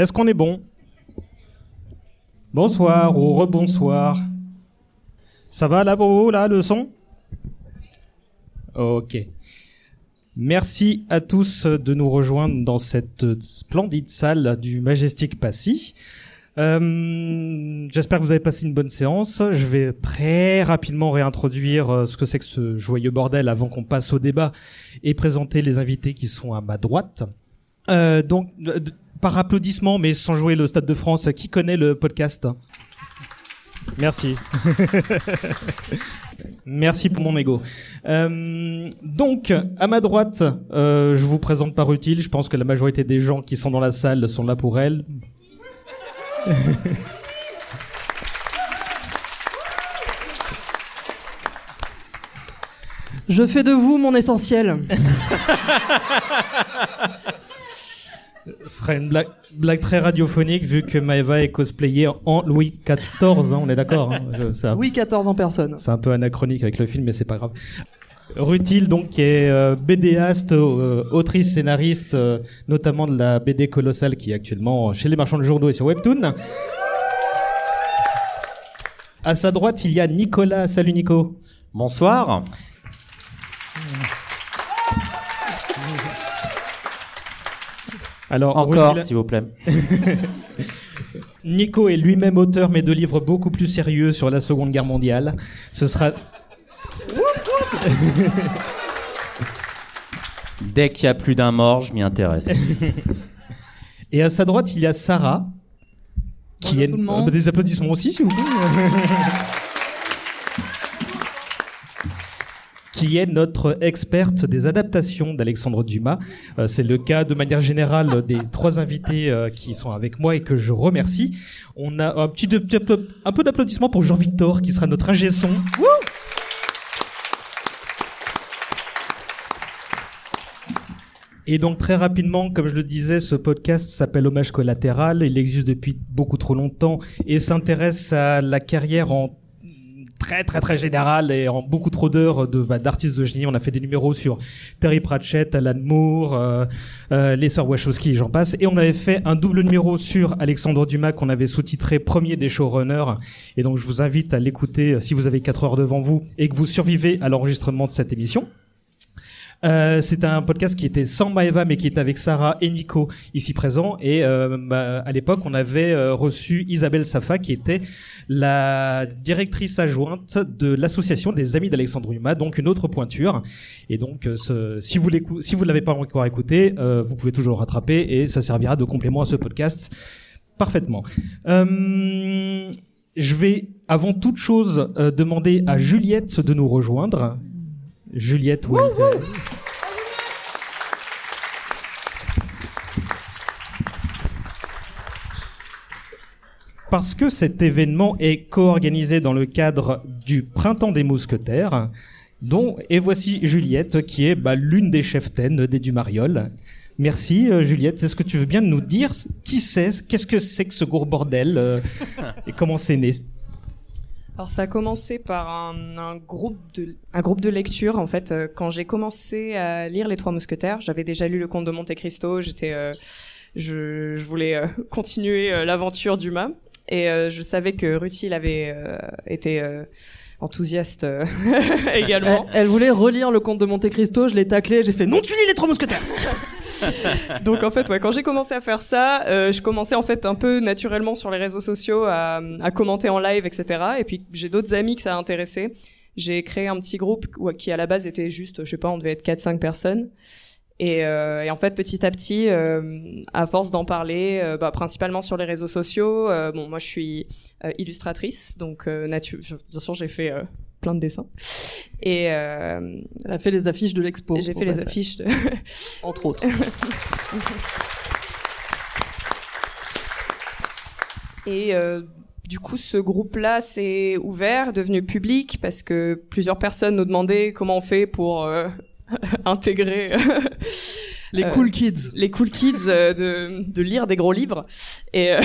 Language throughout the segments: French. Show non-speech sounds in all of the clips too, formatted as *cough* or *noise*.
Est-ce qu'on est bon? Bonsoir ou rebonsoir. Ça va là pour vous, là, le son? Ok. Merci à tous de nous rejoindre dans cette splendide salle du Majestic Passy. Euh, J'espère que vous avez passé une bonne séance. Je vais très rapidement réintroduire euh, ce que c'est que ce joyeux bordel avant qu'on passe au débat et présenter les invités qui sont à ma droite. Euh, donc, par applaudissement, mais sans jouer le Stade de France, qui connaît le podcast Merci. *laughs* Merci pour mon ego. Euh, donc, à ma droite, euh, je vous présente par utile. Je pense que la majorité des gens qui sont dans la salle sont là pour elle. Je fais de vous mon essentiel. *laughs* Ce serait une blague, blague très radiophonique vu que Maeva est cosplayée en Louis XIV, hein, on est d'accord. hein. Oui, 14 en personne. C'est un peu anachronique avec le film, mais c'est pas grave. Rutil, donc, qui est euh, BDaste, euh, autrice, scénariste, euh, notamment de la BD colossale qui est actuellement chez les marchands de journaux et sur Webtoon. À sa droite, il y a Nicolas. Salut Nico. Bonsoir. Alors, Encore, s'il vous plaît. *laughs* Nico est lui-même auteur, mais de livres beaucoup plus sérieux sur la Seconde Guerre mondiale. Ce sera *laughs* Dès qu'il y a plus d'un mort, je m'y intéresse. *laughs* Et à sa droite, il y a Sarah. Qui Bonjour est tout le monde. Euh, des applaudissements aussi, s'il vous plaît. Qui est notre experte des adaptations d'Alexandre Dumas. Euh, c'est le cas de manière générale des trois invités euh, qui sont avec moi et que je remercie. On a un petit un peu d'applaudissements pour Jean-Victor qui sera notre ingé son. Et donc très rapidement, comme je le disais, ce podcast s'appelle Hommage collatéral. Il existe depuis beaucoup trop longtemps et s'intéresse à la carrière en très très très générale et en beaucoup trop d'heures de bah, d'artistes de génie. On a fait des numéros sur Terry Pratchett, Alan Moore, euh, euh, les sœurs Wachowski, j'en passe. Et on avait fait un double numéro sur Alexandre Dumas qu'on avait sous-titré Premier des showrunners. Et donc je vous invite à l'écouter euh, si vous avez 4 heures devant vous et que vous survivez à l'enregistrement de cette émission. Euh, c'est un podcast qui était sans Maeva mais qui est avec Sarah et Nico ici présents. Et euh, bah, à l'époque on avait euh, reçu Isabelle Safa qui était la directrice adjointe de l'association des amis d'Alexandre Dumas donc une autre pointure. Et donc euh, ce- si vous l'écou- si vous l'avez pas encore écouté vous pouvez toujours le rattraper et ça servira de complément à ce podcast parfaitement. Euh, je vais avant toute chose euh, demander à Juliette de nous rejoindre Juliette est- Parce que cet événement est co-organisé dans le cadre du Printemps des Mousquetaires, dont, et voici Juliette, qui est bah, l'une des cheftaines des Dumariol. Merci euh, Juliette, est-ce que tu veux bien nous dire qui c'est, qu'est-ce que c'est que ce gros bordel euh, et comment c'est né? Alors ça a commencé par un, un groupe de un groupe de lecture en fait. Euh, quand j'ai commencé à lire les Trois Mousquetaires, j'avais déjà lu le Comte de Monte Cristo, j'étais euh, je, je voulais euh, *laughs* continuer euh, l'aventure d'Uma et euh, je savais que Rutil avait euh, été euh, enthousiaste euh, *laughs* Elle, également. elle voulait relire le conte de Monte Cristo, je l'ai taclé, j'ai fait non, tu lis les trois mousquetaires. *laughs* *laughs* Donc en fait, quand j'ai commencé à faire ça, euh, je commençais en fait un peu naturellement sur les réseaux sociaux à, commenter en live, etc. Et puis j'ai d'autres amis que ça a intéressé. J'ai créé un petit groupe qui à la base était juste, je sais pas, on devait être 4-5 personnes. Et, euh, et en fait, petit à petit, euh, à force d'en parler, bah, principalement sur les réseaux sociaux, bon, moi je suis illustratrice, donc bien sûr j'ai fait plein de dessins. Et euh, Elle a fait les affiches de l'expo. j'ai fait les passage, affiches de, *laughs* *laughs* Entre autres. Et euh, du coup, ce groupe-là s'est ouvert, devenu public, parce que plusieurs personnes nous demandaient comment on fait pour euh, *laughs* intégrer Les Euh, cool kids. les cool kids euh, de, de lire des gros livres. Et euh,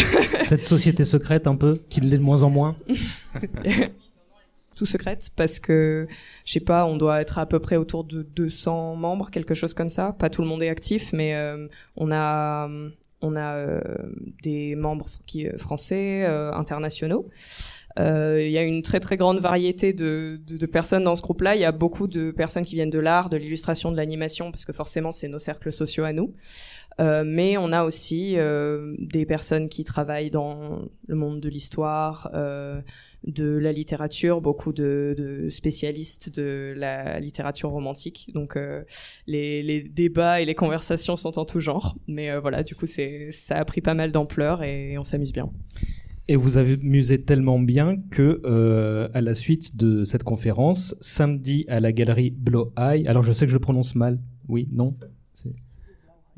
Cette société secrète un peu, qui l'est de moins en moins. Tout secrète, parce que, je sais pas, on doit être à peu près autour de 200 membres, quelque chose comme ça. Pas tout le monde est actif, mais euh, on a... on a euh, des membres qui, euh, français, euh, internationaux. Euh, Il y a une très très grande variété de, de, de personnes dans ce groupe-là. Il y a beaucoup de personnes qui viennent de l'art, de l'illustration, de l'animation, parce que forcément c'est nos cercles sociaux à nous. Euh, mais on a aussi euh, des personnes qui travaillent dans le monde de l'histoire, euh, de la littérature, beaucoup de, spécialistes de la littérature romantique. Donc euh, les, débats et les conversations sont en tout genre. Mais euh, voilà, du coup, c'est ça a pris pas mal d'ampleur et on s'amuse bien. Et vous avez amusé tellement bien que, euh, à la suite de cette conférence, samedi à la galerie Blow Eye, alors je sais que je le prononce mal, oui, non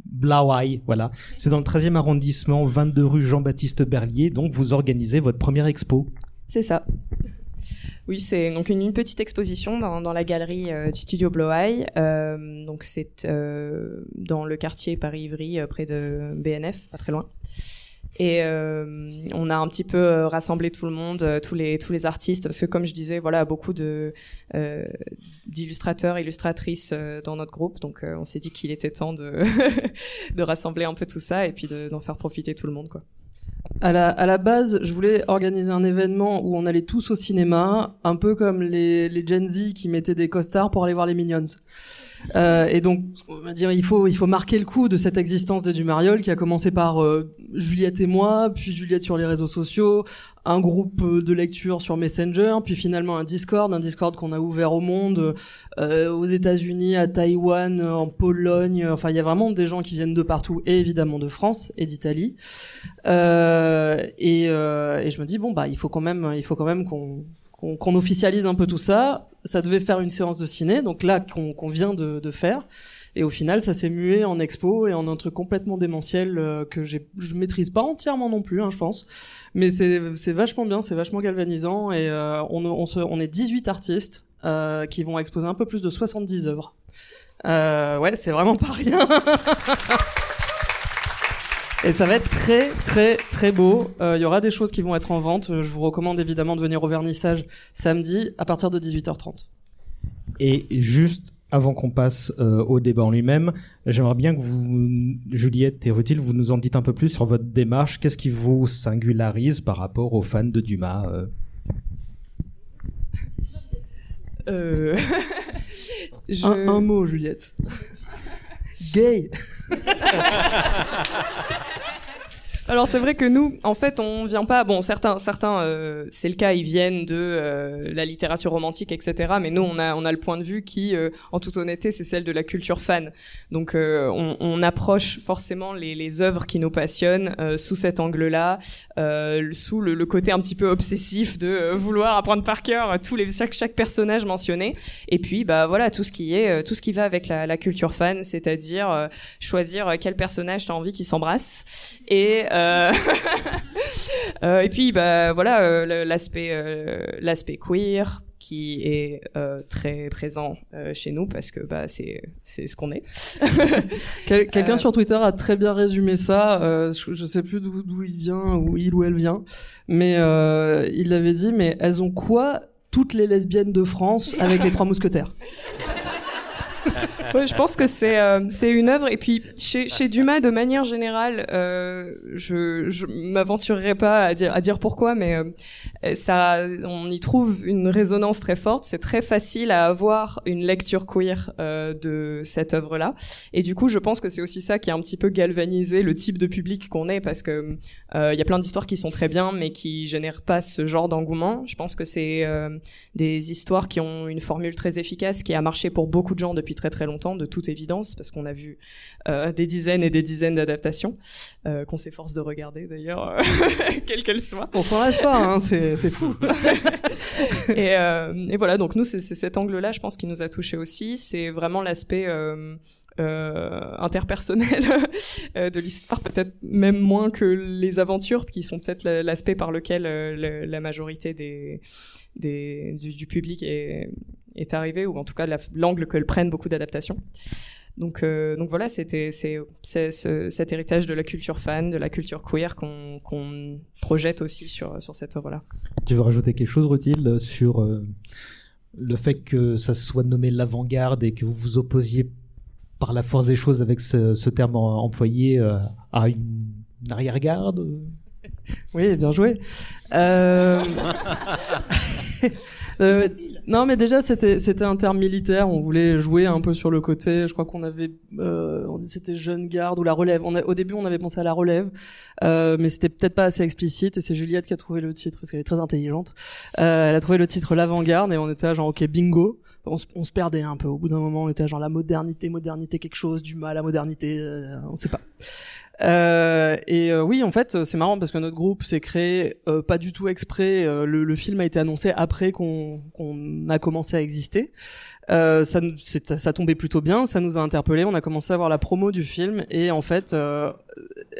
Blauai, voilà. C'est dans le 13e arrondissement, 22 rue Jean-Baptiste Berlier. Donc, vous organisez votre première expo. C'est ça. Oui, c'est donc une, une, petite exposition dans, la galerie euh, du studio Bloweye. Euh, donc c'est euh, dans le quartier Paris-Ivry, près de BNF, pas très loin. Et on a un petit peu rassemblé tout le monde, tous les tous les artistes, parce que comme je disais, voilà, beaucoup d'illustrateurs, illustratrices dans notre groupe. Donc on s'est dit qu'il était temps de *laughs* de rassembler un peu tout ça et puis d'en faire profiter tout le monde, quoi. À la, base, je voulais organiser un événement où on allait tous au cinéma, un peu comme les, les Gen Z qui mettaient des costards pour aller voir les Minions. Euh, et donc, on va dire, il faut, il faut marquer le coup de cette existence des Dumariol qui a commencé par euh, Juliette et moi, puis Juliette sur les réseaux sociaux, un groupe de lecture sur Messenger, puis finalement un Discord, un Discord qu'on a ouvert au monde, euh, aux États-Unis, à Taïwan, en Pologne. Enfin, il y a vraiment des gens qui viennent de partout, et évidemment de France et d'Italie. Euh, et, euh, et je me dis bon bah, il faut quand même, il faut quand même qu'on qu'on qu officialise un peu tout ça. Ça devait faire une séance de ciné, donc là qu'on qu vient de, de, faire. Et au final, ça s'est mué en expo et en un truc complètement démentiel euh, que je maîtrise pas entièrement non plus, hein, je pense. Mais c'est, c'est vachement bien, c'est vachement galvanisant et euh, on, on, se, on est 18 artistes euh, qui vont exposer un peu plus de 70 œuvres. Euh, ouais, c'est vraiment pas rien. *laughs* Et ça va être très très très beau. Il euh, y aura des choses qui vont être en vente. Je vous recommande évidemment de venir au vernissage samedi à partir de 18h30. Et juste avant qu'on passe euh, au débat en lui-même, j'aimerais bien que vous, Juliette et Rutil, vous nous en dites un peu plus sur votre démarche. Qu'est-ce qui vous singularise par rapport aux fans de Dumas euh... Euh... *laughs* Je... un, un mot, Juliette. Gay. *laughs* Alors c'est vrai que nous, en fait, on vient pas. Bon, certains, certains, euh, c'est le cas, ils viennent de euh, la littérature romantique, etc. Mais nous, on a, on a le point de vue qui, euh, en toute honnêteté, c'est celle de la culture fan. Donc, euh, on, on, approche forcément les, les œuvres qui nous passionnent euh, sous cet angle-là, sous le, le, côté un petit peu obsessif de vouloir apprendre par cœur tous les chaque, chaque personnage mentionné. Et puis, bah voilà, tout ce qui est, tout ce qui va avec la, la culture fan, c'est-à-dire choisir quel personnage t'as envie qu'il s'embrasse et euh... euh, *laughs* et puis bah voilà euh, l'aspect euh, l'aspect queer qui est euh, très présent euh, chez nous parce que bah c'est c'est ce qu'on est. *laughs* Quel, Quelqu'un sur Twitter a très bien résumé ça. je, je sais plus d'où il vient ou il ou elle vient, mais il l'avait dit. Mais elles ont quoi toutes les lesbiennes de France avec les trois mousquetaires? *laughs* je pense que c'est euh, c'est une œuvre. Et puis chez chez Dumas de manière générale, euh, je je m'aventurerai pas à dire à dire pourquoi, mais euh, ça on y trouve une résonance très forte. C'est très facile à avoir une lecture queer euh, de cette œuvre-là et du coup je pense que c'est aussi ça qui a un petit peu galvanisé le type de public qu'on est parce que euh, il y a plein d'histoires qui sont très bien mais qui génèrent pas ce genre d'engouement. Je pense que c'est euh, des histoires qui ont une formule très efficace qui a marché pour beaucoup de gens depuis très très longtemps, de toute évidence, parce qu'on a vu euh, des dizaines et des dizaines d'adaptations, euh, qu'on s'efforce de regarder d'ailleurs, *laughs* quelles qu'elles soient. On s'en laisse pas, hein, fou. *laughs* et, euh, et, voilà, donc nous, c'est cet angle-là, je pense, qui nous a touché aussi. C'est vraiment l'aspect... Euh, euh, interpersonnel *laughs* de l'histoire, peut-être même moins que les aventures, qui sont peut-être l'aspect par lequel le, la majorité du, public est, est arrivé, ou en tout cas l'angle que le prennent beaucoup d'adaptations. Donc, euh, donc voilà, c'était c'est ce, cet héritage de la culture fan, de la culture queer qu'on qu projette aussi sur sur cette œuvre-là. Tu veux rajouter quelque chose, Rutil, sur euh, le fait que ça soit nommé l'avant-garde et que vous vous opposiez par la force des choses avec ce, ce terme employé euh, à une arrière-garde? Oui, bien joué. Euh... *laughs* euh, non, mais déjà c'était c'était un terme militaire. On voulait jouer un peu sur le côté. Je crois qu'on avait euh, c'était jeune garde ou la relève. On a, au début, on avait pensé à la relève, euh, mais c'était peut-être pas assez explicite. Et c'est Juliette qui a trouvé le titre parce qu'elle est très intelligente. Euh, elle a trouvé le titre l'avant-garde et on était genre ok bingo. On, se- on se perdait un peu. Au bout d'un moment, on était genre la modernité, modernité quelque chose, du mal à modernité, euh, on sait pas. Euh, et euh, oui, en fait, c'est marrant parce que notre groupe s'est créé euh, pas du tout exprès. Euh, le, le film a été annoncé après qu'on qu'on a commencé à exister. Euh, ça, ça tombait plutôt bien, ça nous a interpellés. On a commencé à voir la promo du film et en fait, euh,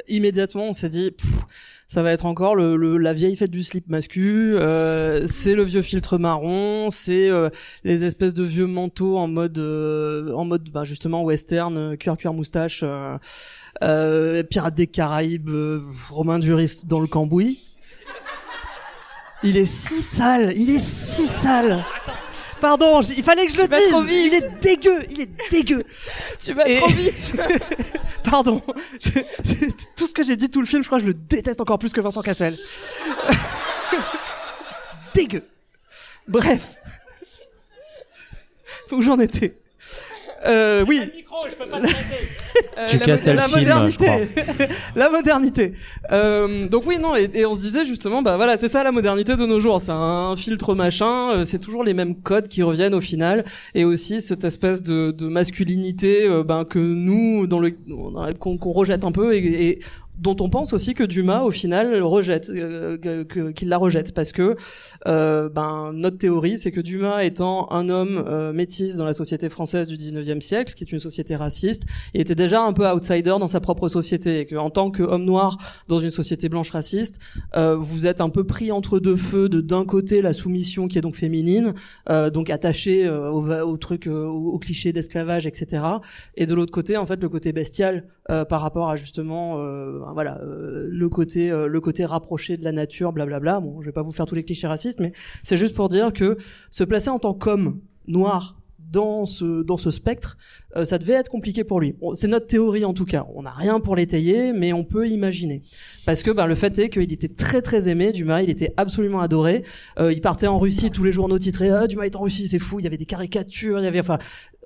immédiatement, on s'est dit. Pff, ça va être encore le, le- la vieille fête du slip mascu, euh, c'est le vieux filtre marron, c'est euh, les espèces de vieux manteaux en mode euh, en mode bah, justement western, cuir cuir moustache, euh, Pirates des Caraïbes, euh, Romain Duris dans le cambouis. Il est si sale, il est si sale. Pardon, il fallait que je le dise. trop vite. Il est dégueu, il est dégueu. Tu vas Et- trop vite. *laughs* Pardon. Je- tout ce que j'ai dit tout le film, je crois que je le déteste encore plus que Vincent Cassel. *laughs* Dégueu. Bref. Où j'en étais euh, oui, Euh, Tu la casses le la film, modernité. *laughs* la modernité. Euh, donc oui, non, et, et on se disait justement, bah voilà, c'est ça la modernité de nos jours. C'est un filtre machin. euh, c'est toujours les mêmes codes qui reviennent au final, et aussi cette espèce de, de masculinité, euh, ben que nous, dans le, qu'on rejette un peu, et, et dont on pense aussi que Dumas au final rejette, euh, qu'il la rejette, parce que euh, ben notre théorie, c'est que Dumas étant un homme euh, métis dans la société française du 19e siècle, qui est une société raciste, il était déjà un peu outsider dans sa propre société et que en tant qu'homme noir dans une société blanche raciste, euh, vous êtes un peu pris entre deux feux de d'un côté la soumission qui est donc féminine, euh, donc attachée euh, au, au truc, au, au cliché d'esclavage, etc. Et de l'autre côté, en fait, le côté bestial euh, par rapport à justement, euh, ben voilà, euh, le côté, euh, le côté rapproché de la nature, blablabla. Bon, je vais pas vous faire tous les clichés racistes, mais c'est juste pour dire que se placer en tant qu'homme noir dans ce dans ce spectre, euh, ça devait être compliqué pour lui. C'est notre théorie en tout cas. On n'a rien pour l'étayer, mais on peut imaginer. Parce que ben, le fait est qu'il était très très aimé, Dumas, il était absolument adoré. Euh, il partait en Russie, tous les journaux titraient ah, Dumas est en Russie, c'est fou. Il y avait des caricatures, il y avait enfin,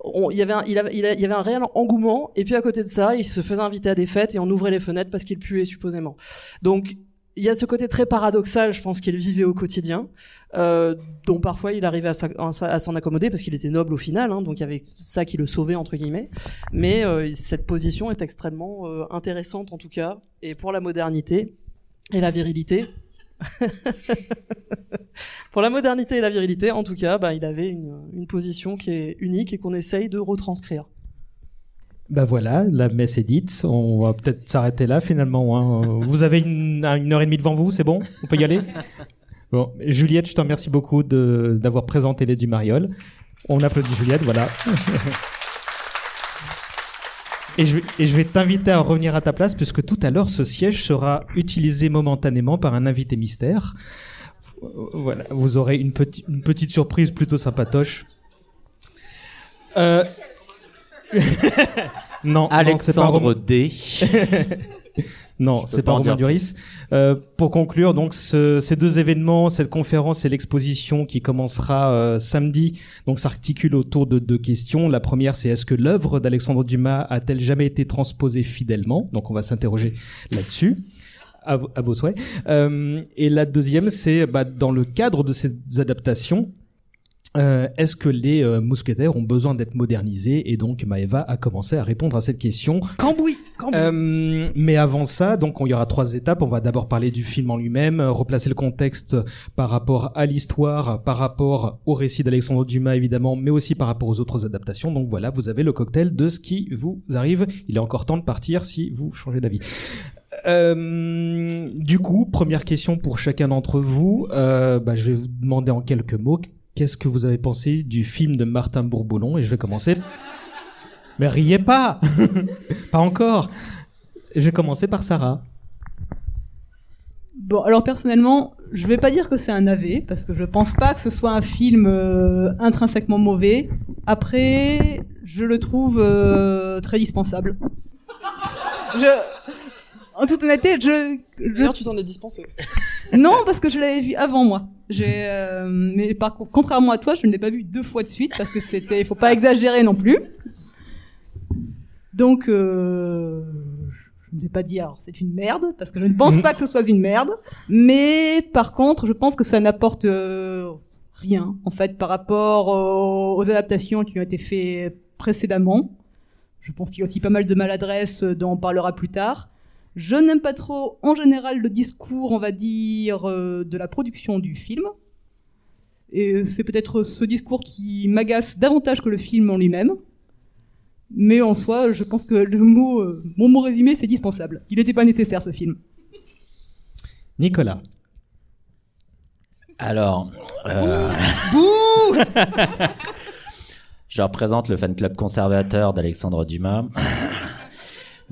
on- il y avait un, il, avait, il y avait un réel engouement. Et puis à côté de ça, il se faisait inviter à des fêtes et on ouvrait les fenêtres parce qu'il puait supposément. Donc il y a ce côté très paradoxal, je pense, qu'il vivait au quotidien, euh, dont parfois il arrivait à s'en accommoder parce qu'il était noble au final, hein, donc il y avait ça qui le sauvait entre guillemets. Mais euh, cette position est extrêmement euh, intéressante en tout cas, et pour la modernité et la virilité. *laughs* pour la modernité et la virilité, en tout cas, bah, il avait une, une position qui est unique et qu'on essaye de retranscrire. Bah voilà, la messe est dite. On va peut-être s'arrêter là finalement. hein. *laughs* Vous avez une, une heure et demie devant vous, c'est bon? On peut y aller? *laughs* Bon, Juliette, je te remercie beaucoup de- d'avoir présenté les du Mariol. On applaudit Juliette, voilà. *laughs* Et je, vais- et je vais t'inviter à revenir à ta place puisque tout à l'heure ce siège sera utilisé momentanément par un invité mystère. Voilà, vous aurez une, petite une petite surprise plutôt sympatoche. Euh... non, Alexandre D. non, c'est pas *laughs* pas Romain Duris. Euh, pour conclure, donc ce- ces deux événements, cette conférence et l'exposition qui commencera euh, samedi, donc s'articule autour de deux questions. La première, c'est est-ce que l'œuvre d'Alexandre Dumas a-t-elle jamais été transposée fidèlement? Donc on va s'interroger là-dessus. À, à vos souhaits. Euh, et la deuxième, c'est bah, dans le cadre de ces adaptations, euh, Est-ce que les euh, mousquetaires ont besoin d'être modernisés Et donc Maëva a commencé à répondre à cette question? Cambouis, cambouis. Euh, mais avant ça, donc on- il y aura trois étapes. On va d'abord parler du film en lui-même, euh, replacer le contexte par rapport à l'histoire, par rapport au récit d'Alexandre Dumas évidemment, mais aussi par rapport aux autres adaptations. Donc voilà, vous avez le cocktail de ce qui vous arrive. Il est encore temps de partir si vous changez d'avis. Euh, du coup, première question pour chacun d'entre vous. Euh, bah, je vais vous demander en quelques mots qu'est-ce que vous avez pensé du film de Martin Bourboulon? Et je vais commencer. Mais riez pas, *laughs* pas encore. Je vais commencer par Sarah. Bon, alors personnellement, je vais pas dire que c'est un AV, parce que je pense pas que ce soit un film euh, intrinsèquement mauvais. Après, je le trouve euh, très dispensable. Je... en toute honnêteté, je, je- D'ailleurs, tu t'en es dispensé. *laughs* non parce que je l'avais vu avant moi. J'ai, euh, mais par contre, contrairement à toi, je ne l'ai pas vu deux fois de suite parce que c'était, il faut pas exagérer non plus. Donc, euh, je ne vais pas dire c'est une merde parce que je ne pense Mhm. pas que ce soit une merde. Mais par contre, je pense que ça n'apporte euh, rien en fait par rapport aux, aux adaptations qui ont été faites précédemment. Je pense qu'il y a aussi pas mal de maladresse dont on parlera plus tard. Je n'aime pas trop, en général, le discours, on va dire, euh, de la production du film. Et c'est peut-être ce discours qui m'agace davantage que le film en lui-même. Mais en soi, je pense que le mot, euh, mon mot résumé, c'est dispensable. Il n'était pas nécessaire ce film. Nicolas. Alors, euh, *laughs* je représente le fan club conservateur d'Alexandre Dumas.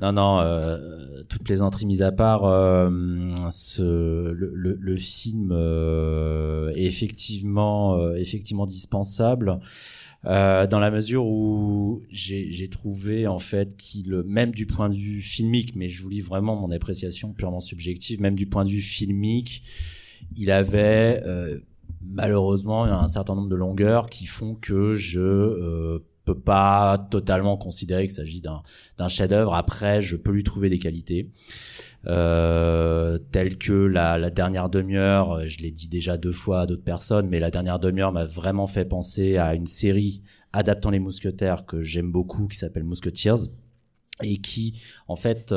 Non, non, euh, toute plaisanterie mise à part, euh, ce, le, le, le film euh, est effectivement, euh, effectivement dispensable. Euh, dans la mesure où j'ai trouvé en fait qu'il, même du point de vue filmique, mais je vous lis vraiment mon appréciation purement subjective, même du point de vue filmique, il avait euh, malheureusement un certain nombre de longueurs qui font que je peux pas totalement considérer qu'il s'agit d'un d'un chef-d'œuvre. Après, je peux lui trouver des qualités. Euh, telles que la, la dernière demi-heure, je l'ai dit déjà deux fois à d'autres personnes, mais la dernière demi-heure m'a vraiment fait penser à une série adaptant les mousquetaires que j'aime beaucoup, qui s'appelle Musketeers, et qui, en fait,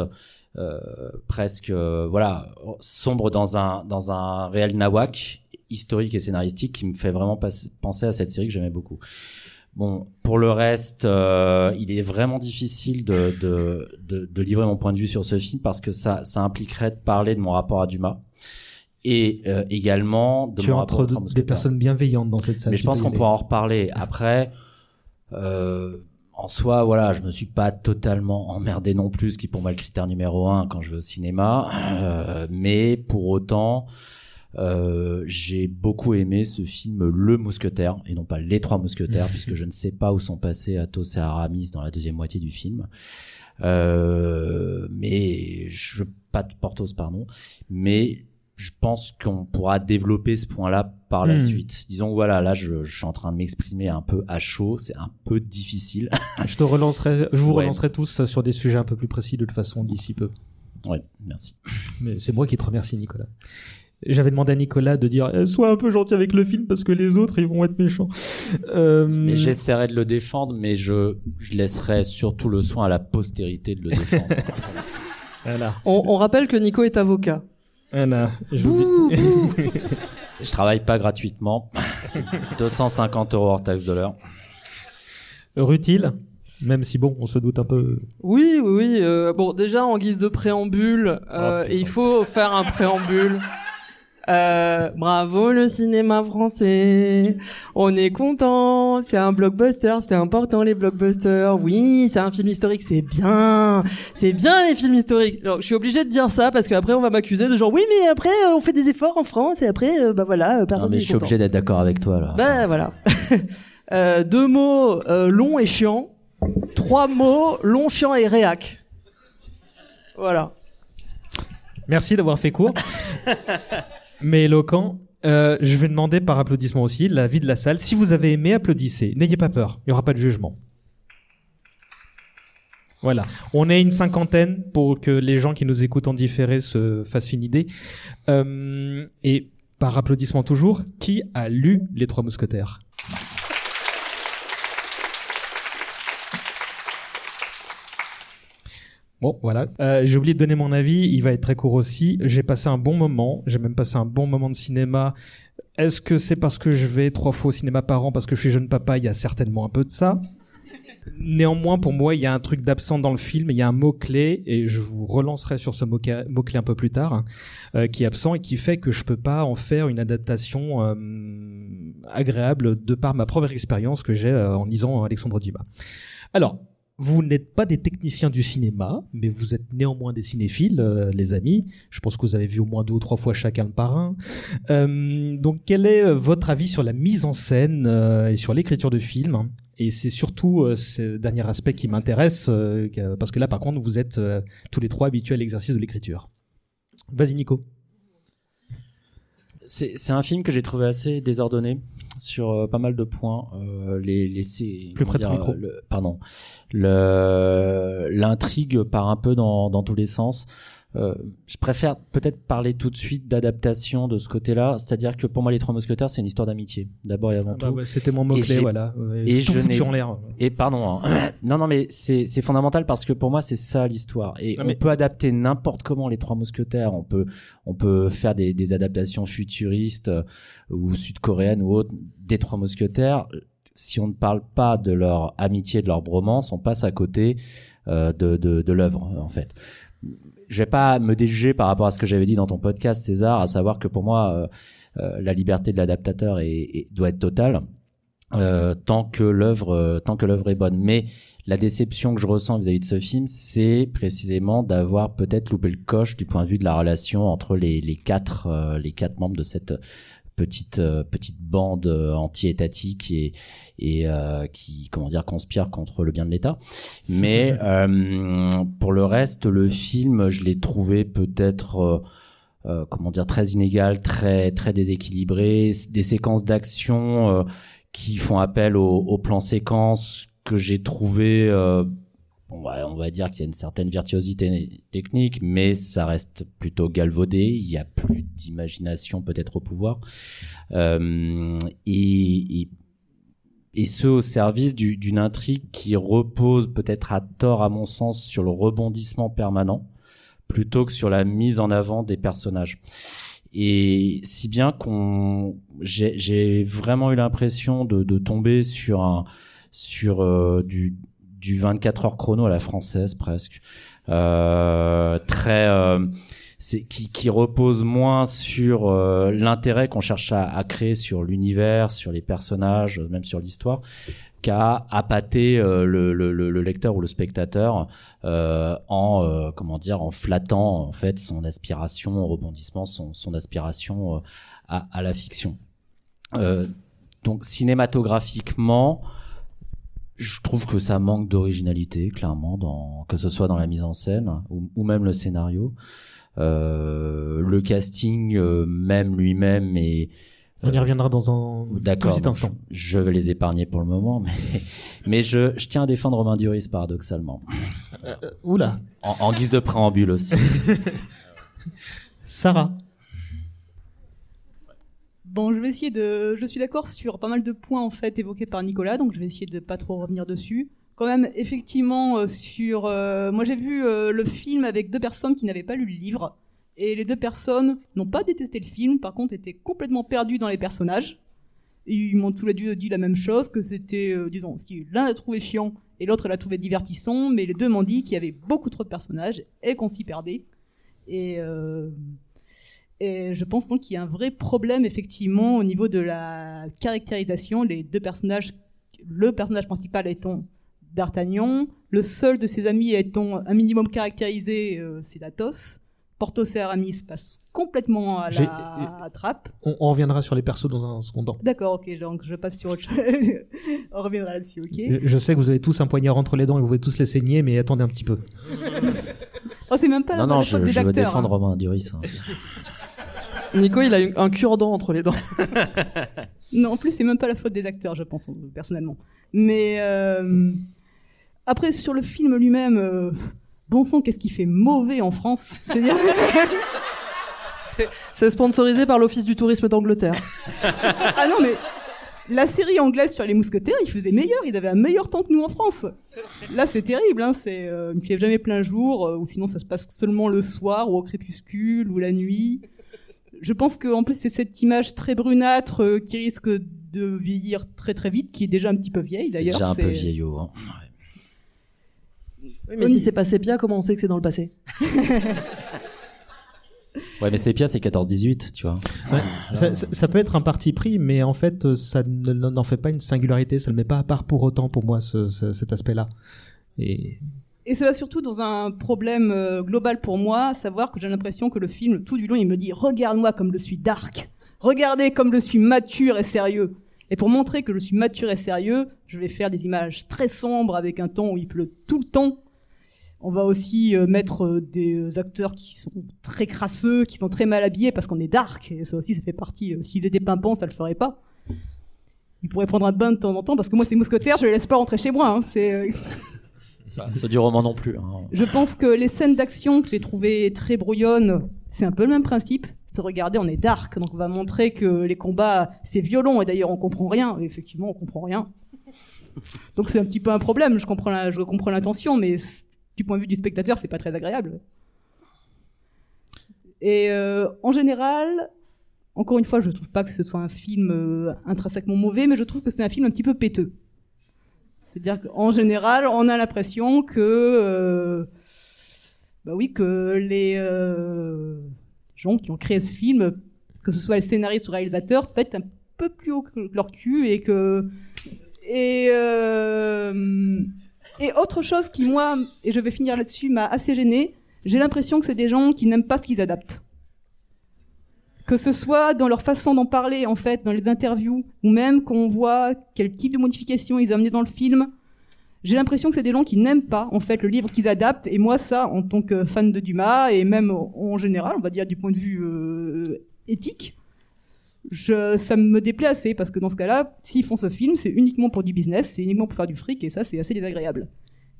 euh, presque, euh, voilà, sombre dans un dans un réel nawak historique et scénaristique qui me fait vraiment penser à cette série que j'aimais beaucoup. Bon, pour le reste, euh, il est vraiment difficile de, de, de, de livrer mon point de vue sur ce film parce que ça, ça impliquerait de parler de mon rapport à Dumas et euh, également de tu mon entre rapport de- des personnes bienveillantes dans cette salle. Mais je pense qu'on pourra en reparler. Après, euh, en soi, voilà, je me suis pas totalement emmerdé non plus, ce qui est pour moi le critère numéro un quand je vais au cinéma. Euh, mais pour autant, euh, j'ai beaucoup aimé ce film Le Mousquetaire et non pas Les Trois Mousquetaires, *laughs* puisque je ne sais pas où sont passés Athos et Aramis dans la deuxième moitié du film. Euh, mais je pas de Portos, pardon. Mais je pense qu'on pourra développer ce point-là par la Hmm. suite. Disons voilà, là, je, je suis en train de m'exprimer un peu à chaud, c'est un peu difficile. *laughs* Je te relancerai, je vous Ouais. relancerai tous sur des sujets un peu plus précis de toute façon d'ici peu. oui, merci. Mais c'est moi qui te remercie, Nicolas. J'avais demandé à Nicolas de dire eh, sois un peu gentil avec le film parce que les autres ils vont être méchants. Euh, Mais j'essaierai de le défendre, mais je, je laisserai surtout le soin à la postérité de le défendre. *laughs* voilà, On, on rappelle que Nico est avocat. voilà. Je vous dis- je travaille pas gratuitement. 250 euros hors taxe de l'heure. Rutile, même si bon, on se doute un peu. Oui, oui, oui. euh, bon, déjà en guise de préambule, euh, Oh, putain. il faut faire un préambule. Euh, bravo le cinéma français. On est content. C'est un blockbuster. C'est important les blockbusters. Oui, c'est un film historique. C'est bien. C'est bien les films historiques. Alors, je suis obligé de dire ça parce qu'après on va m'accuser de genre oui, mais après euh, on fait des efforts en France et après euh, bah voilà, euh, personne Non, mais je suis content. obligé d'être d'accord avec toi, là. Ben voilà. *laughs* Euh, deux mots euh, long et chiant. Trois mots long, chiant et réac. Voilà. Merci d'avoir fait court, *laughs* mais éloquent. Euh, je vais demander par applaudissement aussi l'avis de la salle. Si vous avez aimé, applaudissez. N'ayez pas peur. Il n'y aura pas de jugement. Voilà. On est une cinquantaine pour que les gens qui nous écoutent en différé se fassent une idée. Euh, et par applaudissement toujours, qui a lu Les Trois Mousquetaires? Bon, voilà. Euh, j'ai oublié de donner mon avis. Il va être très court aussi. J'ai passé un bon moment. J'ai même passé un bon moment de cinéma. Est-ce que c'est parce que je vais trois fois au cinéma par an parce que je suis jeune papa Il y a certainement un peu de ça? Néanmoins, pour moi, il y a un truc d'absent dans le film. Il y a un mot-clé, et je vous relancerai sur ce mot-clé un peu plus tard, hein, euh, qui est absent et qui fait que je peux pas en faire une adaptation euh, agréable de par ma propre expérience que j'ai euh, en lisant Alexandre Dumas. Alors, vous n'êtes pas des techniciens du cinéma, mais vous êtes néanmoins des cinéphiles, euh, les amis. Je pense que vous avez vu au moins deux ou trois fois chacun le parrain. Euh, donc, quel est euh, votre avis sur la mise en scène et sur l'écriture de films? Et c'est surtout ce dernier aspect qui m'intéresse, parce que là, par contre, vous êtes tous les trois habitués à l'exercice de l'écriture. Vas-y, Nico. C'est un film que j'ai trouvé assez désordonné sur euh, pas mal de points. Euh, les, les, c'est- Plus près micro. le- pardon. Le- L'intrigue part un peu dans, dans tous les sens. Euh, je préfère peut-être parler tout de suite d'adaptation de ce côté-là. C'est-à-dire que pour moi, Les Trois Mousquetaires, c'est une histoire d'amitié. D'abord et avant Bah tout. ouais, C'était mon Et mot-clé, voilà. Et tout je n'ai-. Et pardon, hein. *coughs* non, non, mais c'est c'est fondamental parce que pour moi, c'est ça l'histoire. Et Non, on mais- peut adapter n'importe comment les Trois Mousquetaires. On peut, on peut faire des, des adaptations futuristes euh, ou sud-coréennes ou autres des Trois Mousquetaires. Si on ne parle pas de leur amitié, de leur bromance, on passe à côté euh, de, de, de l'œuvre, en fait. Je vais pas me déjuger par rapport à ce que j'avais dit dans ton podcast, César, à savoir que pour moi, euh, euh, la liberté de l'adaptateur est, est- doit être totale euh, tant que l'œuvre euh, tant que l'œuvre est bonne. Mais la déception que je ressens vis-à-vis de ce film, c'est précisément d'avoir peut-être loupé le coche du point de vue de la relation entre les, les quatre euh, les quatre membres de cette petite euh, petite bande euh, anti-étatique et et euh, qui comment dire conspire contre le bien de l'État. Mais euh, pour le reste, le film, je l'ai trouvé peut-être euh, euh, comment dire très inégal, très très déséquilibré, des séquences d'action euh, qui font appel au, au plan séquence que j'ai trouvé euh, on va, on va dire qu'il y a une certaine virtuosité technique, mais ça reste plutôt galvaudé. Il y a plus d'imagination peut-être au pouvoir, euh, et, et et ce au service du- d'une intrigue qui repose peut-être à tort à mon sens sur le rebondissement permanent plutôt que sur la mise en avant des personnages. Et si bien qu'on, j'ai j'ai vraiment eu l'impression de, de tomber sur un, sur euh, du, du 24 heures chrono à la française presque, euh, très, euh, qui, qui repose moins sur euh, l'intérêt qu'on cherche à, à créer sur l'univers, sur les personnages, même sur l'histoire, qu'à appâter euh, le, le, le- le lecteur ou le spectateur euh, en euh, comment dire en flattant en fait son aspiration au rebondissement, son, son aspiration à, à la fiction. Donc cinématographiquement, je trouve que ça manque d'originalité, clairement, dans, que ce soit dans la mise en scène ou, ou même le scénario. Euh, le casting euh, même lui-même est On y reviendra dans un D'accord. petit instant. Je, je vais les épargner pour le moment, mais, *laughs* mais je, je tiens à défendre Romain Duris paradoxalement. Oula, En, en guise de préambule aussi. *laughs* Sarah. Bon, je vais essayer de. Je suis d'accord sur pas mal de points en fait évoqués par Nicolas, donc je vais essayer de pas trop revenir dessus. Quand même, effectivement, euh, sur. euh, Moi, j'ai vu euh, le film avec deux personnes qui n'avaient pas lu le livre, et les deux personnes n'ont pas détesté le film, par contre, étaient complètement perdues dans les personnages. Ils m'ont tous les deux dit la même chose, que c'était, disons, si l'un l'a trouvé chiant et l'autre l'a trouvé divertissant, mais les deux m'ont dit qu'il y avait beaucoup trop de personnages et qu'on s'y perdait. Et. Et je pense donc qu'il y a un vrai problème effectivement au niveau de la caractérisation. Les deux personnages, le personnage principal étant D'Artagnan, le seul de ses amis étant un minimum caractérisé, euh, c'est Athos. Porthos et Aramis passent complètement à la trappe. On, on reviendra sur les persos dans un second temps. D'accord, ok, donc je passe sur autre chose. *laughs* On reviendra là-dessus, ok. Je- Je sais que vous avez tous un poignard entre les dents et vous pouvez tous les saigner, mais attendez un petit peu. Oh, c'est même pas la, non, non, la je, faute des je veux acteurs. défendre hein. Romain Duris. hein. *laughs* Nico, il a eu un cure-dent entre les dents. *laughs* Non, en plus, c'est même pas la faute des acteurs, je pense, personnellement. Mais euh, après, sur le film lui-même, euh, bon sang, qu'est-ce qui fait mauvais en France C'est-à-dire- C'est sponsorisé par l'Office du tourisme d'Angleterre. *laughs* Ah non, mais la série anglaise sur les mousquetaires, ils faisaient meilleur, ils avaient un meilleur temps que nous en France. Là, c'est terrible, hein, c'est euh, il ne fait jamais plein jour, euh, ou sinon ça se passe seulement le soir, ou au crépuscule, ou la nuit. Je pense qu'en plus, c'est cette image très brunâtre euh, qui risque de vieillir très très vite, qui est déjà un petit peu vieille C'est d'ailleurs. déjà un peu c'est- vieillot. hein. Oui, mais si c'est pas sépia, comment on sait que c'est dans le passé? *laughs* Ouais, mais Sepia, c'est 14-18, tu vois. Ça, ça- ça peut être un parti pris, mais en fait, euh, ça ne- n'en fait pas une singularité. Ça ne le met pas à part pour autant pour moi, ce- ce- cet aspect-là. Et Et ça va surtout dans un problème euh, global pour moi, savoir que j'ai l'impression que le film, tout du long, il me dit Regarde-moi comme je suis dark. Regardez comme je suis mature et sérieux. Et pour montrer que je suis mature et sérieux, je vais faire des images très sombres avec un ton où il pleut tout le temps. On va aussi euh, mettre euh, des acteurs qui sont très crasseux, qui sont très mal habillés parce qu'on est dark. Et ça aussi, ça fait partie. S'ils étaient pimpants, ça le ferait pas. Ils pourraient prendre un bain de temps en temps parce que moi, ces mousquetaires, je les laisse pas rentrer chez moi. hein. C'est. *laughs* du roman non plus. hein. je pense que les scènes d'action que j'ai trouvées très brouillonnes, c'est un peu le même principe. C'est regarder, on est dark, donc on va montrer que les combats, c'est violent, et d'ailleurs on comprend rien. Effectivement, on comprend rien. Donc c'est un petit peu un problème. Je comprends, je comprends l'intention, mais du point de vue du spectateur, c'est pas très agréable. Et euh, en général, encore une fois, je trouve pas que ce soit un film euh, intrinsèquement mauvais, mais je trouve que c'est un film un petit peu péteux. C'est-à-dire qu'en général, on a l'impression que, euh, bah oui, que les euh, gens qui ont créé ce film, que ce soit les scénaristes ou réalisateurs, pètent un peu plus haut que leur cul et que et euh, et autre chose qui moi et je vais finir là-dessus m'a assez gêné. J'ai l'impression que c'est des gens qui n'aiment pas ce qu'ils adaptent. Que ce soit dans leur façon d'en parler, en fait, dans les interviews, ou même qu'on voit quel type de modification ils ont amené dans le film. J'ai l'impression que c'est des gens qui n'aiment pas, en fait, le livre qu'ils adaptent. Et moi, ça, en tant que fan de Dumas, et même en général, on va dire du point de vue euh, éthique, ça me déplaît assez, parce que dans ce cas-là, s'ils font ce film, c'est uniquement pour du business, c'est uniquement pour faire du fric, et ça, c'est assez désagréable.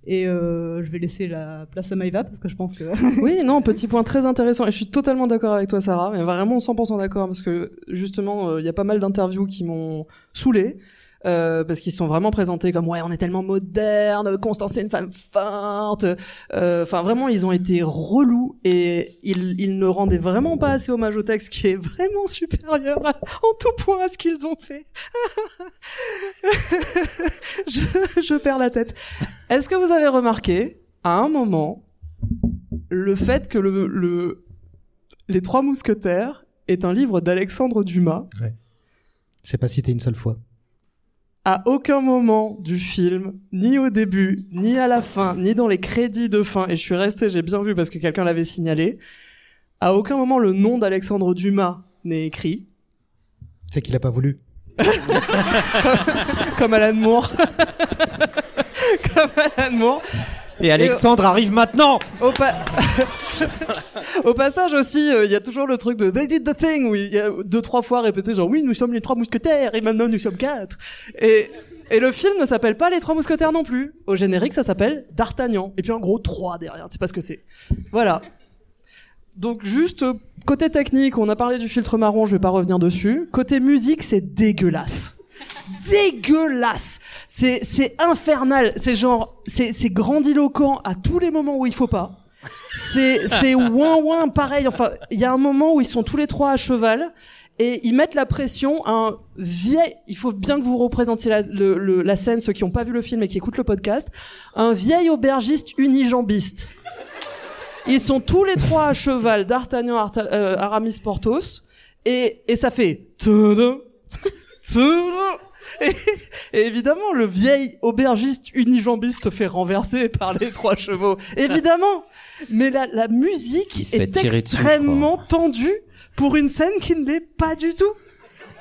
Et euh, je vais laisser la place à Maïva, parce que je pense que... *laughs* Oui, non, *laughs* petit point très intéressant. Et je suis totalement d'accord avec toi, Sarah, mais vraiment 100% d'accord, parce que justement, euh, il y a pas mal d'interviews qui m'ont saoulé. Euh, parce qu'ils sont vraiment présentés comme ouais on est tellement moderne Constance c'est une femme forte Euh, enfin vraiment ils ont été relous et ils, ils ne rendaient vraiment pas assez hommage au texte qui est vraiment supérieur à- en tout point à ce qu'ils ont fait. *laughs* Je, je perds la tête. Est-ce que vous avez remarqué à un moment le fait que le, le les trois mousquetaires est un livre d'Alexandre Dumas? C'est pas cité une seule fois. À aucun moment du film, ni au début, ni à la fin, ni dans les crédits de fin, et je suis resté, j'ai bien vu parce que quelqu'un l'avait signalé, à aucun moment le nom d'Alexandre Dumas n'est écrit, C'est qu'il a pas voulu. *laughs* comme Alan Moore. *laughs* comme Alan Moore. Et Alexandre arrive maintenant Au, pa- *laughs* Au passage aussi, euh, il y a toujours le truc de They did the thing où il y a deux trois fois répété genre oui nous sommes les trois mousquetaires et maintenant nous sommes quatre. Et et le film ne s'appelle pas les trois mousquetaires non plus. Au générique ça s'appelle D'Artagnan et puis en gros trois derrière. Tu sais pas ce que c'est. Voilà. Donc juste euh, côté technique, on a parlé du filtre marron, je vais pas revenir dessus. Côté musique, c'est dégueulasse. Dégueulasse. C'est infernal. C'est genre c'est grandiloquent à tous les moments où il faut pas. C'est ouin ouin pareil. Enfin, il y a un moment où ils sont tous les trois à cheval et ils mettent la pression à un vieil. Il faut bien que vous représentiez la, le- le- la scène ceux qui n'ont pas vu le film et qui écoutent le podcast. Un vieil aubergiste unijambiste. Ils sont tous les trois à cheval, D'Artagnan, Arta- euh, Aramis, Porthos, et, et ça fait... Et, et évidemment, le vieil aubergiste unijambiste se fait renverser par les trois chevaux. Évidemment Mais la, la musique est dessus, extrêmement tendue pour une scène qui ne l'est pas du tout.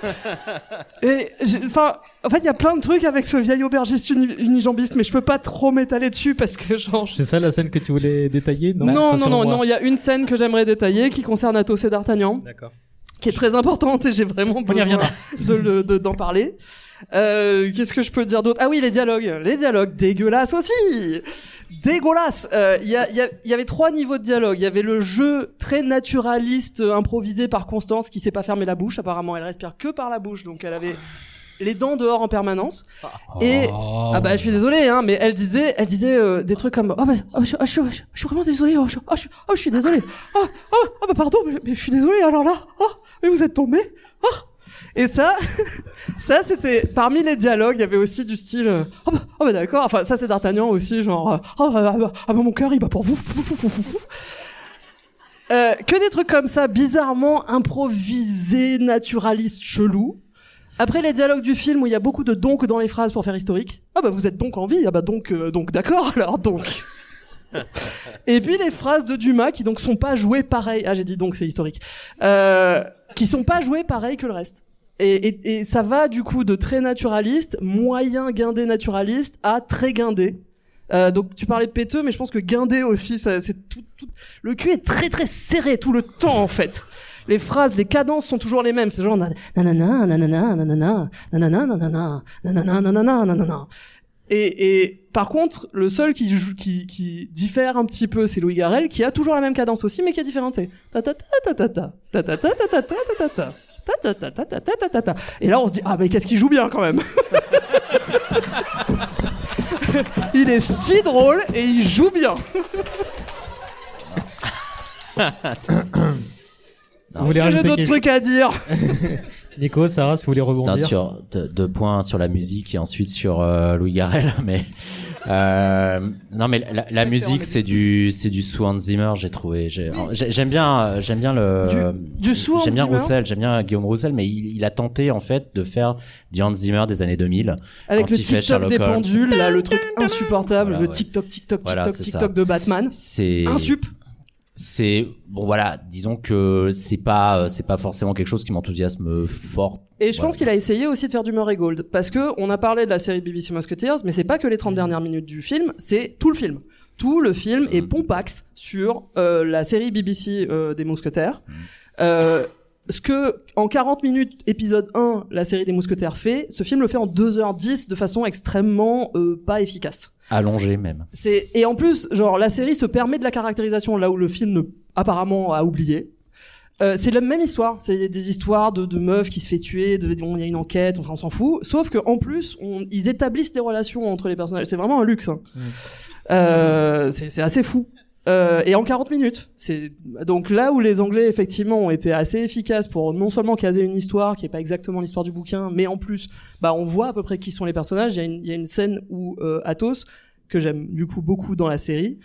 *laughs* Et enfin, en fait, il y a plein de trucs avec ce vieil aubergiste uni- unijambiste, mais je peux pas trop m'étaler dessus parce que genre, je C'est ça la scène que tu voulais détailler Non, non, non, non, non, il y a une scène que j'aimerais détailler qui concerne Athos et D'Artagnan, D'accord. qui est très importante et j'ai vraiment besoin reviendra. de le, de- d'en parler. Euh, qu'est-ce que je peux dire d'autre? Ah oui, les dialogues. Les dialogues, dégueulasses aussi Dégueulasse Euh, Il y, a- y a- y avait trois niveaux de dialogue. Il y avait le jeu très naturaliste, euh, improvisé par Constance, qui sait pas fermer la bouche. Apparemment, elle respire que par la bouche, donc elle avait les dents dehors en permanence. Et ah bah je suis désolée hein mais elle disait elle disait euh, des trucs comme oh bah oh, je, oh, je suis- je, je suis vraiment désolée oh je, oh, je, oh, je suis désolée oh, oh, oh, bah pardon mais, mais je suis désolée alors là oh mais vous êtes tombé oh et ça *laughs* ça c'était parmi les dialogues il y avait aussi du style euh, oh bah, oh bah d'accord enfin ça c'est d'Artagnan aussi genre euh, oh bah, ah bah, ah bah, mon cœur il bat pour vous. Euh, que des trucs comme ça bizarrement improvisés naturalistes chelous Après les dialogues du film où il y a beaucoup de donc dans les phrases pour faire historique. Ah bah vous êtes donc en vie. Ah bah donc euh, donc d'accord *laughs* alors donc. Et puis les phrases de Dumas qui donc sont pas jouées pareil. Ah j'ai dit donc c'est historique. Euh, qui sont pas jouées pareil que le reste. Et, et, et ça va du coup de très naturaliste, moyen guindé naturaliste à très guindé. Euh, donc tu parlais de péteux, mais je pense que guindé aussi, c'est tout, tout. Le cul est très très serré tout le temps en fait. Les phrases, les cadences sont toujours les mêmes. C'est genre nanana, nanana, nanana, nanana, nanana, nanana, nanana, nanana. Et, et par contre, le seul qui, qui, qui diffère un petit peu, c'est Louis Garrel, qui a toujours la même cadence aussi, mais qui est différente. C'est ta ta ta ta ta ta ta ta ta ta ta ta ta ta ta. Et là, on se dit, ah, mais qu'est-ce qu'il joue bien quand même. *laughs* Il est si drôle et il joue bien. *coughs* Vous J'ai d'autres trucs à dire. *laughs* Nico, Sarah, si vous voulez rebondir. deux, points sur la musique et ensuite sur euh, Louis Garrel, *laughs* mais euh, non, mais la, la musique c'est du c'est du Hans Zimmer, j'ai trouvé. j'ai- j'ai- J'aime bien euh, j'aime bien le Du- du j'aime bien Zimmer Roussel, j'aime bien Guillaume Roussel, mais il, il a tenté en fait de faire du Hans Zimmer des années 2000. Avec le Sherlock des pendules, là, le truc insupportable, Voilà, le TikTok, c'est TikTok ça. de Batman. C'est Insup. C'est bon voilà, disons que c'est pas euh, c'est pas forcément quelque chose qui m'enthousiasme fort. Et je Voilà. pense qu'il a essayé aussi de faire du Murray Gold. Parce que on a parlé de la série BBC Musketeers, mais c'est pas que les 30 dernières minutes du film, c'est tout le film. Tout le film est Mhm. pompax sur euh, la série BBC euh, des Mousquetaires. Euh, ce que, en 40 minutes, épisode 1, la série des Mousquetaires fait, ce film le fait en 2h10 de façon extrêmement euh, pas efficace. Allongé même. C'est et en plus, genre la série se permet de la caractérisation là où le film apparemment a oublié. Euh, c'est la même histoire, c'est des histoires de, de meufs qui se fait tuer, de- on- il y a une enquête, enfin, on s'en fout. Sauf que en plus, on, ils établissent des relations entre les personnages. C'est vraiment un luxe. hein. Euh, c'est c'est assez fou. Euh, et en 40 minutes. C'est donc là où les Anglais effectivement ont été assez efficaces pour non seulement caser une histoire qui est pas exactement l'histoire du bouquin, mais en plus, bah on voit à peu près qui sont les personnages. Il y a une, il y a une scène où euh, Athos, que j'aime du coup beaucoup dans la série,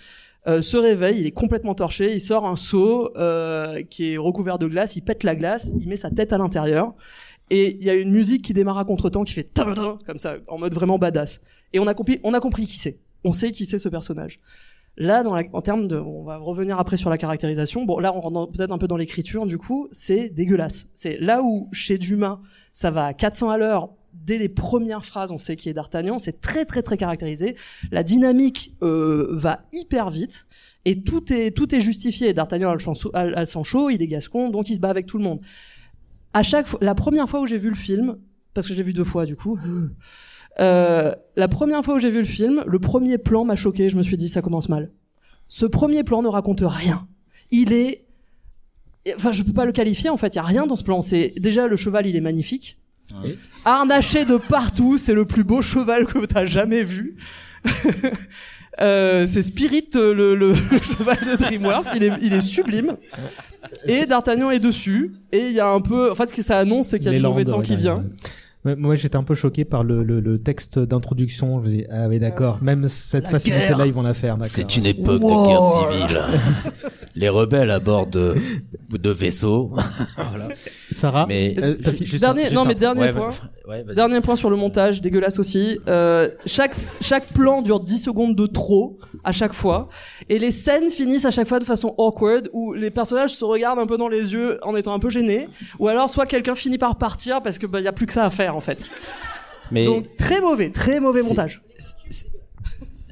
euh, se réveille, il est complètement torché, il sort un seau euh, qui est recouvert de glace, il pète la glace, il met sa tête à l'intérieur. Et il y a une musique qui démarre à contre-temps qui fait comme ça, en mode vraiment badass. Et on a compris, on a compris qui c'est. On sait qui c'est ce personnage. Là, dans la, en termes de, on va revenir après sur la caractérisation. Bon, là, on rentre peut-être un peu dans l'écriture. Du coup, c'est dégueulasse. C'est là où chez Dumas, ça va à 400 à l'heure. Dès les premières phrases, on sait qui est D'Artagnan. C'est très très très caractérisé. La dynamique euh, va hyper vite et tout est tout est justifié. D'Artagnan a le, sang chaud, il est gascon, donc il se bat avec tout le monde. À chaque fois, la première fois où j'ai vu le film, parce que je l'ai vu deux fois du coup. Euh, la première fois où j'ai vu le film, le premier plan m'a choqué. Je me suis dit, ça commence mal. Ce premier plan ne raconte rien. Il est, enfin, je peux pas le qualifier. En fait, il y a rien dans ce plan. C'est déjà le cheval, il est magnifique. Oui. Harnaché de partout, c'est le plus beau cheval que t'as jamais vu. *laughs* Euh, c'est Spirit, euh, le, le- *laughs* le cheval de DreamWorks. Il est, il est sublime. Et D'Artagnan est dessus. Et il y a un peu, enfin, ce que ça annonce, c'est qu'il y a du mauvais temps qui vient. Ouais. Moi, j'étais un peu choqué par le, le, le texte d'introduction. Je me dis, ah oui, d'accord. Même cette La facilité-là, guerre. ils vont la faire. C'est une époque Wow. de guerre civile. *laughs* Les rebelles à bord de, de vaisseaux. *laughs* voilà. Sarah, Mais euh, juste Dernier- juste non, mais dernier ouais, point. ouais. Dernier point sur le montage, dégueulasse aussi. Euh, chaque, chaque plan dure 10 secondes de trop à chaque fois. Et les scènes finissent à chaque fois de façon awkward où les personnages se regardent un peu dans les yeux en étant un peu gênés. Ou alors soit quelqu'un finit par partir parce que bah, y a plus que ça à faire en fait. Mais Donc très mauvais, très mauvais montage.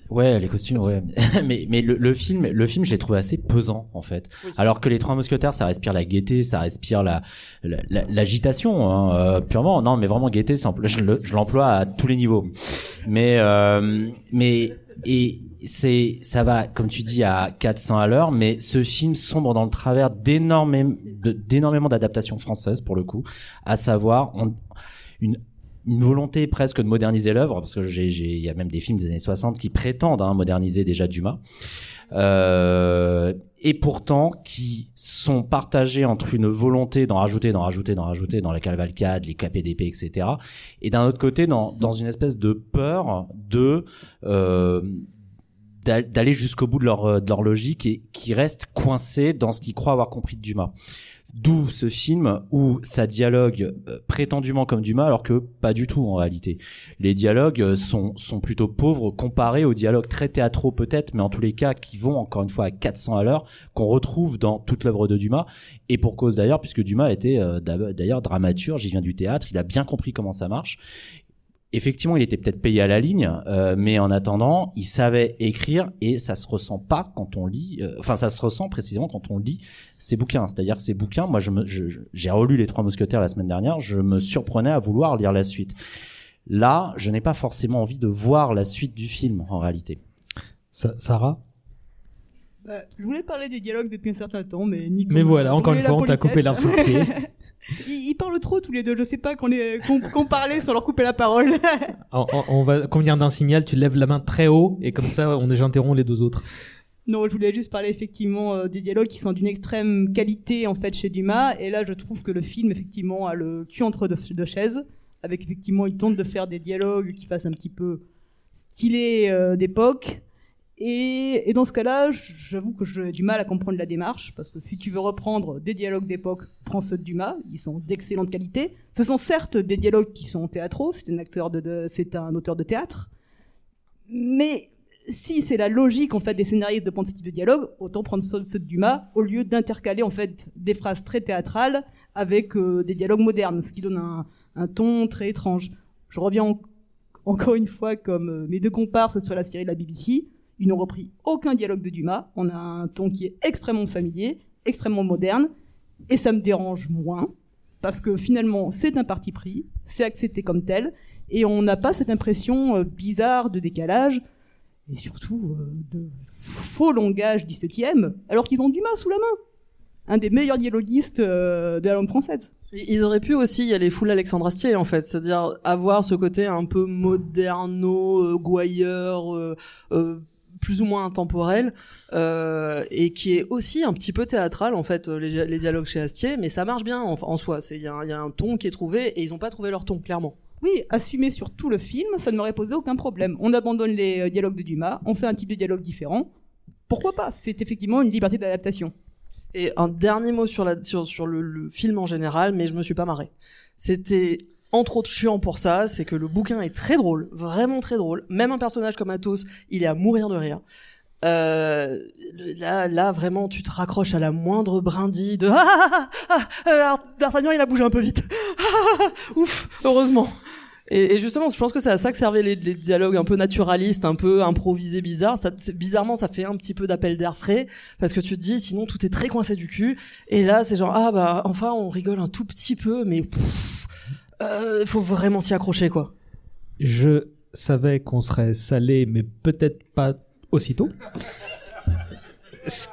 Ouais, les costumes, ouais. *laughs* mais mais le, le film, le film, je l'ai trouvé assez pesant en fait. Alors que les Trois Mousquetaires, ça respire la gaieté, ça respire la la- la- l'agitation hein, euh, purement. Non, mais vraiment gaieté, je le- je l'emploie à tous les niveaux. Mais euh, mais et c'est ça va comme tu dis à 400 à l'heure mais ce film sombre dans le travers d'énormément d'énormément d'adaptations françaises pour le coup à savoir on- une une volonté presque de moderniser l'œuvre parce que j'ai il y a même des films des années 60 qui prétendent hein, moderniser déjà Dumas euh, et pourtant qui sont partagés entre une volonté d'en rajouter, d'en rajouter, d'en rajouter dans la cavalcade, les KPDP, etc. Et d'un autre côté, dans, dans une espèce de peur de euh, d'al- d'aller jusqu'au bout de leur, euh, de leur logique et qui restent coincés dans ce qu'ils croient avoir compris de Dumas. D'où ce film où ça dialogue euh, prétendument comme Dumas, alors que pas du tout en réalité. Les dialogues euh, sont, sont plutôt pauvres comparés aux dialogues très théâtraux peut-être, mais en tous les cas qui vont encore une fois à 400 à l'heure, qu'on retrouve dans toute l'œuvre de Dumas, et pour cause d'ailleurs, puisque Dumas était euh, d'ailleurs dramaturge, il vient du théâtre, il a bien compris comment ça marche. Effectivement, il était peut-être payé à la ligne, euh, mais en attendant, il savait écrire et ça se ressent pas quand on lit. euh, enfin, ça se ressent précisément quand on lit ses bouquins. C'est-à-dire ces bouquins, moi, j'ai relu les Trois Mousquetaires la semaine dernière, je me surprenais à vouloir lire la suite. Là, je n'ai pas forcément envie de voir la suite du film en réalité. Sa- Sarah? Bah, je voulais parler des dialogues depuis un certain temps, mais Nico. Mais m'a voilà, encore une fois, la on t'a coupé l'art sous le pied. ils, ils parlent trop tous les deux. Je sais pas qu'on qu'on parlait sans leur couper la parole. *laughs* on, on- on va convenir d'un signal, tu lèves la main très haut et comme ça, on j'interromps les deux autres. non, je voulais juste parler effectivement euh, des dialogues qui sont d'une extrême qualité en fait chez Dumas. Et là, je trouve que le film effectivement a le cul entre deux, deux chaises. Avec effectivement, il tente de faire des dialogues qui fassent un petit peu stylé euh, d'époque. Et, et dans ce cas-là, j'avoue que j'ai du mal à comprendre la démarche, parce que si tu veux reprendre des dialogues d'époque, prends ceux de Dumas, ils sont d'excellente qualité. Ce sont certes des dialogues qui sont théâtraux, c'est un acteur de, un auteur de théâtre, mais si c'est la logique en fait des scénaristes de prendre ce type de dialogue, autant prendre ceux, de Dumas au lieu d'intercaler en fait des phrases très théâtrales avec euh, des dialogues modernes, ce qui donne un, ton très étrange. Je reviens en- encore une fois comme euh, mes deux comparses sur la série de la BBC, ils n'ont repris aucun dialogue de Dumas. On a un ton qui est extrêmement familier, extrêmement moderne, et ça me dérange moins parce que finalement c'est un parti pris, c'est accepté comme tel, et on n'a pas cette impression euh, bizarre de décalage et surtout euh, de faux langage 17e, alors qu'ils ont Dumas sous la main, un des meilleurs dialoguistes euh, de la langue française. Ils auraient pu aussi y aller full Alexandre Astier en fait, c'est-à-dire avoir ce côté un peu moderno, euh, gouailleur, euh, plus ou moins intemporel, euh, et qui est aussi un petit peu théâtral en fait euh, les, les dialogues chez Astier, mais ça marche bien en, en soi. Il y, a un- il y a un ton qui est trouvé et ils ont pas trouvé leur ton clairement. Oui, assumer sur tout le film, ça ne m'aurait posé aucun problème. On abandonne les euh, dialogues de Dumas, on fait un type de dialogue différent. Pourquoi pas? C'est effectivement une liberté d'adaptation. Et un dernier mot sur, la, sur, sur le, le film en général, mais je me suis pas marré. C'était entre autres chiant pour ça, c'est que le bouquin est très drôle, vraiment très drôle. Même un personnage comme Athos, il est à mourir de rire. Euh, là, vraiment, tu te raccroches à la moindre brindille de *laughs* ah, ah, ah, ah, euh, D'Artagnan, il a bougé un peu vite. *laughs* Ah, ah, ah, ouf, heureusement. Et, justement, je pense que c'est à ça que servaient les, dialogues un peu naturalistes, un peu improvisés, bizarres. Bizarrement, ça fait un petit peu d'appel d'air frais parce que tu te dis, sinon tout est très coincé du cul. Et là, c'est genre ah bah enfin, on rigole un tout petit peu, mais pff, euh, faut vraiment s'y accrocher quoi. Je savais qu'on serait salé, mais peut-être pas aussitôt. Ce-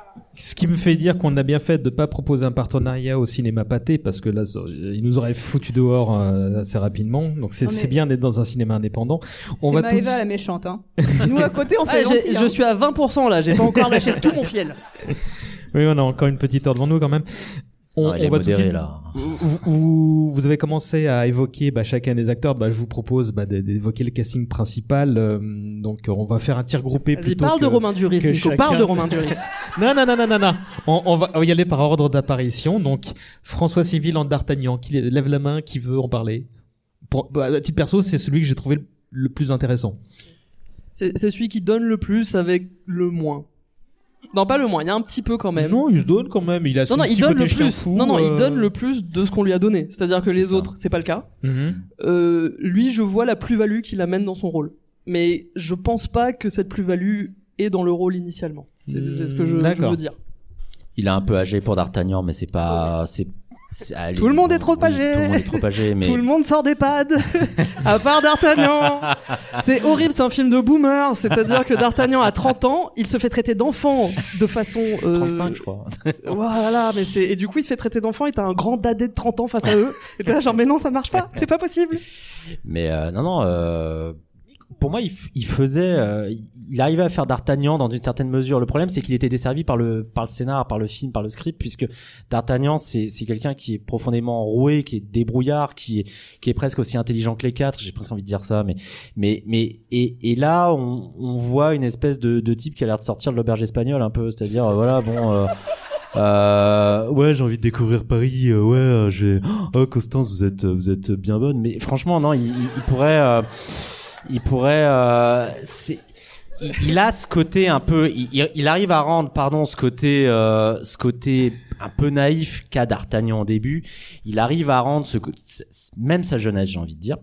qui me fait dire qu'on a bien fait de pas proposer un partenariat au cinéma pâté parce que là, ça- il nous aurait foutu dehors euh, assez rapidement. Donc c'est mais- bien d'être dans un cinéma indépendant. On C'est va. Maëva la méchante. Hein. *laughs* Nous à côté, on Ah, fait gentil, je hein. suis à 20% là, j'ai pas encore lâché tout mon fiel. *laughs* Oui, on a encore une petite heure devant nous quand même. On, on va tout de modéré, suite- là. Vous, vous, vous avez commencé à évoquer bah, chacun des acteurs. Bah, je vous propose bah, d'é- d'évoquer le casting principal. euh, donc, on va faire un tir groupé Vas-y, plutôt parle que... de Romain Duris, Nico, chacun- parle de Romain Duris. *laughs* Non, non, non, non, non, non. On, on va y aller par ordre d'apparition. Donc, François Civil en D'Artagnan. Qui lève la main Qui veut en parler Pour, bah, À titre perso, c'est celui que j'ai trouvé le, le plus intéressant. C'est c'est celui qui donne le plus avec le moins. Non, pas le moins, il y a un petit peu quand même. Non, il se donne quand même. Il a Non, son non, il petit donne côté le plus. fou, non, non, il euh, donne le plus de ce qu'on lui a donné. C'est-à-dire que les ça. autres, c'est pas le cas. mhm. Euh, lui, je vois la plus-value qu'il amène dans son rôle. Mais je pense pas que cette plus-value est dans le rôle initialement. C'est ce que je, veux dire. Il est un peu âgé pour D'Artagnan, mais c'est pas. c'est- allez, Tout le monde est trop oui, âgé. Tout le monde est trop âgé, *laughs* mais. Tout le monde sort des pads, *laughs* à part D'Artagnan. C'est horrible, c'est un film de boomer. C'est-à-dire que D'Artagnan a 30 ans, il se fait traiter d'enfant de façon. euh, 35, je crois. *laughs* Voilà, mais c'est et du coup il se fait traiter d'enfant et t'as un grand dadé de 30 ans face à eux. Et t'es là genre mais non ça marche pas, c'est pas possible. Mais euh, non, non. euh, pour moi, il, il faisait, euh, il arrivait à faire D'Artagnan dans une certaine mesure. Le problème, c'est qu'il était desservi par le par le scénar, par le film, par le script, puisque D'Artagnan, c'est c'est quelqu'un qui est profondément roué, qui est débrouillard, qui est qui est presque aussi intelligent que les quatre. J'ai presque envie de dire ça, mais mais mais et et là, on on voit une espèce de de type qui a l'air de sortir de l'auberge espagnole un peu, c'est-à-dire euh, voilà, bon. euh, Euh, ouais, j'ai envie de découvrir Paris. euh, ouais, euh, j'ai. Oh, Constance, vous êtes, vous êtes bien bonne. Mais franchement, non, il- il pourrait, euh, il pourrait. euh, il, il a ce côté un peu. Il, il- arrive à rendre, pardon, ce côté, euh, ce côté un peu naïf qu'a D'Artagnan au début. Il arrive à rendre ce, même sa jeunesse, j'ai envie de dire.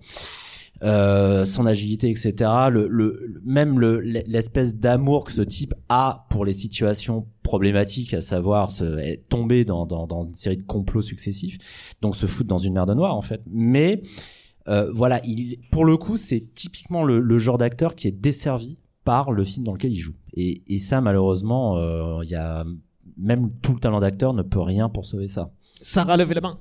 Euh, son agilité, etc. Le, le, même le, l'espèce d'amour que ce type a pour les situations problématiques, à savoir se tombé dans, dans, dans une série de complots successifs, donc se foutre dans une merde noire en fait. Mais euh, voilà, il, pour le coup, c'est typiquement le, le genre d'acteur qui est desservi par le film dans lequel il joue. Et, et ça, malheureusement, euh, il y a même tout le talent d'acteur ne peut rien pour sauver ça. Sarah, levez la main.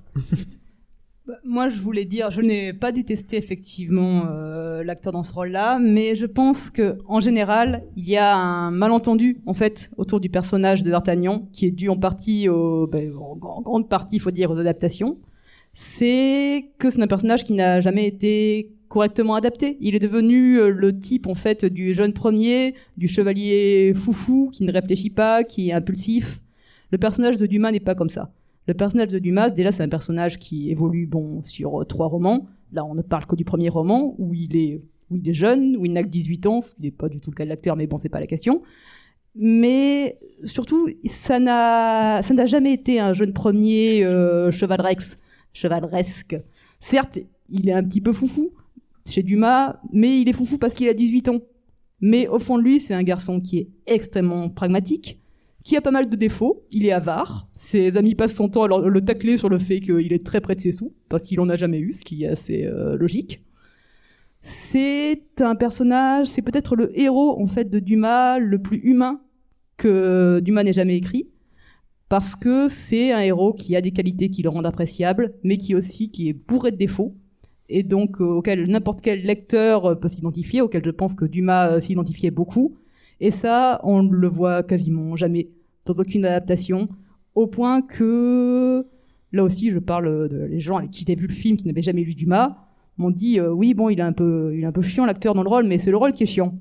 Bah, Moi, je voulais dire, je n'ai pas détesté effectivement euh, l'acteur dans ce rôle-là, mais je pense que en général, il y a un malentendu en fait autour du personnage de D'Artagnan, qui est dû en partie, au, ben, en, en grande partie, il faut dire, aux adaptations. C'est que c'est un personnage qui n'a jamais été correctement adapté. Il est devenu euh, le type en fait du jeune premier, du chevalier foufou qui ne réfléchit pas, qui est impulsif. Le personnage de Dumas n'est pas comme ça. Le personnage de Dumas, déjà, c'est un personnage qui évolue bon sur euh, trois romans. Là, on ne parle que du premier roman où il est où il est jeune, où il n'a que 18 ans, ce qui n'est pas du tout le cas de l'acteur, mais bon, c'est pas la question. Mais surtout, ça n'a jamais été un jeune premier euh, chevalerex, chevaleresque. Certes, il est un petit peu foufou chez Dumas, mais il est foufou parce qu'il a 18 ans. Mais au fond de lui, c'est un garçon qui est extrêmement pragmatique, qui a pas mal de défauts. Il est avare. Ses amis passent son temps à le tacler sur le fait qu'il est très près de ses sous, parce qu'il en a jamais eu, ce qui est assez euh, logique. C'est un personnage, c'est peut-être le héros en fait de Dumas le plus humain que Dumas n'ait jamais écrit, parce que c'est un héros qui a des qualités qui le rendent appréciable, mais qui aussi qui est bourré de défauts et donc euh, auquel n'importe quel lecteur euh, peut s'identifier, auquel je pense que Dumas euh, s'identifiait beaucoup. Et ça, on le voit quasiment jamais dans aucune adaptation, au point que là aussi, je parle de les gens qui j'ai vu le film, qui n'avaient jamais lu Dumas, m'ont dit oui bon, il est un peu, il est un peu chiant l'acteur dans le rôle, mais c'est le rôle qui est chiant.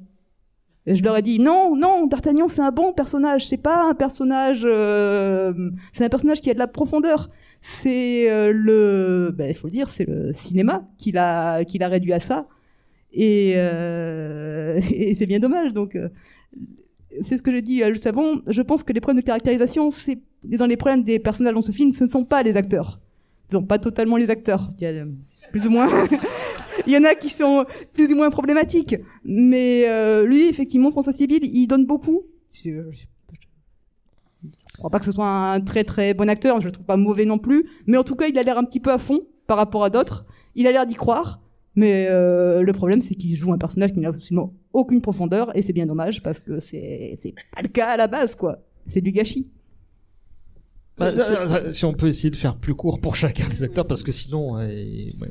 Je leur ai dit non, non, D'Artagnan c'est un bon personnage, c'est pas un personnage, euh, c'est un personnage qui a de la profondeur. C'est euh, le, ben, il faut dire, c'est le cinéma qui l'a, qui l'a réduit à ça. Et, euh, *laughs* c'est bien dommage. Donc, euh, c'est ce que j'ai dit Le Savon. Je pense que les problèmes de caractérisation, c'est dans les problèmes des personnages dans ce film, ce ne sont pas les acteurs. Ils sont pas totalement les acteurs. Plus ou moins. *laughs* Il y en a qui sont plus ou moins problématiques. Mais euh, lui, effectivement, François Civil, il donne beaucoup. Je crois pas que ce soit un très très bon acteur, je le trouve pas mauvais non plus, mais en tout cas il a l'air un petit peu à fond par rapport à d'autres. Il a l'air d'y croire, mais euh, le problème c'est qu'il joue un personnage qui n'a absolument aucune profondeur et c'est bien dommage parce que c'est pas le cas à la base quoi. C'est du gâchis. Bah, c'est- Euh, si on peut essayer de faire plus court pour chacun des acteurs, parce que sinon, euh,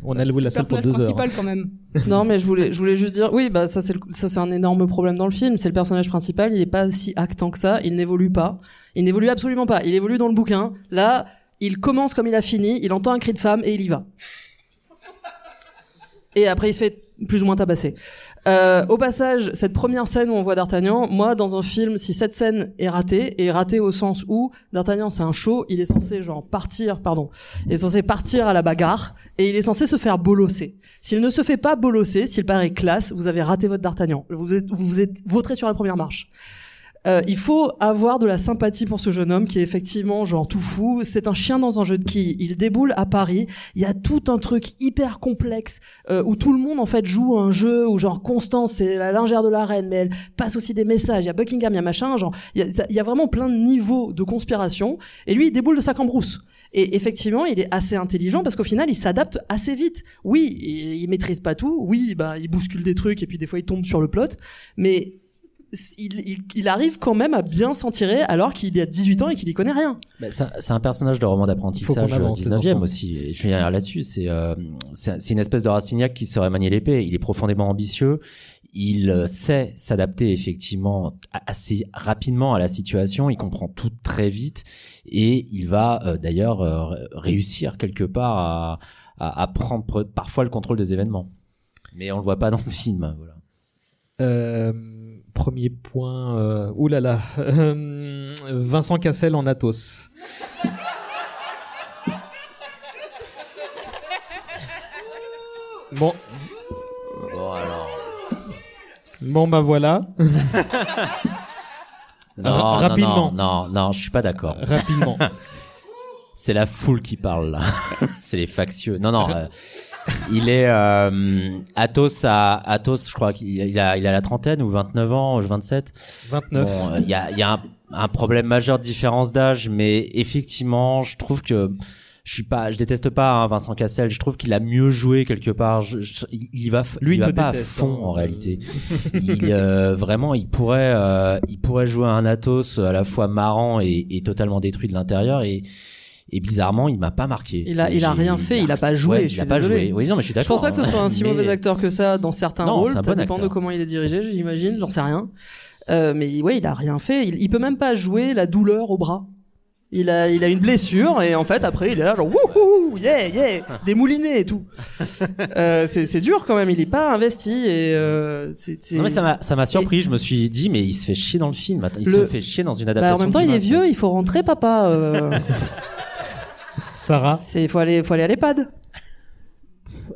on a loué la C'est le salle pour personnage deux heures. principal quand même. *laughs* Non, mais je voulais, je voulais juste dire, oui, bah ça c'est le- ça c'est un énorme problème dans le film. C'est le personnage principal, il est pas si actant que ça, il n'évolue pas, il n'évolue absolument pas. Il évolue dans le bouquin. Là, il commence comme il a fini, il entend un cri de femme et il y va. Et après, il se fait plus ou moins tabasser. Euh, au passage, cette première scène où on voit D'Artagnan, moi, dans un film, si cette scène est ratée, est ratée au sens où D'Artagnan, c'est un show, il est censé, genre, partir, pardon, il est censé partir à la bagarre, et il est censé se faire bolosser. S'il ne se fait pas bolosser, s'il paraît classe, vous avez raté votre D'Artagnan. Vous êtes, vous êtes vautré sur la première marche. Euh, il faut avoir de la sympathie pour ce jeune homme qui est effectivement genre tout fou. C'est un chien dans un jeu de quilles. Il déboule à Paris. Il y a tout un truc hyper complexe euh, où tout le monde en fait joue un jeu où genre Constance c'est la lingère de la reine, mais elle passe aussi des messages. Il y a Buckingham, il y a machin. Genre il y a, vraiment plein de niveaux de conspiration. Et lui il déboule de sa cambrousse. Et effectivement, il est assez intelligent parce qu'au final, il s'adapte assez vite. Oui, il, il maîtrise pas tout. Oui, bah, il bouscule des trucs et puis des fois, il tombe sur le plot. Mais il, il, il arrive quand même à bien s'en tirer alors qu'il a 18 ans et qu'il y connaît rien. Bah, c'est un- c'est un personnage de roman d'apprentissage qu'on avance, 19e les enfants. aussi. Et je vais dire là-dessus, c'est euh, une espèce de Rastignac qui saurait manier l'épée. Il est profondément ambitieux. Il euh, sait s'adapter effectivement assez rapidement à la situation. Il comprend tout très vite et il va euh, d'ailleurs euh, réussir quelque part à, à, à prendre pre- parfois le contrôle des événements. Mais on le voit pas dans le film. Voilà. Euh, premier point. Euh... Là. Euh, Vincent Cassel en Athos. bon. Bon alors. Bon bah voilà. *laughs* Non, non, rapidement. Non, non, non, je suis pas d'accord. Rapidement. *laughs* C'est la foule qui parle là. *laughs* c'est les factieux. Non, non. euh, il est euh, Athos à Athos, je crois qu'il il a, il a la trentaine ou 29 ans, 27. 29. Bon, euh, il y a, il y a un, un problème majeur de différence d'âge, mais effectivement, je trouve que je suis pas, je déteste pas hein, Vincent Cassel. Je trouve qu'il a mieux joué quelque part. Je- je- il, va, Lui, il va pas déteste, à fond hein. en réalité. il euh, vraiment, il pourrait, euh, il pourrait jouer un Athos à la fois marrant et, et totalement détruit de l'intérieur et et bizarrement, il m'a pas marqué. Il a- il a rien fait, il a pas joué, Ouais, je il a pas désolé. joué. Oui, non, mais je suis Je d'accord. pense pas que ce soit un si Mais- mauvais acteur que ça dans certains Non, rôles. Ça bon dépend de comment il est dirigé, j'imagine. J'en sais rien. Euh, mais ouais, il a rien fait. Il, il peut même pas jouer la douleur au bras. Il a, il a une blessure et en fait après il est là genre wouhou yeah yeah des moulinets et tout. *laughs* euh, c'est dur quand même. Il est pas investi et euh, c'est. Non mais ça m'a ça m'a surpris. Je me suis dit mais il se fait chier dans le film. Attends, il Le- se fait chier dans une Bah, adaptation. en même temps, il est vieux. Il faut rentrer, papa. Euh, *laughs* Sarah. c'est faut aller, faut aller à l'EHPAD.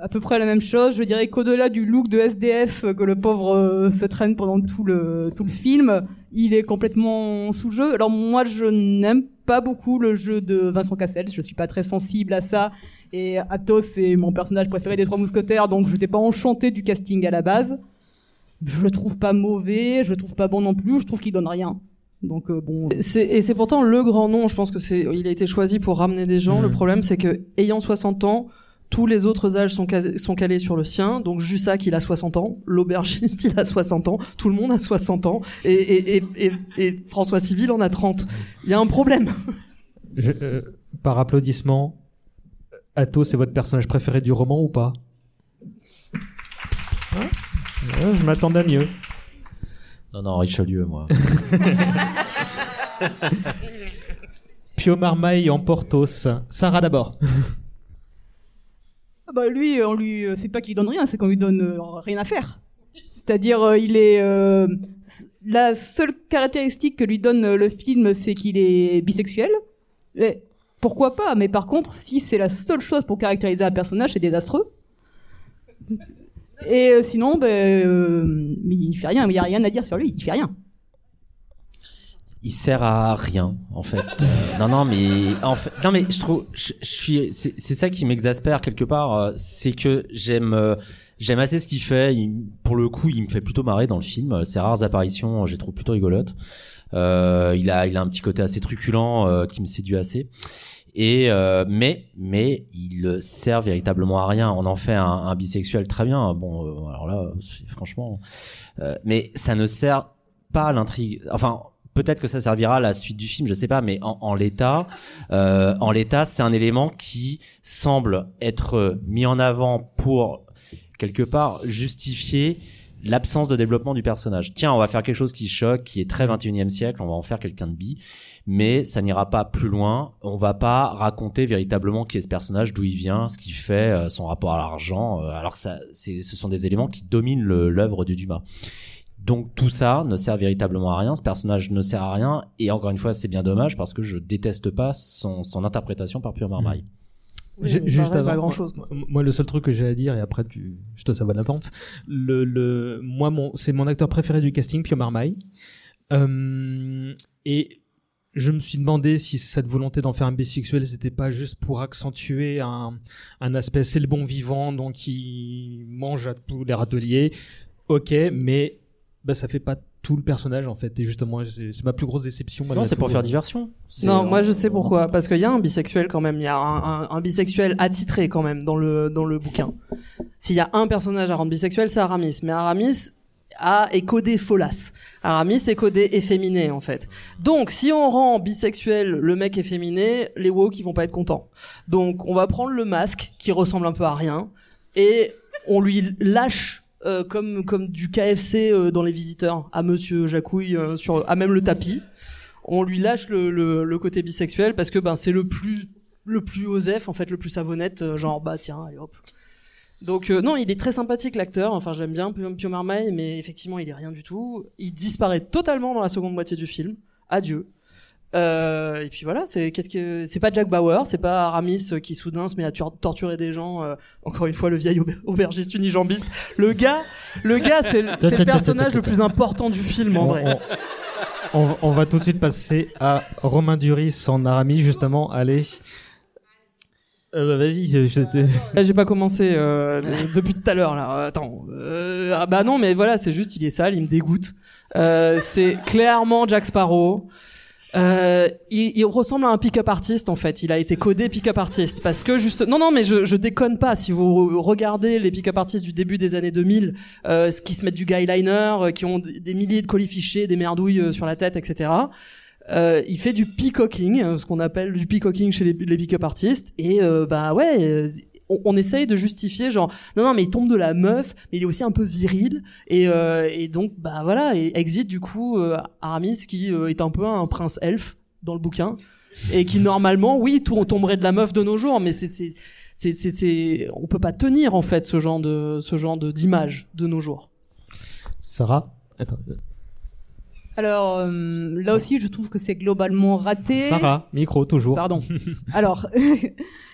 à peu près la même chose. Je dirais qu'au-delà du look de SDF que le pauvre euh, se traîne pendant tout le, tout le film, il est complètement sous jeu. Alors moi, je n'aime pas beaucoup le jeu de Vincent Cassel. Je suis pas très sensible à ça. Et Athos est mon personnage préféré des Trois Mousquetaires, donc je n'étais pas enchanté du casting à la base. Je le trouve pas mauvais, je le trouve pas bon non plus. Je trouve qu'il donne rien. Donc euh, bon. Et c'est pourtant le grand nom. Je pense que c'est, il a été choisi pour ramener des gens. Le problème, c'est que ayant 60 ans, tous les autres âges sont, casés- sont calés sur le sien. Donc Jussac, il a 60 ans. L'aubergiste, *laughs* il a 60 ans. Tout le monde a 60 ans. Et, et, et, et, et François Civil en a 30. Il y a un problème. Je- euh, par applaudissement, Athos c'est votre personnage préféré du roman ou pas? Hein? Ouais, Je m'attendais à mieux. Non non Richelieu moi. *laughs* Pio Marmaille en Porthos. Sarah d'abord. Ah Bah lui, on lui, euh, c'est pas qu'il donne rien, c'est qu'on lui donne euh, rien à faire. C'est-à-dire, euh, il est euh, la seule caractéristique que lui donne le film, c'est qu'il est bisexuel. Et pourquoi pas Mais par contre, si c'est la seule chose pour caractériser un personnage, c'est désastreux. Et euh, sinon, ben, euh, il fait rien. Il y a rien à dire sur lui. Il fait rien. il sert à rien en fait. Euh, *laughs* non non mais en fait non mais je trouve je, je suis c'est ça qui m'exaspère quelque part euh, c'est que j'aime euh, j'aime assez ce qu'il fait Il- pour le coup il me fait plutôt marrer dans le film Euh, ses rares apparitions je les trouve plutôt rigolotes euh, il a il a un petit côté assez truculent euh, qui me séduit assez et euh, mais mais il sert véritablement à rien. On en fait un, un bisexuel très bien. Bon euh, alors là franchement euh, mais ça ne sert pas à l'intrigue. Enfin peut-être que ça servira à la suite du film, je sais pas, mais en, en l'état, euh, en l'état, c'est un élément qui semble être mis en avant pour quelque part justifier l'absence de développement du personnage. Tiens, on va faire quelque chose qui choque, qui est très 21e siècle, on va en faire quelqu'un de bi, mais ça n'ira pas plus loin. On va pas raconter véritablement qui est ce personnage, d'où il vient, ce qu'il fait, euh, son rapport à l'argent, euh, alors que ça, c'est, ce sont des éléments qui dominent l'œuvre de Dumas. Donc tout ça ne sert véritablement à rien, ce personnage ne sert à rien, et encore une fois c'est bien dommage parce que je déteste pas son, son interprétation par Pio Marmaille. Oui, Ju- mais juste avant, pas grand chose. Moi, moi, le seul truc que j'ai à dire, et après tu, je te savonne la pente, le, le, moi, mon, c'est mon acteur préféré du casting, Pio Marmaille. Euh, et je me suis demandé si cette volonté d'en faire un bisexuel, c'était pas juste pour accentuer un, un aspect, c'est le bon vivant, donc il mange à tous les râteliers. Ok, mais bah, ça fait pas tout le personnage en fait. Et justement, c'est ma plus grosse déception. Non, c'est pour faire diversion. Non, moi je sais pourquoi. Parce qu'il y a un bisexuel quand même. Il y a un, un, un bisexuel attitré quand même dans le dans le bouquin. S'il y a un personnage à rendre bisexuel, c'est Aramis. Mais Aramis a est codé folasse. Aramis est codé efféminé en fait. Donc si on rend bisexuel le mec efféminé, les woke ils vont pas être contents. Donc on va prendre le masque qui ressemble un peu à rien et on lui lâche euh, comme du KFC euh, dans les visiteurs à Monsieur Jacouille euh, sur à même le tapis on lui lâche le, côté bisexuel parce que ben c'est le plus le plus osef en fait le plus savonnette euh, genre bah tiens allez hop Donc non, il est très sympathique l'acteur. Enfin, je l'aime bien, Pio Marmaille, mais effectivement, il est rien du tout. Il disparaît totalement dans la seconde moitié du film. Adieu. Euh, et puis voilà, c'est qu'est-ce que c'est pas Jack Bauer, c'est pas Aramis euh, qui soudain se met à tur- torturer des gens. euh, encore une fois, le vieil auber- aubergiste unijambiste. Le gars, le gars, c'est le, personnage le plus important du film en vrai. on- on- on va tout de suite passer à Romain Duris en Aramis, justement. Allez. Euh, bah, vas-y, Là, *laughs* J'ai pas commencé euh, de- depuis tout à l'heure là. Euh, Attends. Euh, ah bah non, mais voilà, c'est juste il est sale, il me dégoûte. Euh, c'est clairement Jack Sparrow. Euh, il, il ressemble à un pick-up artiste en fait. Il a été codé pick-up artiste parce que juste non non mais je, je déconne pas. Si vous regardez les pick-up artistes du début des années 2000, euh, qui se mettent du guyliner, euh, qui ont des des milliers de colis fichés, des merdouilles euh, sur la tête, etc. Euh, il fait du peacocking, euh, ce qu'on appelle du peacocking chez les, les pick-up artistes. Et euh, bah ouais, euh, on, on essaye de justifier genre non non mais il tombe de la meuf, mais il est aussi un peu viril. Et, euh, et donc bah voilà, et exit du coup euh, Aramis qui euh, est un peu un prince elfe dans le bouquin et qui normalement oui tout on tomberait de la meuf de nos jours, mais c'est c'est c'est on peut pas tenir en fait ce genre de ce genre de d'image de nos jours. Sarah? Attends. Alors euh, là aussi, je trouve que c'est globalement raté. Sarah, micro, toujours. Pardon. Alors, *laughs*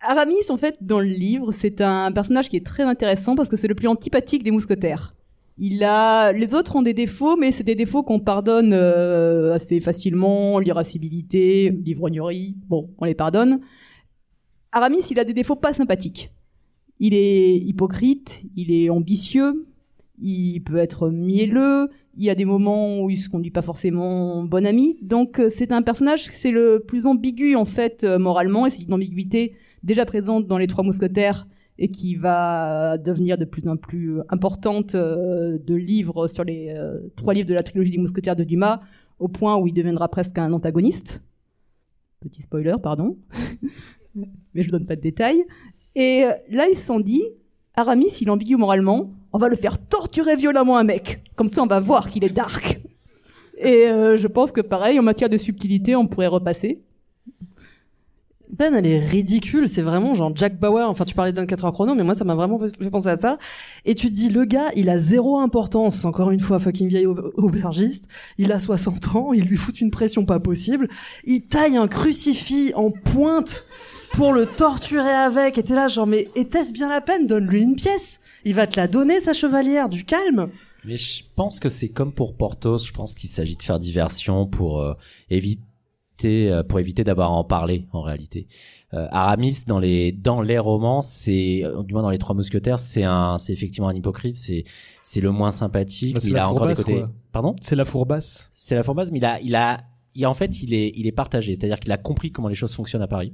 Aramis, en fait, dans le livre, c'est un personnage qui est très intéressant parce que c'est le plus antipathique des mousquetaires. Il a, les autres ont des défauts, mais c'est des défauts qu'on pardonne euh, assez facilement, l'irascibilité, l'ivrognerie, bon, on les pardonne. Aramis, il a des défauts pas sympathiques. Il est hypocrite, il est ambitieux, il peut être mielleux, il y a des moments où il se conduit pas forcément bon ami. Donc euh, c'est un personnage, c'est le plus ambigu en fait euh, moralement, et c'est une ambiguïté déjà présente dans les Trois Mousquetaires et qui va devenir de plus en plus importante euh, de livres sur les euh, trois livres de la trilogie des Mousquetaires de Dumas, au point où il deviendra presque un antagoniste. Petit spoiler, pardon, *laughs* mais je donne pas de détails. Et euh, là, ils se sont dit, Aramis, il ambigu moralement, on va le faire torturer violemment un mec. Comme ça, on va voir qu'il est dark. Et je pense que pareil, en matière de subtilité, on pourrait repasser. Scène, elle est ridicule. C'est vraiment genre Jack Bauer. Enfin, tu parlais d'un 4 heures chrono, mais moi, ça m'a vraiment fait penser à ça. Et tu te dis, le gars, il a zéro importance. Encore une fois, fucking vieille au- aubergiste. Il a 60 ans. Il lui fout une pression pas possible. Il taille un crucifix en pointe pour le torturer avec. Et t'es là, genre, mais était-ce bien la peine? Donne-lui une pièce. Il va te la donner, sa chevalière. Du calme. Mais je pense que c'est comme pour Portos. Je pense qu'il s'agit de faire diversion pour euh, éviter euh, pour éviter d'avoir à en parler en réalité. Euh, Aramis dans les dans les romans, c'est euh, du moins dans les Trois Mousquetaires, c'est un c'est effectivement un hypocrite. C'est c'est le moins sympathique. Il a encore des côtés. quoi. Pardon? C'est la fourbasse. C'est la fourbasse, mais il a il a il, en fait il est il est partagé. C'est-à-dire qu'il a compris comment les choses fonctionnent à Paris.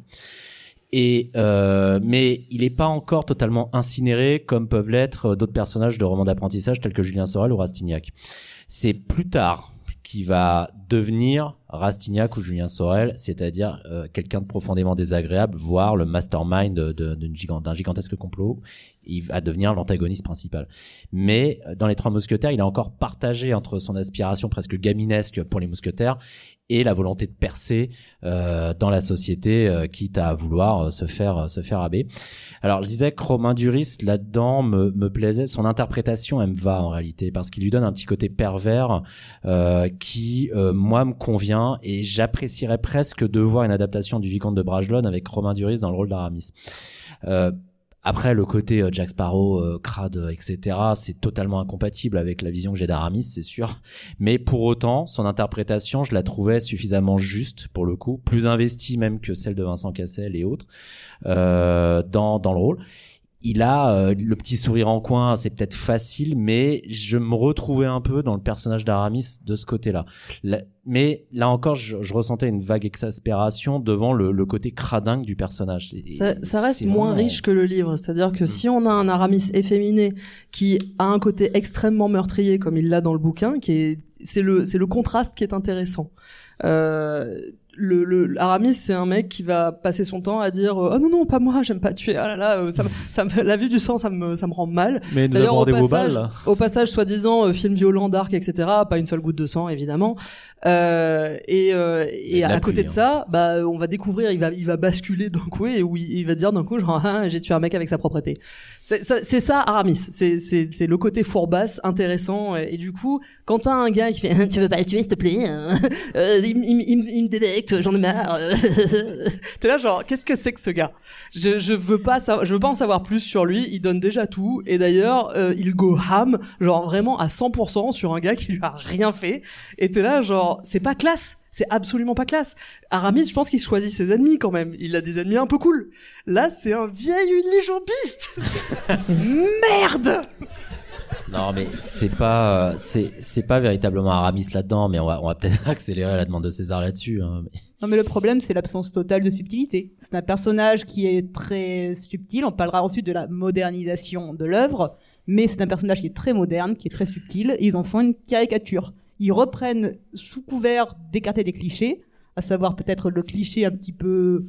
Et euh, mais il n'est pas encore totalement incinéré comme peuvent l'être euh, d'autres personnages de romans d'apprentissage tels que Julien Sorel ou Rastignac. C'est plus tard qu'il va devenir Rastignac ou Julien Sorel, c'est-à-dire euh, quelqu'un de profondément désagréable, voire le mastermind d'un gigantesque complot. Il va devenir l'antagoniste principal. Mais euh, dans les Trois Mousquetaires, il est encore partagé entre son aspiration presque gaminesque pour les mousquetaires et la volonté de percer euh, dans la société, euh, quitte à vouloir euh, se faire se faire abbé. Alors, je disais que Romain Duris là-dedans me, me plaisait. Son interprétation, elle me va en réalité parce qu'il lui donne un petit côté pervers qui, moi, me convient et j'apprécierais presque de voir une adaptation du Vicomte de Bragelonne avec Romain Duris dans le rôle d'Aramis. Euh, après, le côté euh, Jack Sparrow, euh, crade, euh, etc., c'est totalement incompatible avec la vision que j'ai d'Aramis, c'est sûr. *laughs* Mais pour autant, son interprétation, je la trouvais suffisamment juste, pour le coup, plus investie même que celle de Vincent Cassel et autres, euh, dans, dans le rôle. Il a euh, le petit sourire en coin, c'est peut-être facile, mais je me retrouvais un peu dans le personnage d'Aramis de ce côté-là. Mais là encore, je, je ressentais une vague exaspération devant le, le côté cradingue du personnage. Et- Ça, ça reste moins vraiment- riche que le livre. C'est-à-dire que si on a un Aramis efféminé qui a un côté extrêmement meurtrier comme il l'a dans le bouquin, qui est c'est le c'est le contraste qui est intéressant. Euh, le, le Aramis c'est un mec qui va passer son temps à dire oh non non pas moi j'aime pas tuer ah là là euh, ça, me, ça me, la vue du sang ça me ça me rend mal Mais nous D'ailleurs, avons au passage, au passage soi-disant euh, film violent dark etc pas une seule goutte de sang évidemment euh, et euh, et de la à côté pluie, de hein. ça bah on va découvrir il va il va basculer d'un coup et où il, il va dire d'un coup genre ah, j'ai tué un mec avec sa propre épée. C'est ça, ça Aramis. C'est c'est c'est le côté fourbasse intéressant et, et du coup quand t'as un gars qui fait *laughs* tu veux pas le tuer s'il te plaît hein *laughs* Euh, il, il, il, me délecte j'en ai marre. *laughs* T'es là genre qu'est-ce que c'est que ce gars? Je je veux pas je veux pas en savoir plus sur lui il donne déjà tout et d'ailleurs euh, il go ham genre vraiment à 100% sur un gars qui lui a rien fait et t'es là genre c'est pas classe c'est absolument pas classe. Aramis, je pense qu'il choisit ses ennemis quand même. Il a des ennemis un peu cool. Là, c'est un vieil unijambiste. *laughs* Merde Non, mais c'est pas, c'est, c'est pas véritablement Aramis là-dedans, mais on va, on va peut-être *laughs* accélérer la demande de César là-dessus. Hein. mais- *laughs* Non, mais le problème, c'est l'absence totale de subtilité. C'est un personnage qui est très subtil. On parlera ensuite de la modernisation de l'œuvre, mais c'est un personnage qui est très moderne, qui est très subtil, et ils en font une caricature. Ils reprennent, sous couvert d'écarter des clichés, à savoir peut-être le cliché un petit peu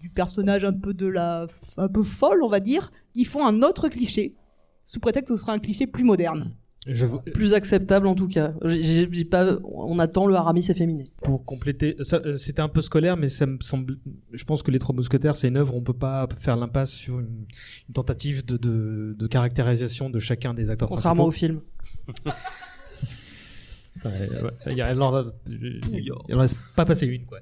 du personnage un peu de la, un peu folle, on va dire. Ils font un autre cliché, sous prétexte que ce sera un cliché plus moderne. Je Plus acceptable en tout cas. J'ai pas, on attend le Aramis efféminé. pour compléter, euh, c'était un peu scolaire, mais ça me semble. Je pense que les Trois Mousquetaires, c'est une œuvre. On peut pas faire l'impasse sur une, une tentative de, de, de caractérisation de chacun des acteurs Contrairement au film. *laughs* Ouais, ouais, il y a- alors, il en reste pas passé une quoi.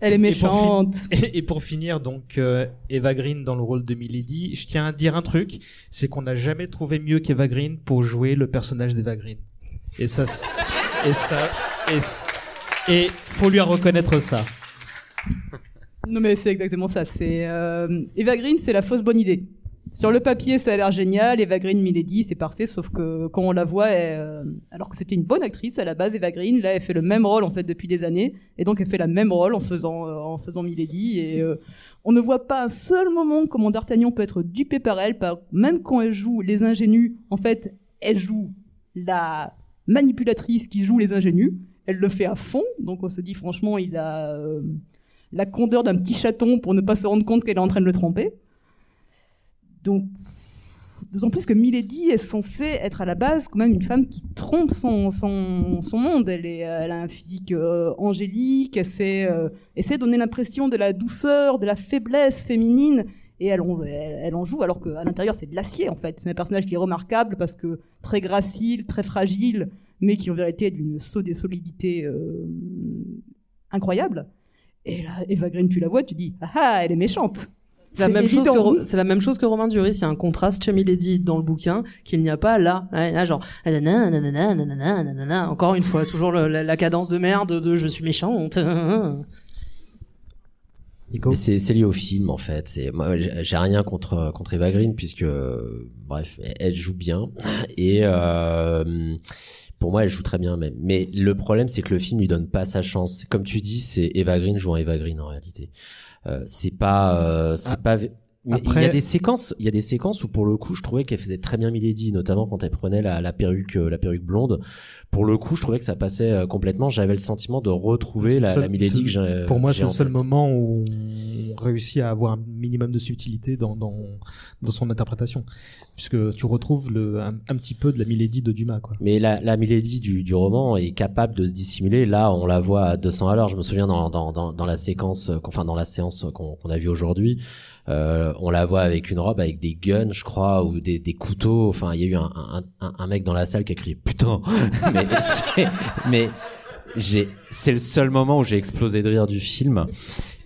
Elle est Et pour méchante. Et, pour finir, donc euh, Eva Green dans le rôle de Milady, je tiens à dire un truc, c'est qu'on n'a jamais trouvé mieux qu'Eva Green pour jouer le personnage d'Eva Green. Et ça, et ça, et, faut lui reconnaître ça. Non mais c'est exactement ça. C'est euh, Eva Green, c'est la fausse bonne idée. Sur le papier, ça a l'air génial. Eva Green, Milady, c'est parfait. Sauf que quand on la voit, euh, alors que c'était une bonne actrice à la base, Eva Green, là, elle fait le même rôle en fait depuis des années, et donc elle fait la même rôle en faisant euh, en faisant Milady. Et euh, on ne voit pas un seul moment comment D'Artagnan peut être dupé par elle. Même quand elle joue les ingénus, en fait, elle joue la manipulatrice qui joue les ingénus. Elle le fait à fond. Donc on se dit franchement, il a la condeur d'un petit chaton pour ne pas se rendre compte qu'elle est en train de le tromper. Donc, d'autant plus que Milady est censée être à la base quand même une femme qui trompe son, son, monde. Elle, est, elle a un physique euh, angélique, elle sait, euh, elle sait donner l'impression de la douceur, de la faiblesse féminine. Et elle en, joue alors qu'à l'intérieur c'est de l'acier en fait. C'est un personnage qui est remarquable parce que très gracile, très fragile, mais qui en vérité est d'une solidité euh, incroyable. Et là, Eva Green, tu la vois, tu dis, ah ah, elle est méchante. C'est la, même chose que c'est la même chose que Romain Duris. Il y a un contraste chez Milady dans le bouquin qu'il n'y a pas là. Ouais, Là, genre, nanana, nanana, nanana, nanana. encore une fois, toujours le- la, la cadence de merde de je suis méchante. *laughs* C'est c'est lié au film en fait. C'est moi j'ai rien contre contre Eva Green puisque bref elle, elle joue bien et euh, pour moi elle joue très bien même. Mais le problème c'est que le film lui donne pas sa chance. Comme tu dis c'est Eva Green jouant Eva Green en réalité. Euh, c'est pas euh, c'est Ah. pas mais il y Après- a des séquences, il y a des séquences où pour le coup, je trouvais qu'elle faisait très bien Milady, notamment quand elle prenait la, la perruque, euh, la perruque blonde. Pour le coup, je trouvais que ça passait complètement. J'avais le sentiment de retrouver la, seul- la Milady que j'ai. Pour moi, c'est le seul tête. moment où on réussit à avoir un minimum de subtilité dans, dans, dans son interprétation. Puisque tu retrouves le, un, petit peu de la Milady de Dumas, quoi. Mais la, la Milady du, du roman est capable de se dissimuler. Là, on la voit à 200 à l'heure. Je me souviens dans, dans, dans, la séquence, euh, enfin dans la séance qu'on qu'on a vue aujourd'hui, euh, on la voit avec une robe avec des guns, je crois, ou des, des couteaux. Enfin, il y a eu un, un, un, mec dans la salle qui a crié putain. *laughs* mais mais j'ai, c'est le seul moment où j'ai explosé de rire du film.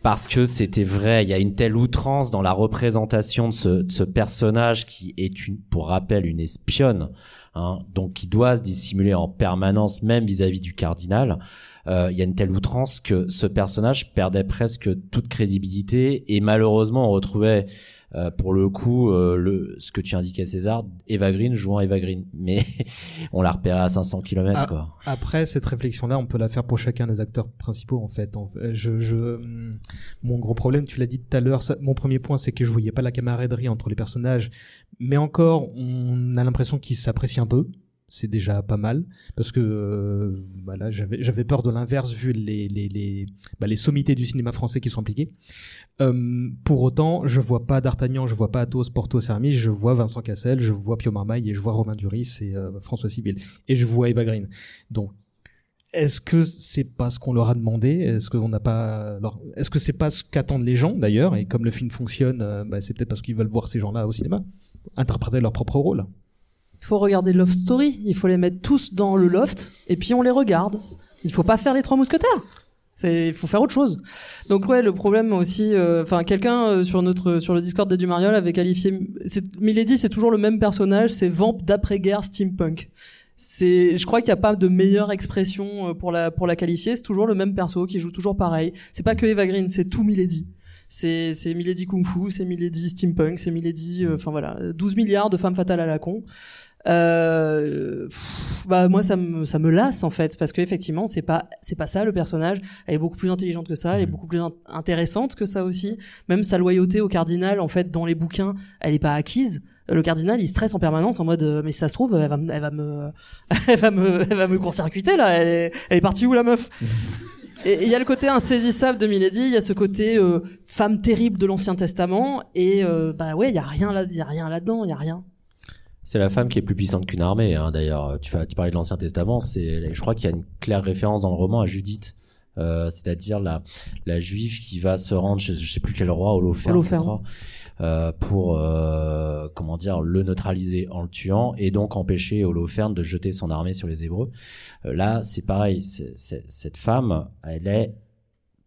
Parce que c'était vrai, il y a une telle outrance dans la représentation de ce, personnage qui est pour rappel, une espionne, hein, donc qui doit se dissimuler en permanence, même vis-à-vis du cardinal. Euh, Il y a une telle outrance que ce personnage perdait presque toute crédibilité et malheureusement on retrouvait euh, pour le coup euh, le ce que tu indiquais César, Eva Green jouant Eva Green, *laughs* mais on l'a repéré à 500 km Ah. quoi. Après, cette réflexion-là, on peut la faire pour chacun des acteurs principaux, en fait. Je, je, hum, mon gros problème, tu l'as dit tout à l'heure, mon premier point, c'est que je voyais pas la camaraderie entre les personnages. Mais encore, on a l'impression qu'ils s'apprécient un peu. C'est déjà pas mal parce que euh, voilà j'avais j'avais peur de l'inverse vu les les les bah, les sommités du cinéma français qui sont impliquées euh, pour autant je vois pas D'Artagnan je vois pas Athos Porthos Aramis je vois Vincent Cassel je vois Pio Marmaille et je vois Romain Duris et euh, François Civil. Et je vois Eva Green. Donc est-ce que c'est pas ce qu'on leur a demandé? Est-ce qu'on n'a pas Est-ce que c'est pas ce qu'attendent les gens d'ailleurs? Et comme le film fonctionne, bah, c'est peut-être parce qu'ils veulent voir ces gens-là au cinéma. Interpréter leur propre rôle. Il faut regarder Love Story. Il faut les mettre tous dans le loft et puis on les regarde. Il faut pas faire les trois mousquetaires. Il faut faire autre chose. Donc ouais, le problème aussi, euh, enfin quelqu'un euh, sur notre sur le Discord d'Edu Mariol avait qualifié, c'est, Milady, c'est toujours le même personnage, c'est vamp d'après-guerre steampunk. C'est, je crois qu'il n'y a pas de meilleure expression euh, pour la pour la qualifier. C'est toujours le même perso qui joue toujours pareil. C'est pas que Eva Green, c'est tout Milady. C'est c'est Milady Kung Fu, c'est Milady steampunk, c'est Milady, enfin voilà, 12 milliards de femmes fatales à la con. Euh, pff, bah moi ça me ça me lasse en fait parce que effectivement c'est pas c'est pas ça le personnage. Elle est beaucoup plus intelligente que ça elle est beaucoup plus in- intéressante que ça aussi. Même sa loyauté au cardinal en fait dans les bouquins elle est pas acquise. Le cardinal il stresse en permanence en mode euh, mais si ça se trouve elle va me- elle va me *laughs* elle va me elle va me court-circuiter là. Elle est, elle est partie où la meuf? *laughs* Et il y a le côté insaisissable de Milady, il y a ce côté euh, femme terrible de l'Ancien Testament, et euh, bah ouais, il y a rien là, il y a rien là-dedans, il y a rien. C'est la femme qui est plus puissante qu'une armée. Hein, D'ailleurs, tu, parlais de l'Ancien Testament. C'est, je crois qu'il y a une claire référence dans le roman à Judith, euh, c'est-à-dire la, la juive qui va se rendre chez je sais plus quel roi, Holoferne, euh, pour euh, comment dire le neutraliser en le tuant et donc empêcher Holoferne de jeter son armée sur les Hébreux. Euh, là, c'est pareil. cette femme, elle est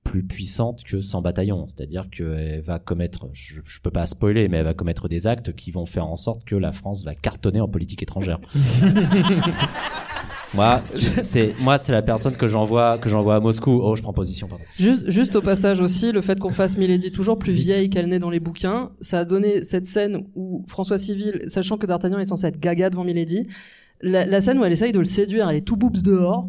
plus puissante que 100 bataillons. C'est-à-dire qu'elle va commettre, je, je peux pas spoiler, mais elle va commettre des actes qui vont faire en sorte que la France va cartonner en politique étrangère. *laughs* moi, c'est moi, c'est la personne que j'envoie que j'envoie à Moscou. Oh, je prends position, pardon. Juste, juste au passage aussi, le fait qu'on fasse Milady toujours plus vieille qu'elle n'est dans les bouquins, ça a donné cette scène où François Civil, sachant que D'Artagnan est censé être gaga devant Milady, la, la scène où elle essaye de le séduire, elle est tout boobs dehors.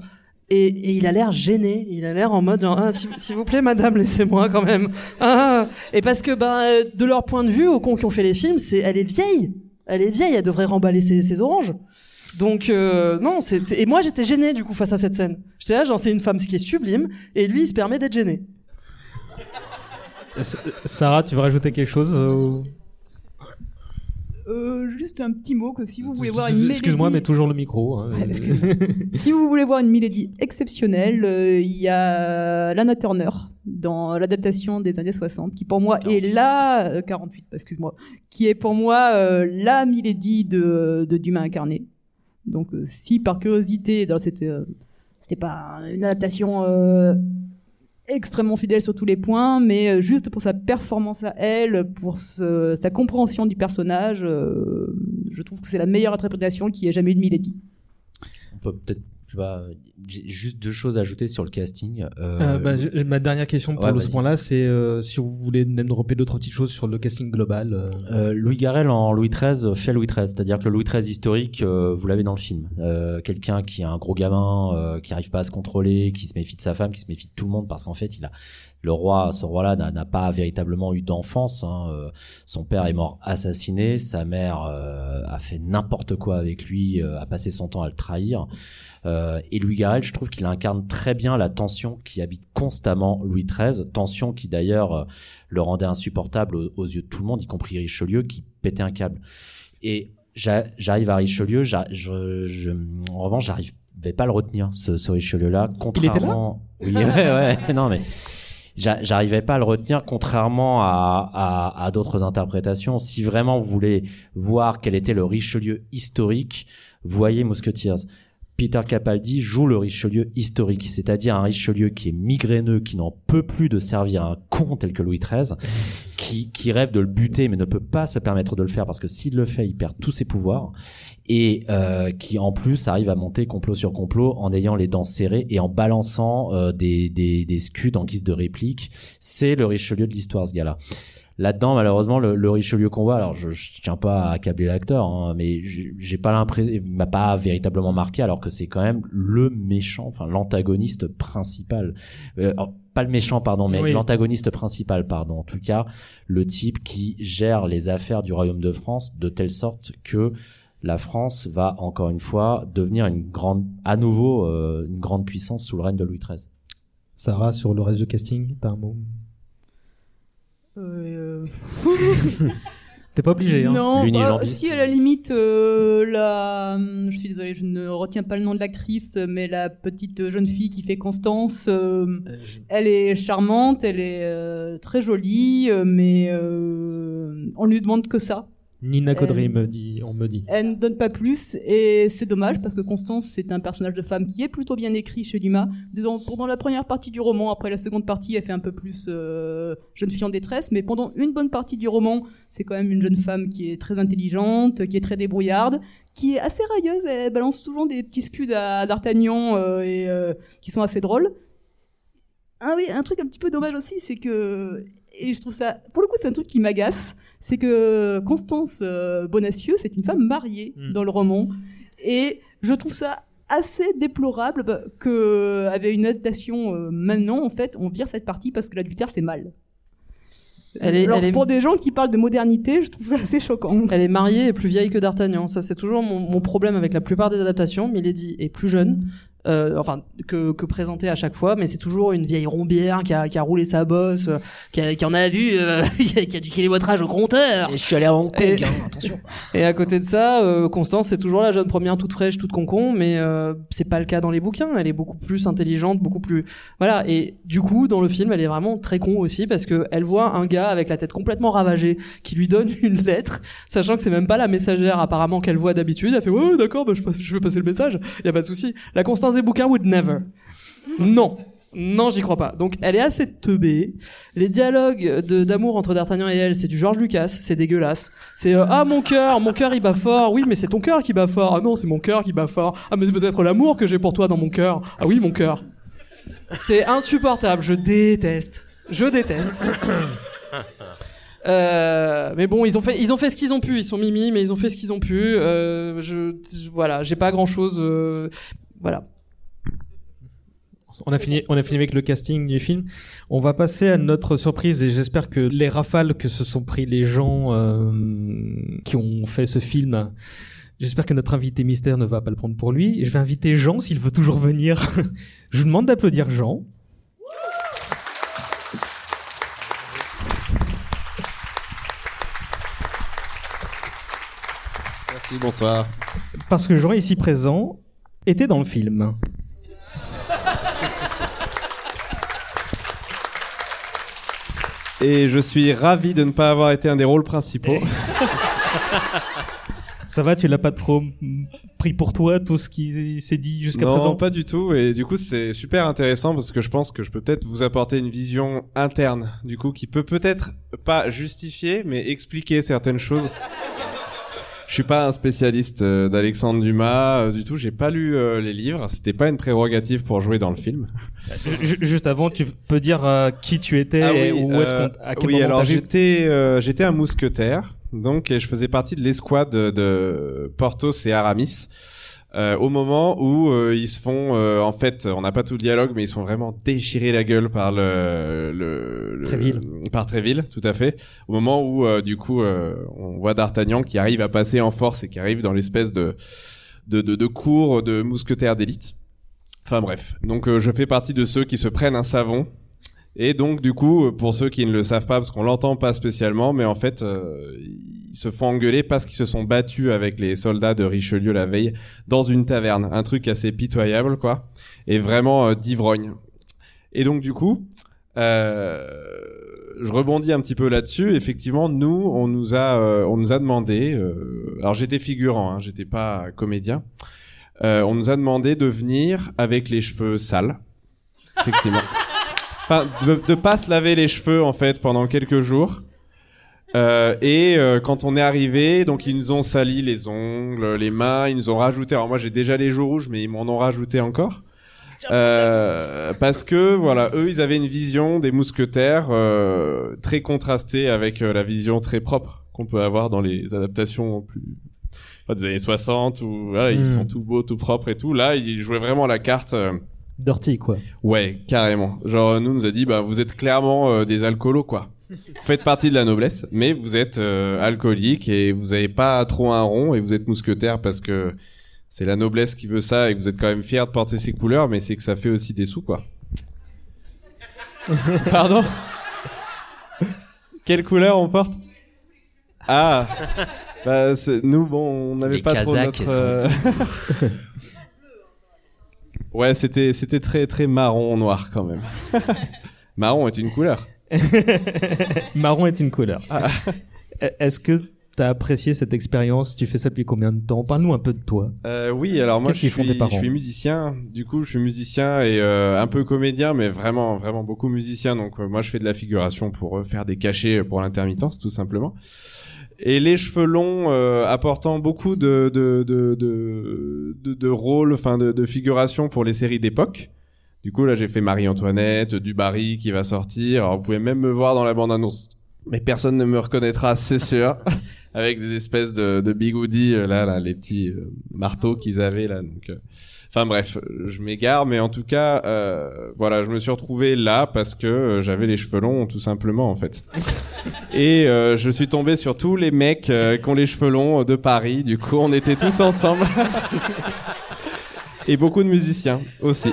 Et, il a l'air gêné, il a l'air en mode genre, ah, s'il vous plaît madame, laissez-moi quand même. Ah. Et parce que ben euh, de leur point de vue, aux cons qui ont fait les films, c'est elle est vieille, elle est vieille, elle devrait remballer ses, oranges. Donc euh, non, c'est et moi j'étais gêné du coup face à cette scène. J'étais là, genre c'est une femme qui est sublime et lui il se permet d'être gêné. S- Sarah, tu veux rajouter quelque chose euh, Euh, juste un petit mot que si vous voulez voir une Milady, Excuse-moi, mais toujours le micro. hein. Ouais, excuse. *laughs* si vous voulez voir une Milady exceptionnelle, euh, il y a Lana Turner dans l'adaptation des années 60, qui pour moi est la euh, 48, excuse-moi, qui est pour moi euh, la Milady de, de Dumas incarné. Donc euh, si par curiosité, dans euh, c'était pas une adaptation euh, extrêmement fidèle sur tous les points, mais euh, juste pour sa performance à elle, pour sa compréhension du personnage, euh, je trouve que c'est la meilleure interprétation qui ait jamais eu de Milady. On peut peut-être, je sais pas, j'ai juste deux choses à ajouter sur le casting. Euh, Euh, bah, je- ma dernière question pour Ouais, le- ce point-là, c'est euh, si vous voulez même dropper d'autres petites choses sur le casting global. euh, Euh, Louis Garrel en Louis XIII fait Louis XIII, c'est-à-dire que le Louis XIII historique, euh, vous l'avez dans le film. Euh, Quelqu'un qui est un gros gamin, euh, qui arrive pas à se contrôler, qui se méfie de sa femme, qui se méfie de tout le monde parce qu'en fait, il a le roi, ce roi-là n'a- pas véritablement eu d'enfance. hein. Euh, Son père est mort assassiné, sa mère euh, a fait n'importe quoi avec lui, euh, a passé son temps à le trahir. Euh, et Louis Garrel, je trouve qu'il incarne très bien la tension qui habite constamment Louis XIII, tension qui d'ailleurs euh, le rendait insupportable aux, aux yeux de tout le monde, y compris Richelieu, qui pétait un câble. Et j'a- j'arrive à Richelieu, je, je- en revanche, j'arrive pas à le retenir, ce, ce Richelieu-là, contrairement... Oui, ouais, ouais, *laughs* non mais... j'a- J'arrivais pas à le retenir, contrairement à d'autres interprétations. Si vraiment vous voulez voir quel était le Richelieu historique, voyez Musketeers. Peter Capaldi joue le Richelieu historique, c'est-à-dire un Richelieu qui est migraineux, qui n'en peut plus de servir un con tel que Louis XIII, qui, qui rêve de le buter mais ne peut pas se permettre de le faire parce que s'il le fait, il perd tous ses pouvoirs, et euh, qui en plus arrive à monter complot sur complot en ayant les dents serrées et en balançant euh, des, des, des scuds en guise de réplique. C'est le Richelieu de l'histoire, ce gars-là. Là-dedans, malheureusement, le, le Richelieu qu'on voit, alors je, je tiens pas à accabler l'acteur, hein, mais j'ai j'ai pas l'impression, il m'a pas véritablement marqué, alors que c'est quand même le méchant, enfin l'antagoniste principal. Euh, alors, pas le méchant, pardon, mais Oui. l'antagoniste principal, pardon. En tout cas, le type qui gère les affaires du royaume de France de telle sorte que la France va encore une fois devenir une grande, à nouveau, euh, une grande puissance sous le règne de Louis XIII. Sarah, sur le reste du casting, t'as un mot? Euh, *laughs* T'es pas obligé, hein Non, bah, si à la limite, euh, la, je suis désolée, je ne retiens pas le nom de l'actrice, mais la petite jeune fille qui fait Constance, euh, elle est charmante, elle est euh, très jolie, euh, mais euh, on lui demande que ça. Nina Caudry, me dit, on me dit. Elle ne donne pas plus et c'est dommage parce que Constance c'est un personnage de femme qui est plutôt bien écrit chez Dumas. Pendant la première partie du roman, après la seconde partie elle fait un peu plus euh, jeune fille en détresse, mais pendant une bonne partie du roman c'est quand même une jeune femme qui est très intelligente, qui est très débrouillarde, qui est assez railleuse, elle balance souvent des petits scuds à D'Artagnan euh, et euh, qui sont assez drôles. Ah oui, un truc un petit peu dommage aussi, c'est que et je trouve ça, pour le coup, c'est un truc qui m'agace, c'est que Constance euh, Bonacieux, c'est une femme mariée Mm. dans le roman, et je trouve ça assez déplorable bah, que avec une adaptation euh, maintenant, en fait, on vire cette partie parce que l'adultère c'est mal. Elle est- Alors elle est- pour des gens qui parlent de modernité, je trouve ça assez choquant. Elle est mariée et plus vieille que D'Artagnan. Ça, c'est toujours mon, mon problème avec la plupart des adaptations. Milady est plus jeune, euh, enfin, que, que présentée à chaque fois, mais c'est toujours une vieille rombière qui a, qui a roulé sa bosse, euh, qui, a- qui en a vu, euh, *laughs* qui, a, du kilométrage au compteur. Et je suis allé à Hong Kong, Et- hein, attention. *laughs* Et à côté de ça, euh, Constance, c'est toujours la jeune première toute fraîche, toute concon, mais euh, c'est pas le cas dans les bouquins. Elle est beaucoup plus intelligente, beaucoup plus voilà. Et du coup, dans le film, elle est vraiment très con aussi parce que elle voit un gars avec la tête complètement ravagée qui lui donne *laughs* une lettre, sachant que c'est même pas la messagère apparemment qu'elle voit d'habitude. Elle fait ouais d'accord, bah, je, je vais passer le message. Y a pas de souci. La Constance des bouquins would never. Non. Non, j'y crois pas. Donc, elle est assez teubée. Les dialogues de d'amour entre D'Artagnan et elle, c'est du George Lucas, c'est dégueulasse. C'est euh, ah mon cœur, mon cœur il bat fort. Oui, mais c'est ton cœur qui bat fort. Ah non, c'est mon cœur qui bat fort. Ah mais c'est peut-être l'amour que j'ai pour toi dans mon cœur. Ah oui, mon cœur. C'est insupportable. Je déteste. Je déteste. *coughs* Euh, mais bon, ils ont fait, ils ont fait ce qu'ils ont pu. Ils sont mimi, mais ils ont fait ce qu'ils ont pu. Euh, je, voilà, j'ai pas grand chose. voilà. On a fini, on a fini avec le casting du film. On va passer à notre surprise et j'espère que les rafales que se sont pris les gens euh, qui ont fait ce film, j'espère que notre invité mystère ne va pas le prendre pour lui. Je vais inviter Jean s'il veut toujours venir. *laughs* Je vous demande d'applaudir Jean. Merci, bonsoir. Parce que Jean ici présent était dans le film. Et je suis ravi de ne pas avoir été un des rôles principaux. *laughs* Ça va, tu l'as pas trop pris pour toi tout ce qui s'est dit jusqu'à non, présent? pas du tout. Et du coup, c'est super intéressant parce que je pense que je peux peut-être vous apporter une vision interne, du coup, qui peut peut-être pas justifier, mais expliquer certaines choses. Je suis pas un spécialiste euh, d'Alexandre Dumas euh, du tout. J'ai pas lu euh, les livres. C'était pas une prérogative pour jouer dans le film. Ju- Juste avant, tu peux dire qui tu étais Ah et où est-ce qu'on, à quel oui, moment alors j'étais j'étais un mousquetaire, donc et je faisais partie de l'escouade de, de Porthos et Aramis. Euh, au moment où euh, ils se font, euh, en fait, on n'a pas tout le dialogue, mais ils se font vraiment déchirer la gueule par le, le, le- Tréville. par Tréville, tout à fait. Au moment où, euh, du coup, euh, on voit D'Artagnan qui arrive à passer en force et qui arrive dans l'espèce de de, de de cours de mousquetaires d'élite. Enfin bref, donc euh, je fais partie de ceux qui se prennent un savon et donc du coup, pour ceux qui ne le savent pas, parce qu'on l'entend pas spécialement, mais en fait, euh, ils se font engueuler parce qu'ils se sont battus avec les soldats de Richelieu la veille dans une taverne, un truc assez pitoyable quoi, et vraiment euh, d'ivrogne. Et donc du coup, euh, je rebondis un petit peu là-dessus. Effectivement, nous, on nous a, euh, on nous a demandé. euh, alors j'étais figurant, hein, j'étais pas comédien. Euh, on nous a demandé de venir avec les cheveux sales. Effectivement. *laughs* Enfin, de, de pas se laver les cheveux en fait pendant quelques jours. Euh, et euh, quand on est arrivé, donc ils nous ont sali les ongles, les mains, ils nous ont rajouté. Alors moi j'ai déjà les joues rouges, mais ils m'en ont rajouté encore. Euh, parce que voilà, eux ils avaient une vision des mousquetaires euh, très contrastée avec euh, la vision très propre qu'on peut avoir dans les adaptations plus enfin, des années 60 où voilà, ils Mm. sont tout beaux, tout propres et tout. Là, ils jouaient vraiment la carte. Dirty, quoi. Ouais, carrément. Genre, nous, on nous a dit, bah, vous êtes clairement euh, des alcoolos, quoi. Vous *laughs* faites partie de la noblesse, mais vous êtes euh, alcoolique et vous avez pas trop un rond et vous êtes mousquetaire parce que c'est la noblesse qui veut ça et que vous êtes quand même fier de porter ces couleurs, mais c'est que ça fait aussi des sous, quoi. *laughs* Pardon? Quelle couleur on porte? Ah *laughs* bah, c'est- nous, bon, on n'avait pas trop Kazakhs notre... euh, ouais, c'était c'était très très marron noir quand même. *laughs* marron est une couleur. *laughs* Marron est une couleur. Ah. E- Est-ce que t'as apprécié cette expérience? Tu fais ça depuis combien de temps? Parle-nous un peu de toi. Euh, oui, alors moi Qu'est-ce je qu'ils font suis, tes parents? je suis musicien. Du coup, je suis musicien et euh, un peu comédien, mais vraiment, vraiment beaucoup musicien. Donc euh, moi, je fais de la figuration pour euh, faire des cachets pour l'intermittence, tout simplement. Et les cheveux longs euh, apportant beaucoup de de de de, de, rôles, enfin de, de figuration pour les séries d'époque. Du coup, là, j'ai fait Marie-Antoinette, Dubarry qui va sortir. Alors, vous pouvez même me voir dans la bande-annonce. Mais personne ne me reconnaîtra, c'est sûr. *laughs* Avec des espèces de, de bigoudis, euh, là, là, les petits euh, marteaux qu'ils avaient, là. Donc, euh, Enfin bref, je m'égare, mais en tout cas, euh, voilà, je me suis retrouvé là parce que j'avais les cheveux longs, tout simplement, en fait. *laughs* Et je suis tombé sur tous les mecs qui ont les cheveux longs de Paris. Du coup, on était tous *laughs* ensemble. Et beaucoup de musiciens aussi.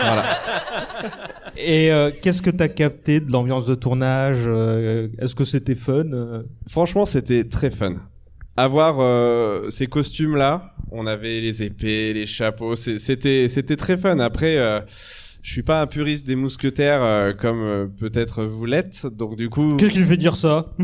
Voilà. Et euh, qu'est-ce que t'as capté de l'ambiance de tournage Euh, Est-ce que c'était fun Euh, Franchement, c'était très fun. Avoir euh, ces costumes-là, on avait les épées, les chapeaux, c'était c'était très fun. Après, je suis pas un puriste des mousquetaires euh, comme euh, peut-être vous l'êtes, donc du coup, Qu'est-ce qui fait dire ça? *laughs* *laughs*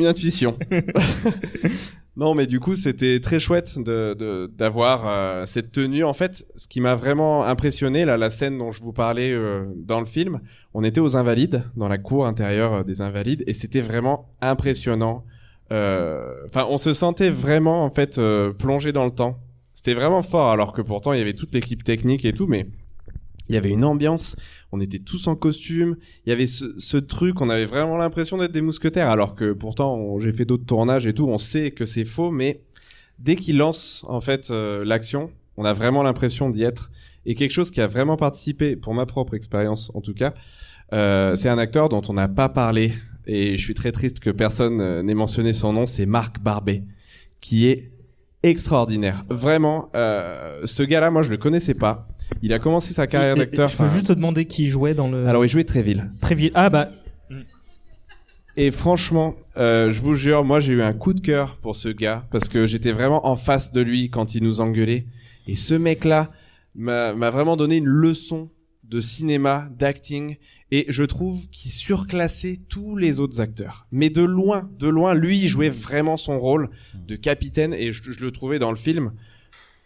une intuition. *laughs* non, mais du coup, c'était très chouette de d'avoir euh, cette tenue. En fait, ce qui m'a vraiment impressionné, là, la scène dont je vous parlais euh, dans le film, on était aux Invalides, dans la cour intérieure euh, des Invalides, et c'était vraiment impressionnant. Enfin, on se sentait vraiment en fait plongé dans le temps. C'était vraiment fort, alors que pourtant il y avait toute l'équipe technique et tout, mais il y avait une ambiance. On était tous en costume. Il y avait ce, truc, on avait vraiment l'impression d'être des mousquetaires, alors que pourtant j'ai fait d'autres tournages et tout. On sait que c'est faux, mais dès qu'il lance en fait euh, l'action, on a vraiment l'impression d'y être. Et quelque chose qui a vraiment participé, pour ma propre expérience en tout cas, euh, c'est un acteur dont on n'a pas parlé et je suis très triste que personne euh, n'ait mentionné son nom, c'est Marc Barbet, qui est extraordinaire. Vraiment, ce gars-là, moi je le connaissais pas. Il a commencé sa carrière d'acteur. Je peux enfin, juste te demander qui jouait dans le. Alors il jouait Tréville. Tréville. Ah bah. Et franchement, euh, je vous jure, moi j'ai eu un coup de cœur pour ce gars parce que j'étais vraiment en face de lui quand il nous engueulait. Et ce mec-là m'a m'a vraiment donné une leçon de cinéma, d'acting, et je trouve qu'il surclassait tous les autres acteurs. Mais de loin, de loin, lui, il jouait vraiment son rôle de capitaine, et je, je le trouvais dans le film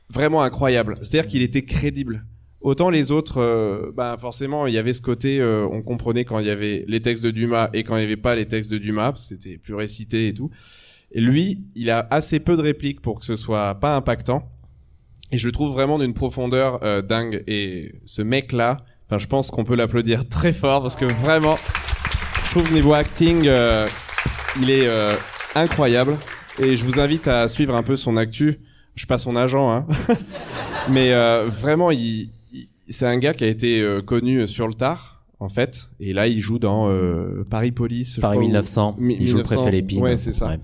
vraiment incroyable. C'est-à-dire qu'il était crédible. Autant les autres, euh, bah forcément, il y avait ce côté, euh, on comprenait quand il y avait les textes de Dumas et quand il y avait pas les textes de Dumas, c'était plus récité et tout. Et lui, il a assez peu de répliques pour que ce soit pas impactant. Et je le trouve vraiment d'une profondeur euh, dingue. Et ce mec-là, enfin, je pense qu'on peut l'applaudir *laughs* très fort parce que vraiment, je trouve niveau acting, euh, il est euh, incroyable. Et je vous invite à suivre un peu son actu. Je suis pas son agent, hein. *laughs* mais euh, vraiment, il- c'est un gars qui a été euh, connu sur le tard, en fait. Et là, il joue dans euh, Paris Police. Paris crois, ou- 1900. Mi- il joue le 1900. préfet Lépine. Ouais, c'est ça. Ouais.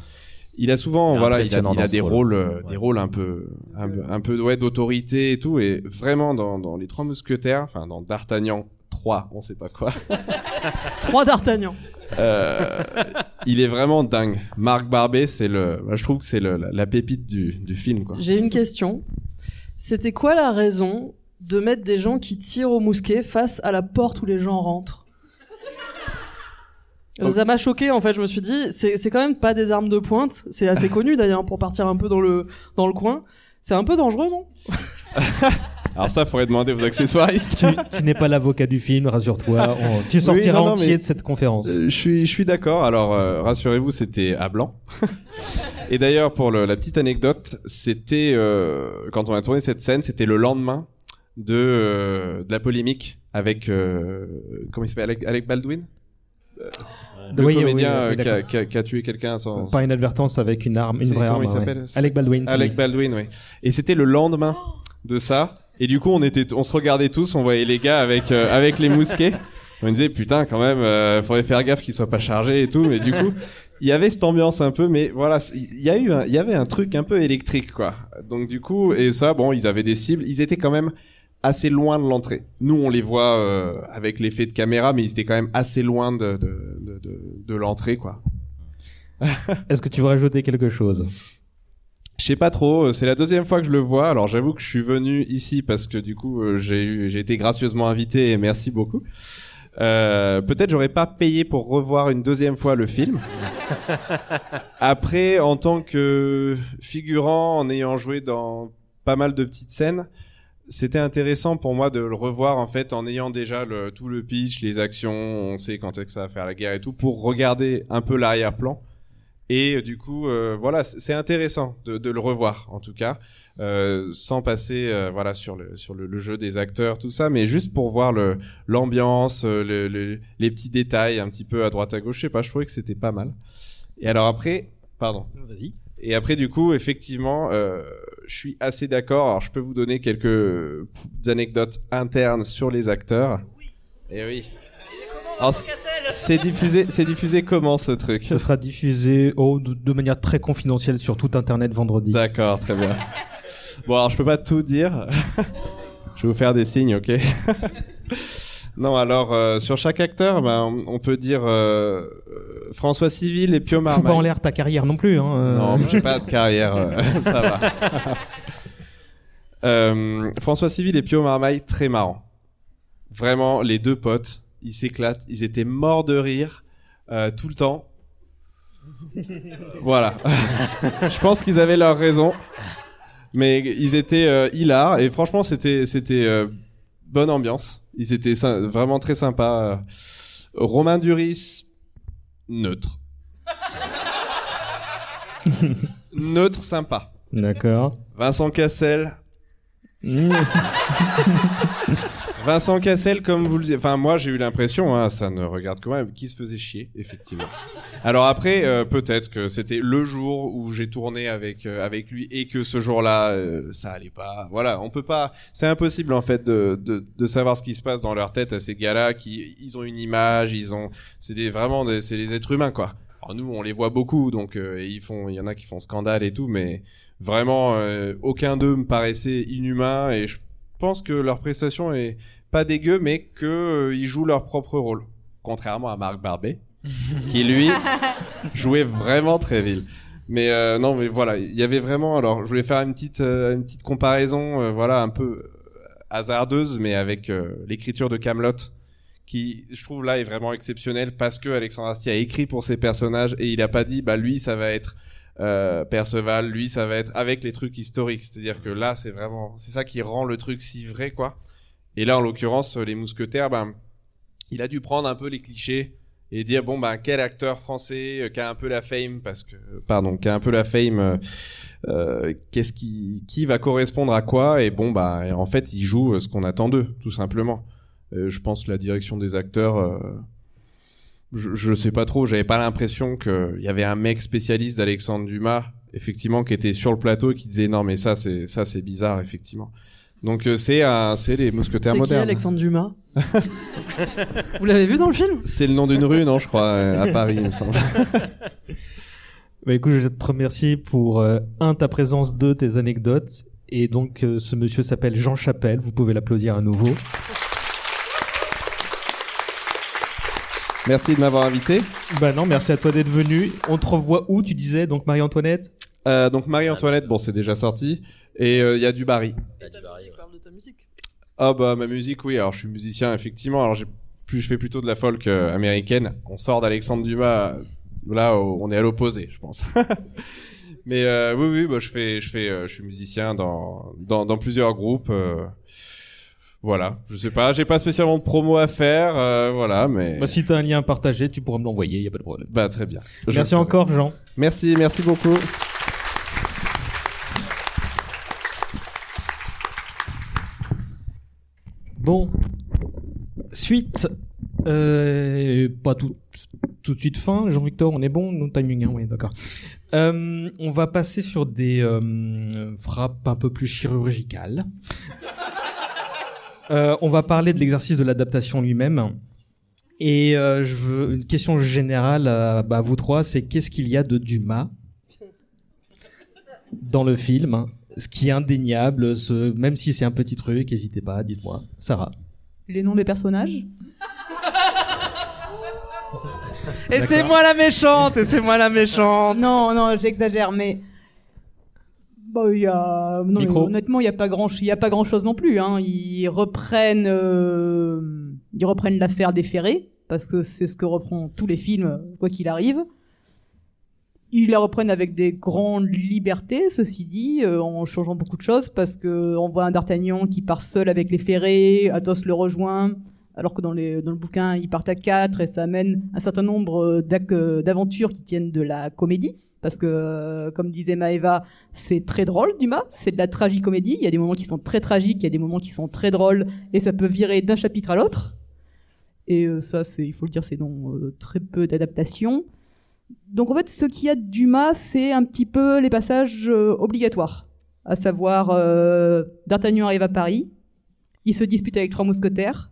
Il a souvent, voilà, il a, il a des rôle. rôles, euh, Ouais. des rôles un peu, un, peu- un peu ouais, d'autorité et tout, et vraiment dans, dans les Trois Mousquetaires, enfin dans D'Artagnan 3, on sait pas quoi. *laughs* Trois d'Artagnan. euh, il est vraiment dingue. Marc Barbet, c'est le, bah, je trouve que c'est le- la, la pépite du, du film, quoi. J'ai une question. C'était quoi la raison de mettre des gens qui tirent au mousquet face à la porte où les gens rentrent Ça m'a choqué en fait. Je me suis dit, c'est c'est quand même pas des armes de pointe. C'est assez *laughs* connu d'ailleurs pour partir un peu dans le dans le coin. C'est un peu dangereux, non *laughs* Alors ça, faudrait demander aux accessoiristes. Tu, tu n'es pas l'avocat du film, rassure-toi. *laughs* Tu sortiras non, non, entier mais- de cette conférence. Euh, je suis, je suis d'accord. Alors, euh, rassurez-vous, c'était à blanc. Et d'ailleurs, pour le- la petite anecdote, c'était euh, quand on a tourné cette scène, c'était le lendemain de, euh, de la polémique avec euh, comment il s'appelle, Alec, Alec Baldwin, le Oui, comédien oui, euh, oui, qui, a, d'accord. qui a- qui a tué quelqu'un sans. Pas inadvertance avec une arme, une vraie arme. il ouais. Alec Baldwin. Alec. Baldwin, oui. Et c'était le lendemain de ça. Et du coup, on était, on se regardait tous, on voyait les gars avec euh, avec les mousquets. On disait putain quand même, euh, faudrait faire gaffe qu'ils soient pas chargés et tout. Mais du coup, il y avait cette ambiance un peu, mais voilà, il y a eu, il y avait un truc un peu électrique quoi. Donc du coup, et ça, bon, ils avaient des cibles, ils étaient quand même assez loin de l'entrée. Nous, on les voit euh, avec l'effet de caméra, mais ils étaient quand même assez loin de de de, de, de l'entrée quoi. *laughs* Est-ce que tu veux rajouter quelque chose? Je sais pas trop, c'est la deuxième fois que je le vois. Alors j'avoue que je suis venu ici parce que du coup euh, j'ai eu j'ai été gracieusement invité et merci beaucoup. Euh, peut-être j'aurais pas payé pour revoir une deuxième fois le film. *laughs* Après en tant que figurant en ayant joué dans pas mal de petites scènes, c'était intéressant pour moi de le revoir en fait en ayant déjà tout le pitch, les actions, on sait quand est-ce que ça va faire la guerre et tout pour regarder un peu l'arrière-plan. Et euh, du coup, euh, voilà, c'est intéressant de, le revoir, en tout cas, euh, sans passer, voilà, sur le jeu des acteurs, tout ça, mais juste pour voir l'ambiance, le, le- les petits détails, un petit peu à droite à gauche. Je sais pas, je trouvais que c'était pas mal. Et alors après, pardon. Vas-y. Et après, du coup, effectivement, euh, je suis assez d'accord. Alors, je peux vous donner quelques anecdotes internes sur les acteurs. Et oui. Alors, c- *laughs* c'est diffusé, c'est diffusé comment ce truc? Ce sera diffusé oh, de, de manière très confidentielle sur tout Internet vendredi. D'accord, très bien. Bon, alors je peux pas tout dire. *laughs* je vais vous faire des signes, ok? *laughs* Non, alors euh, sur chaque acteur, ben, on, on peut dire euh, euh, François Civil et Pio Fous Marmaille. pas en l'air ta carrière non plus. Hein, euh. Non, j'ai pas de *laughs* carrière, *laughs* ça va. *laughs* François Civil et Pio Marmaille, très marrant. Vraiment, les deux potes, ils s'éclatent, ils étaient morts de rire tout le temps. voilà. Je pense qu'ils avaient leur raison, mais ils étaient hilars et franchement, c'était c'était bonne ambiance. Ils étaient vraiment très sympas. Romain Duris, neutre. *laughs* neutre, sympa. D'accord. Vincent Cassel. *laughs* Vincent Cassel, comme vous le enfin moi j'ai eu l'impression, hein, ça ne regarde que moi, qu'il se faisait chier, effectivement. Alors après, euh, peut-être que c'était le jour où j'ai tourné avec euh, avec lui et que ce jour-là, euh, ça allait pas. Voilà, on peut pas, c'est impossible en fait de, de de savoir ce qui se passe dans leur tête à ces gars-là, qui ils ont une image, ils ont, c'est des vraiment c'est des êtres humains quoi. Alors nous, on les voit beaucoup, donc euh, ils font, il y en a qui font scandale et tout, mais vraiment euh, aucun d'eux me paraissait inhumain et je pense que leur prestation est pas dégueu, mais que euh, ils jouent leur propre rôle, contrairement à Marc Barbet, *laughs* qui lui jouait vraiment très vil. Mais euh, non, mais voilà, il y avait vraiment. Alors, je voulais faire une petite, euh, une petite comparaison, voilà, un peu hasardeuse, mais avec l'écriture de Camelot, qui, je trouve là, est vraiment exceptionnelle parce que Alexandre Astier a écrit pour ses personnages et il a pas dit, bah lui, ça va être euh, Perceval, lui, ça va être avec les trucs historiques. C'est-à-dire que là, c'est vraiment, c'est ça qui rend le truc si vrai, quoi. Et là, en l'occurrence, les mousquetaires, ben, il a dû prendre un peu les clichés et dire bon ben quel acteur français euh, qui a un peu la fame parce que pardon qui a un peu la fame euh, euh, qu'est-ce qui qui va correspondre à quoi? Et bon bah en fait ils jouent euh, ce qu'on attend d'eux tout simplement Euh, je pense que la direction des acteurs euh, je, je sais pas trop j'avais pas l'impression que il y avait un mec spécialiste d'Alexandre Dumas effectivement qui était sur le plateau et qui disait non mais ça c'est ça c'est bizarre effectivement donc euh, c'est un c'est les mousquetaires C'est qui modernes Alexandre Dumas *laughs* Vous l'avez vu dans le film? C'est le nom d'une rue non je crois euh, à Paris il me semble *laughs* Bah écoute, je vais te remercier pour euh, un ta présence, deux tes anecdotes. Et donc euh, ce monsieur s'appelle Jean Chapelle. Vous pouvez l'applaudir à nouveau. Merci de m'avoir invité Bah non, merci à toi d'être venu. On te revoit où Tu disais donc Marie-Antoinette? Euh, donc Marie-Antoinette, bon, c'est déjà sorti. Et euh, il y a du Barry. parle de ta musique. Ah bah ma musique, oui. Alors je suis musicien, effectivement. Alors j'ai plus, je fais plutôt de la folk euh, américaine. On sort d'Alexandre Dumas. Là, on est à l'opposé, je pense. *laughs* Mais euh, oui, oui, bah, je fais, je fais, euh, je suis musicien dans, dans, dans plusieurs groupes. Voilà, je sais pas, j'ai pas spécialement de promo à faire, euh, voilà, mais Bah si t'as un lien à partager, tu pourras me l'envoyer. Y a pas de problème. bah très bien. Je Merci encore, Jean. Merci, merci beaucoup. Bon, suite, euh, pas tout, tout de suite fin. Jean-Victor, on est bon, no timing, hein, oui, d'accord. Euh, on va passer sur des euh, frappes un peu plus chirurgicales. Euh, on va parler de l'exercice de l'adaptation lui-même. Et euh, je veux une question générale à, bah, à vous trois, c'est qu'est-ce qu'il y a de Dumas dans le film Ce qui est indéniable, ce, même si c'est un petit truc, n'hésitez pas, dites-moi. Sarah. Les noms des personnages? *laughs* Et c'est moi la méchante, et c'est moi la méchante. Non, non, j'exagère, mais Bah, il y a... non, honnêtement, il n'y a pas grand, il a pas grand chose non plus. Hein. Ils reprennent, euh, ils reprennent l'affaire des ferrés parce que c'est ce que reprend tous les films, quoi qu'il arrive. Ils la reprennent avec des grandes libertés, ceci dit, euh, en changeant beaucoup de choses, parce que on voit un D'Artagnan qui part seul avec les ferrés, Athos le rejoint, alors que dans, les, dans le bouquin, ils partent à quatre, et ça amène un certain nombre euh, euh, d'aventures qui tiennent de la comédie, parce que, euh, comme disait Maëva, c'est très drôle, Dumas, c'est de la tragicomédie, il y a des moments qui sont très tragiques, il y a des moments qui sont très drôles, et ça peut virer d'un chapitre à l'autre. Et euh, ça, il faut le dire, c'est dans euh, très peu d'adaptations. Donc en fait, ce qu'il y a de Dumas, c'est un petit peu les passages obligatoires. À savoir, D'Artagnan arrive à Paris, il se dispute avec trois mousquetaires,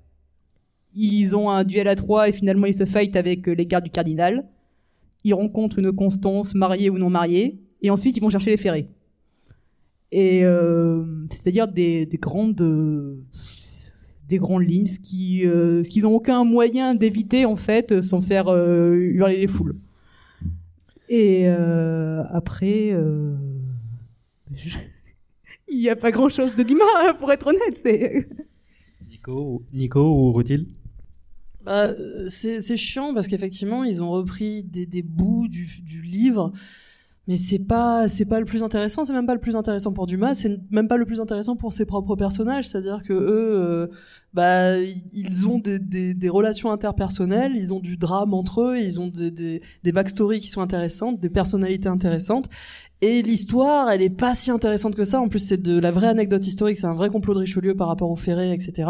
ils ont un duel à trois et finalement ils se fight avec les gardes du cardinal, ils rencontrent une Constance, mariée ou non mariée, et ensuite ils vont chercher les ferrés. Et euh, c'est-à-dire des, des grandes euh, des grandes lignes, ce euh, qu'ils n'ont aucun moyen d'éviter en fait sans faire hurler les foules. Et après, *laughs* il n'y a pas grand-chose de Dumas, hein, pour être honnête. Nico, Nico ou Rutil? Bah, euh, c'est c'est chiant parce qu'effectivement ils ont repris des, des bouts du, du livre, mais c'est pas c'est pas le plus intéressant. C'est même pas le plus intéressant pour Dumas. C'est même pas le plus intéressant pour ses propres personnages. C'est-à-dire que eux, euh, bah ils- ont des, relations interpersonnelles, ils ont du drame entre eux, ils ont des backstories qui sont intéressantes, des personnalités intéressantes. Et l'histoire, elle est pas si intéressante que ça. En plus, c'est de la vraie anecdote historique. C'est un vrai complot de Richelieu par rapport aux ferrés, etc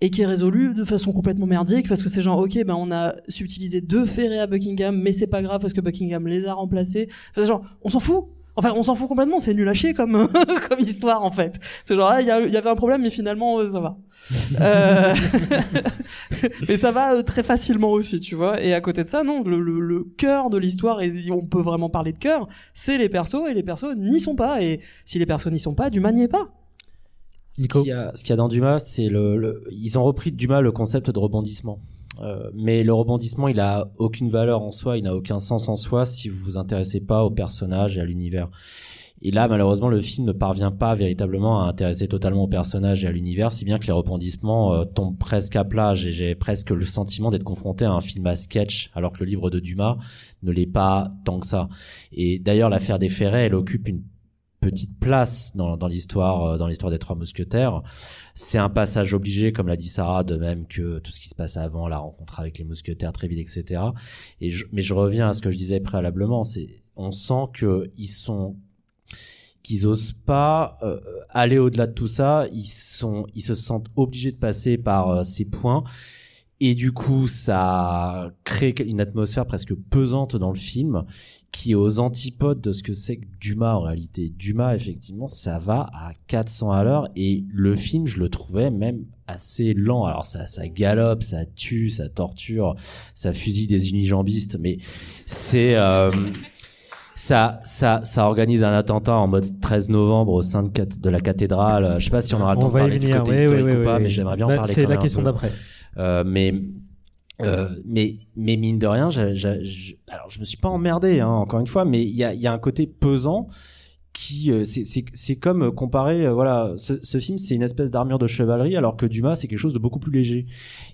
et qui est résolu de façon complètement merdique parce que c'est genre ok ben on a subtilisé deux ferrés à Buckingham mais c'est pas grave parce que Buckingham les a remplacés enfin, genre on s'en fout enfin on s'en fout complètement c'est nul à chier comme *laughs* comme histoire en fait. C'est genre ah, il y, y avait un problème mais finalement euh, ça va. *laughs* Euh, *laughs* mais ça va euh, très facilement aussi tu vois. Et à côté de ça non le, le, le cœur de l'histoire et on peut vraiment parler de cœur c'est les persos et les persos n'y sont pas. Et si les persos n'y sont pas Dumas n'y est pas. Ce Nico qu'il y a, ce qu'il y a dans Dumas, c'est le, le- ils ont repris de Dumas le concept de rebondissement. Euh, mais le rebondissement, il a aucune valeur en soi, il n'a aucun sens en soi si vous vous intéressez pas au personnage et à l'univers. Et là, malheureusement, le film ne parvient pas véritablement à intéresser totalement au personnage et à l'univers, si bien que les rebondissements euh, tombent presque à plat. J'ai, presque le sentiment d'être confronté à un film à sketch, alors que le livre de Dumas ne l'est pas tant que ça. Et d'ailleurs, l'affaire des Ferrets, elle occupe une petite place dans, dans l'histoire euh, dans l'histoire des trois mousquetaires c'est un passage obligé comme l'a dit Sarah de même que tout ce qui se passe avant la rencontre avec les mousquetaires très vite etc mais je reviens à ce que je disais préalablement c'est on sent que ils sont qu'ils osent pas euh, aller au-delà de tout ça. Ils sont ils se sentent obligés de passer par euh, ces points et du coup ça crée une atmosphère presque pesante dans le film qui est aux antipodes de ce que c'est que Dumas en réalité. Dumas, effectivement, ça va à 400 à l'heure et le film, je le trouvais même assez lent. Alors ça, ça galope, ça tue, ça torture, ça fusille des unijambistes, mais c'est... euh, ça, ça, ça organise un attentat en mode 13 novembre au sein de, la cathédrale. Je sais pas si on aura le temps de parler du côté oui, historique oui, ou pas, mais j'aimerais bien en parler. C'est la question d'après. Euh, mais euh, mais mais mine de rien, je- alors je me suis pas emmerdé hein, encore une fois, mais il y a, y a un côté pesant qui euh, c'est comme euh, comparer voilà ce, ce film c'est une espèce d'armure de chevalerie alors que Dumas c'est quelque chose de beaucoup plus léger.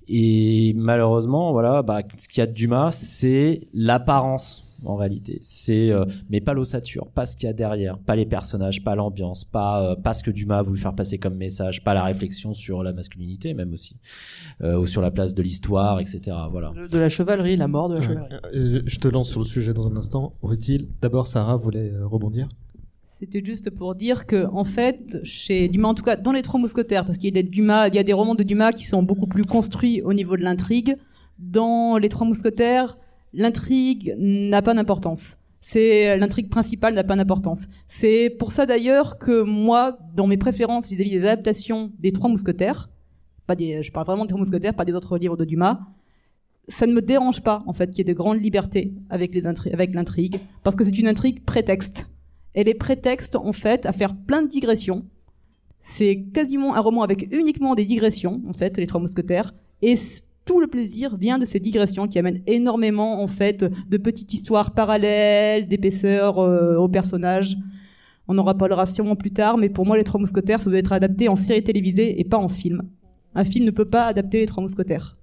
Et malheureusement voilà bah ce qu'il y a de Dumas c'est l'apparence en réalité c'est euh, mais pas l'ossature pas ce qu'il y a derrière pas les personnages pas l'ambiance pas euh, pas ce que Dumas a voulu faire passer comme message pas la réflexion sur la masculinité même aussi euh, ou sur la place de l'histoire etc voilà de, la chevalerie la mort de la chevalerie Euh, je te lance sur le sujet dans un instant. Rutil, d'abord Sarah voulait rebondir? C'était juste pour dire que, en fait, chez Dumas, en tout cas dans les Trois Mousquetaires, parce qu'il y a des Dumas, il y a des romans de Dumas qui sont beaucoup plus construits au niveau de l'intrigue. Dans les Trois Mousquetaires, l'intrigue n'a pas d'importance. C'est l'intrigue principale n'a pas d'importance. C'est pour ça d'ailleurs que moi, dans mes préférences vis-à-vis des adaptations des Trois Mousquetaires, pas des, je parle vraiment des Trois Mousquetaires, pas des autres livres de Dumas. Ça ne me dérange pas, en fait, qu'il y ait de grandes libertés avec l'intrigue, parce que c'est une intrigue prétexte. Elle est prétexte, en fait, à faire plein de digressions. C'est quasiment un roman avec uniquement des digressions, en fait, les Trois Mousquetaires, tout le plaisir vient de ces digressions qui amènent énormément, en fait, de petites histoires parallèles, d'épaisseur euh, aux personnages. On en reparlera sûrement plus tard, mais pour moi, Les Trois Mousquetaires, ça doit être adapté en série télévisée et pas en film. Un film ne peut pas adapter Les Trois Mousquetaires.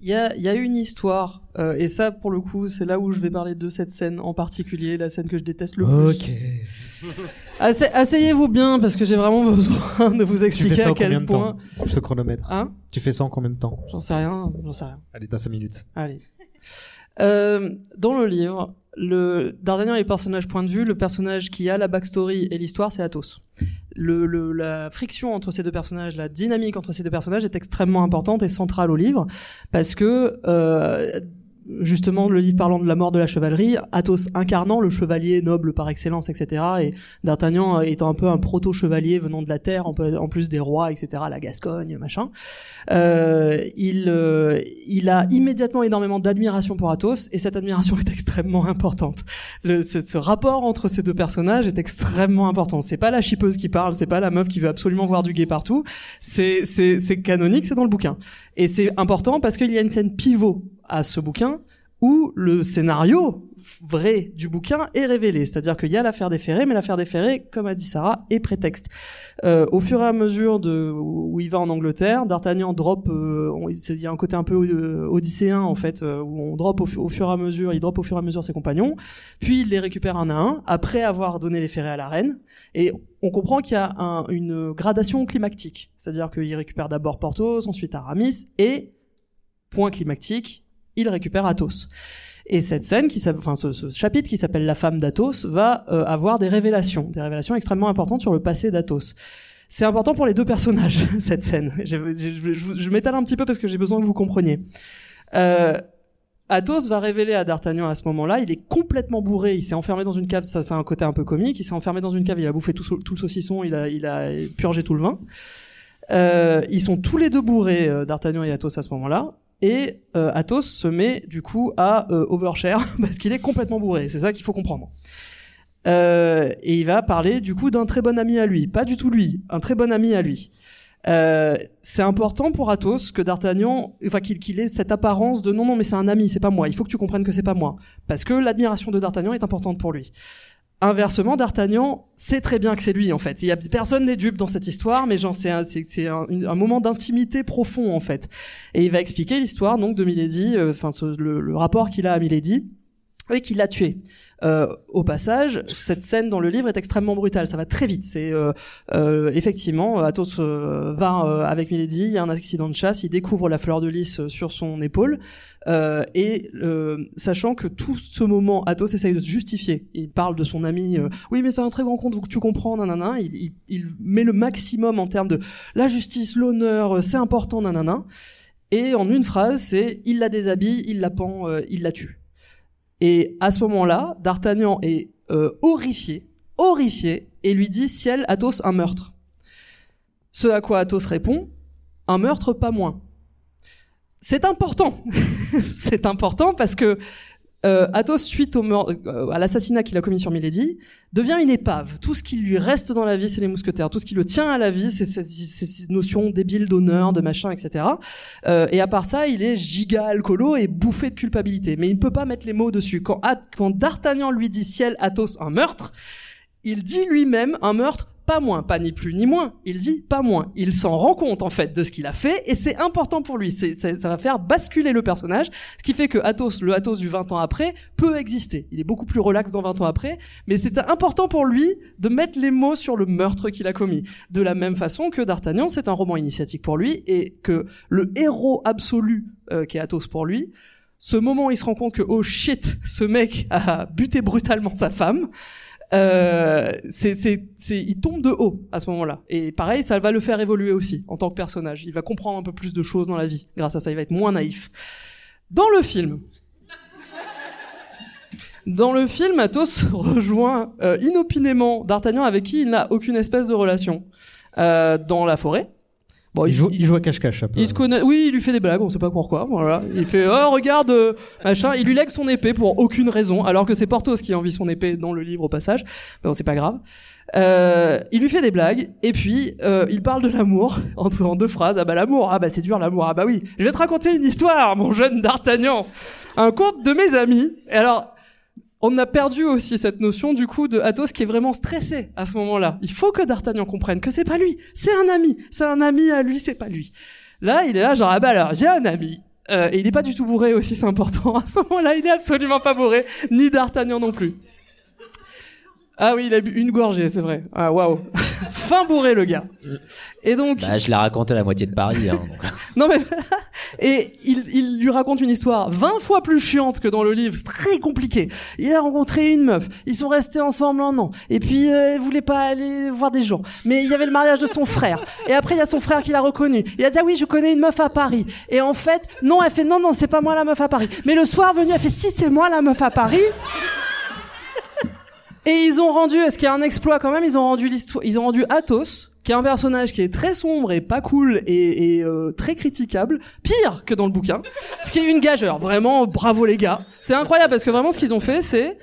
Il y a, y a une histoire, euh, et ça, pour le coup, c'est là où je vais parler de cette scène en particulier, la scène que je déteste le plus. *laughs* Asseyez-vous bien, parce que j'ai vraiment *laughs* besoin de vous expliquer à quel point. temps? Ce chronomètre. Hein? Tu fais ça en combien de temps? J'en sais rien, j'en sais rien. Allez, t'as 5 minutes. Allez. Euh, dans le livre, le D'Artagnan est le personnage point de vue. Le personnage qui a la backstory et l'histoire, c'est Athos. Le, le- la friction entre ces deux personnages, la dynamique entre ces deux personnages est extrêmement importante et centrale au livre parce que euh, justement le livre parlant de la mort de la chevalerie, Athos incarnant le chevalier noble par excellence, etc. Et D'Artagnan étant un peu un proto-chevalier venant de la terre, en plus des rois, etc. La Gascogne, machin. Euh, il, euh, il a immédiatement énormément d'admiration pour Athos et cette admiration est extrêmement importante. Le, ce, ce rapport entre ces deux personnages est extrêmement important. C'est pas la chipeuse qui parle, c'est pas la meuf qui veut absolument voir du gay partout. C'est canonique, c'est dans le bouquin. Et c'est important parce qu'il y a une scène pivot à ce bouquin où le scénario vrai du bouquin est révélé. C'est-à-dire qu'il y a l'affaire des ferrés, mais l'affaire des ferrés, comme a dit Sarah, est prétexte. Euh, au fur et à mesure de où il va en Angleterre, D'Artagnan drop. euh, il y a un côté un peu euh, odysséen en fait, euh, où on drop au, fu- au fur et à mesure, il drop au fur et à mesure ses compagnons, puis il les récupère un à un après avoir donné les ferrés à la reine. Et on comprend qu'il y a un- une gradation climactique, c'est-à-dire qu'il récupère d'abord Porthos, ensuite Aramis, et point climactique, il récupère Athos. Et cette scène, qui enfin ce, chapitre qui s'appelle La femme d'Athos, va euh, avoir des révélations, des révélations extrêmement importantes sur le passé d'Athos. C'est important pour les deux personnages *laughs* cette scène. Je m'étale un petit peu parce que j'ai besoin que vous compreniez. Euh, Athos va révéler à D'Artagnan à ce moment-là, il est complètement bourré, il s'est enfermé dans une cave, ça c'est un côté un peu comique, il s'est enfermé dans une cave, il a bouffé tout, tout le saucisson, il a, il a purgé tout le vin. Euh, ils sont tous les deux bourrés, euh, D'Artagnan et Athos à ce moment-là. Et euh, Athos se met du coup à euh, overshare *laughs* parce qu'il est complètement bourré. C'est ça qu'il faut comprendre. Euh, et il va parler du coup d'un très bon ami à lui, pas du tout lui, un très bon ami à lui. C'est important pour Athos que D'Artagnan, enfin qu'il qu'il ait cette apparence de non non mais c'est un ami, c'est pas moi. Il faut que tu comprennes que c'est pas moi, parce que l'admiration de D'Artagnan est importante pour lui. Inversement, D'Artagnan sait très bien que c'est lui en fait. Il y a personne n'est dupe dans cette histoire, mais genre c'est un, moment d'intimité profond en fait. Et il va expliquer l'histoire donc de Milady, euh, enfin le, le rapport qu'il a à Milady et qu'il l'a tué. Euh, au passage, cette scène dans le livre est extrêmement brutale. Ça va très vite. C'est euh, euh, effectivement Athos euh, va euh, avec Milady. Il y a un accident de chasse. Il découvre la fleur de lys euh, sur son épaule. Euh, et euh, sachant que tout ce moment, Athos essaye de se justifier. Il parle de son ami. euh, oui, mais c'est un très grand compte. tu comprends. Nanana. Il, il, il met le maximum en termes de la justice, l'honneur. euh, C'est important. Nanana. Et en une phrase, c'est il la déshabille, il la pend, euh, il la tue. Et à ce moment-là, D'Artagnan est euh, horrifié, horrifié, et lui dit ciel, Athos, un meurtre. Ce à quoi Athos répond un meurtre, pas moins. C'est important. *laughs* c'est important parce que euh, Athos, suite au euh, à l'assassinat qu'il a commis sur Milady, devient une épave. Tout ce qui lui reste dans la vie, c'est les mousquetaires. Tout ce qui le tient à la vie, c'est ces, notions débiles d'honneur, de machin, etc. Euh, et à part ça, il est giga alcoolo et bouffé de culpabilité. Mais il ne peut pas mettre les mots dessus. Quand, quand D'Artagnan lui dit ciel, Athos, un meurtre, il dit lui-même un meurtre pas moins, pas ni plus ni moins. Il dit pas moins. Il s'en rend compte en fait de ce qu'il a fait et c'est important pour lui. C'est, c'est- ça va faire basculer le personnage, ce qui fait que Athos, le Athos du 20 ans après, peut exister. Il est beaucoup plus relax dans 20 ans après, mais c'est important pour lui de mettre les mots sur le meurtre qu'il a commis. De la même façon que D'Artagnan, c'est un roman initiatique pour lui et que le héros absolu euh, qui est Athos pour lui, ce moment il se rend compte que oh shit, ce mec a buté brutalement sa femme. Euh, c'est, c'est, il tombe de haut à ce moment-là. Et pareil, ça va le faire évoluer aussi en tant que personnage. Il va comprendre un peu plus de choses dans la vie. Grâce à ça, il va être moins naïf. Dans le film, dans le film, Athos *laughs* rejoint euh, inopinément D'Artagnan avec qui il n'a aucune espèce de relation. Euh, dans la forêt, Bon, il, joue, il joue à cache-cache. il se connaît. Oui, il lui fait des blagues, on sait pas pourquoi. Voilà. Il fait oh regarde euh, machin. Il lui lègue son épée pour aucune raison, alors que c'est Porthos qui envie son épée dans le livre au passage. Bon, c'est pas grave. Euh, il lui fait des blagues et puis euh, il parle de l'amour *laughs* en, en deux phrases. Ah bah l'amour, ah bah c'est dur l'amour. Ah bah oui. Je vais te raconter une histoire, mon jeune D'Artagnan. Un conte de mes amis. Et alors. On a perdu aussi cette notion du coup de Athos qui est vraiment stressé à ce moment-là. Il faut que D'Artagnan comprenne que c'est pas lui, c'est un ami, c'est un ami à lui, c'est pas lui. Là, il est là genre ah bah alors j'ai un ami. Euh, et il est pas du tout bourré aussi, c'est important. *laughs* À ce moment-là, il est absolument pas bourré, ni D'Artagnan non plus. Ah oui, il a bu une gorgée, c'est vrai. Ah waouh, *laughs* fin bourré le gars. Et donc, Bah, je l'ai raconté à la moitié de Paris. Hein, donc. *laughs* non mais *laughs* et il, il lui raconte une histoire 20 fois plus chiante que dans le livre, très compliqué. Il a rencontré une meuf, ils sont restés ensemble un an, et puis euh, il voulait pas aller voir des gens. Mais il y avait le mariage de son frère, et après il y a son frère qui l'a reconnu. Il a dit ah oui je connais une meuf à Paris, et en fait non elle fait non non c'est pas moi la meuf à Paris. Mais le soir venu elle fait si c'est moi la meuf à Paris. Et ils ont rendu, ce qui est un exploit quand même, ils ont rendu l'histoire, ils ont rendu Athos, qui est un personnage qui est très sombre et pas cool et, et, euh, très critiquable, pire que dans le bouquin, *laughs* ce qui est une gageure. Vraiment, bravo les gars. C'est incroyable parce que vraiment ce qu'ils ont fait, c'est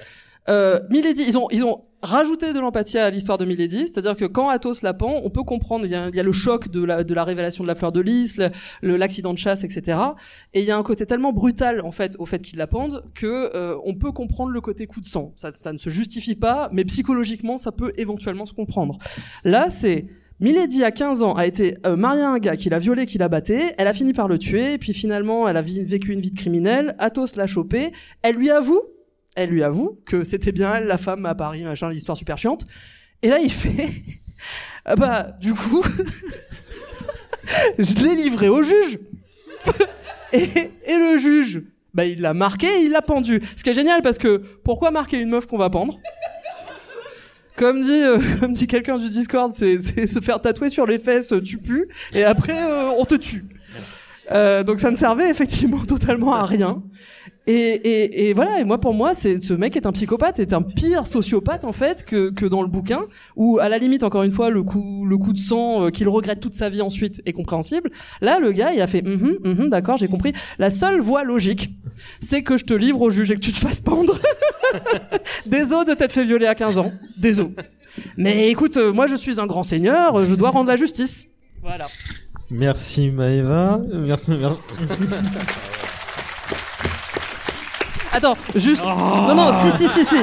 euh, Milady, ils ont ils ont rajouté de l'empathie à l'histoire de Milady, c'est-à-dire que quand Athos la pend, on peut comprendre, il y a, le choc de la, révélation de la fleur de lys, l'accident de chasse, etc. Et il y a un côté tellement brutal en fait au fait qu'il la pende que euh, on peut comprendre le côté coup de sang. Ça, ça ne se justifie pas, mais psychologiquement ça peut éventuellement se comprendre. Là, c'est Milady, à 15 ans, a été euh, mariée à un gars qui l'a violée, qui l'a batté. Elle a fini par le tuer, puis finalement, elle a vécu une vie de criminelle. Athos l'a chopé. Elle lui avoue, elle lui avoue que c'était bien elle, la femme à Paris, machin, l'histoire super chiante. Et là, il fait, *laughs* ah bah, du coup, *laughs* je l'ai livré au juge. *laughs* et, et le juge, bah, il l'a marqué et il l'a pendu. Ce qui est génial parce que pourquoi marquer une meuf qu'on va pendre? Comme dit, euh, comme dit quelqu'un du Discord, c'est se faire tatouer sur les fesses, tu pues, et après euh, on te tue. Euh, donc ça ne servait effectivement totalement à rien. Et, et, et voilà, et moi pour moi, c'est ce mec est un psychopathe, est un pire sociopathe en fait que, que dans le bouquin, où à la limite encore une fois le coup le coup de sang euh, qu'il regrette toute sa vie ensuite est compréhensible. Là, le gars, il a fait, Mhm, mhm, d'accord, j'ai compris. La seule voie logique, c'est que je te livre au juge et que tu te fasses pendre. *laughs* Désolé de t'être fait violer à 15 ans. Désolé. Mais écoute, euh, moi je suis un grand seigneur, euh, je dois rendre la justice. Voilà. Merci Maëva. Merci. merci. *laughs* Attends, juste. Non, non, si, si, si, si.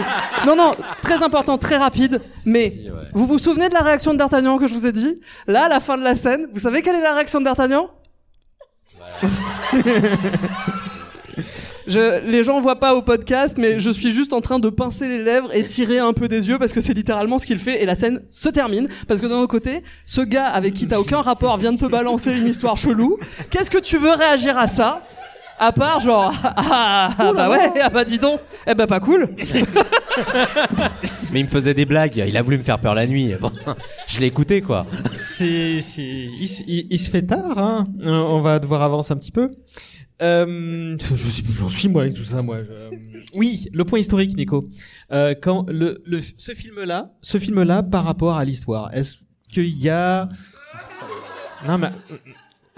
Non, non, très important, très rapide. Mais Si, ouais. vous vous souvenez de la réaction de D'Artagnan que je vous ai dit? Là, à la fin de la scène, vous savez quelle est la réaction de D'Artagnan? Je, les gens voient pas au podcast, mais je suis juste en train de pincer les lèvres et tirer un peu des yeux parce que c'est littéralement ce qu'il fait et la scène se termine parce que d'un autre côté, ce gars avec qui t'as aucun rapport vient de te balancer une histoire chelou. Qu'est-ce que tu veux réagir à ça? À part genre *laughs* ah, ah, ah, bah ouais ah bah dis donc eh bah pas cool *laughs* Mais il me faisait des blagues. Il a voulu me faire peur la nuit. Bon, *laughs* je l'ai écouté quoi. C'est, c'est, il, s- il- il se fait tard, hein. Euh, On va devoir avancer un petit peu. Euh, je sais plus, j'en suis moi avec tout ça, moi. je- Oui, le point historique, Nico. Euh, quand le, le, ce film-là, ce film-là, par rapport à l'histoire, est-ce qu'il y a, non mais,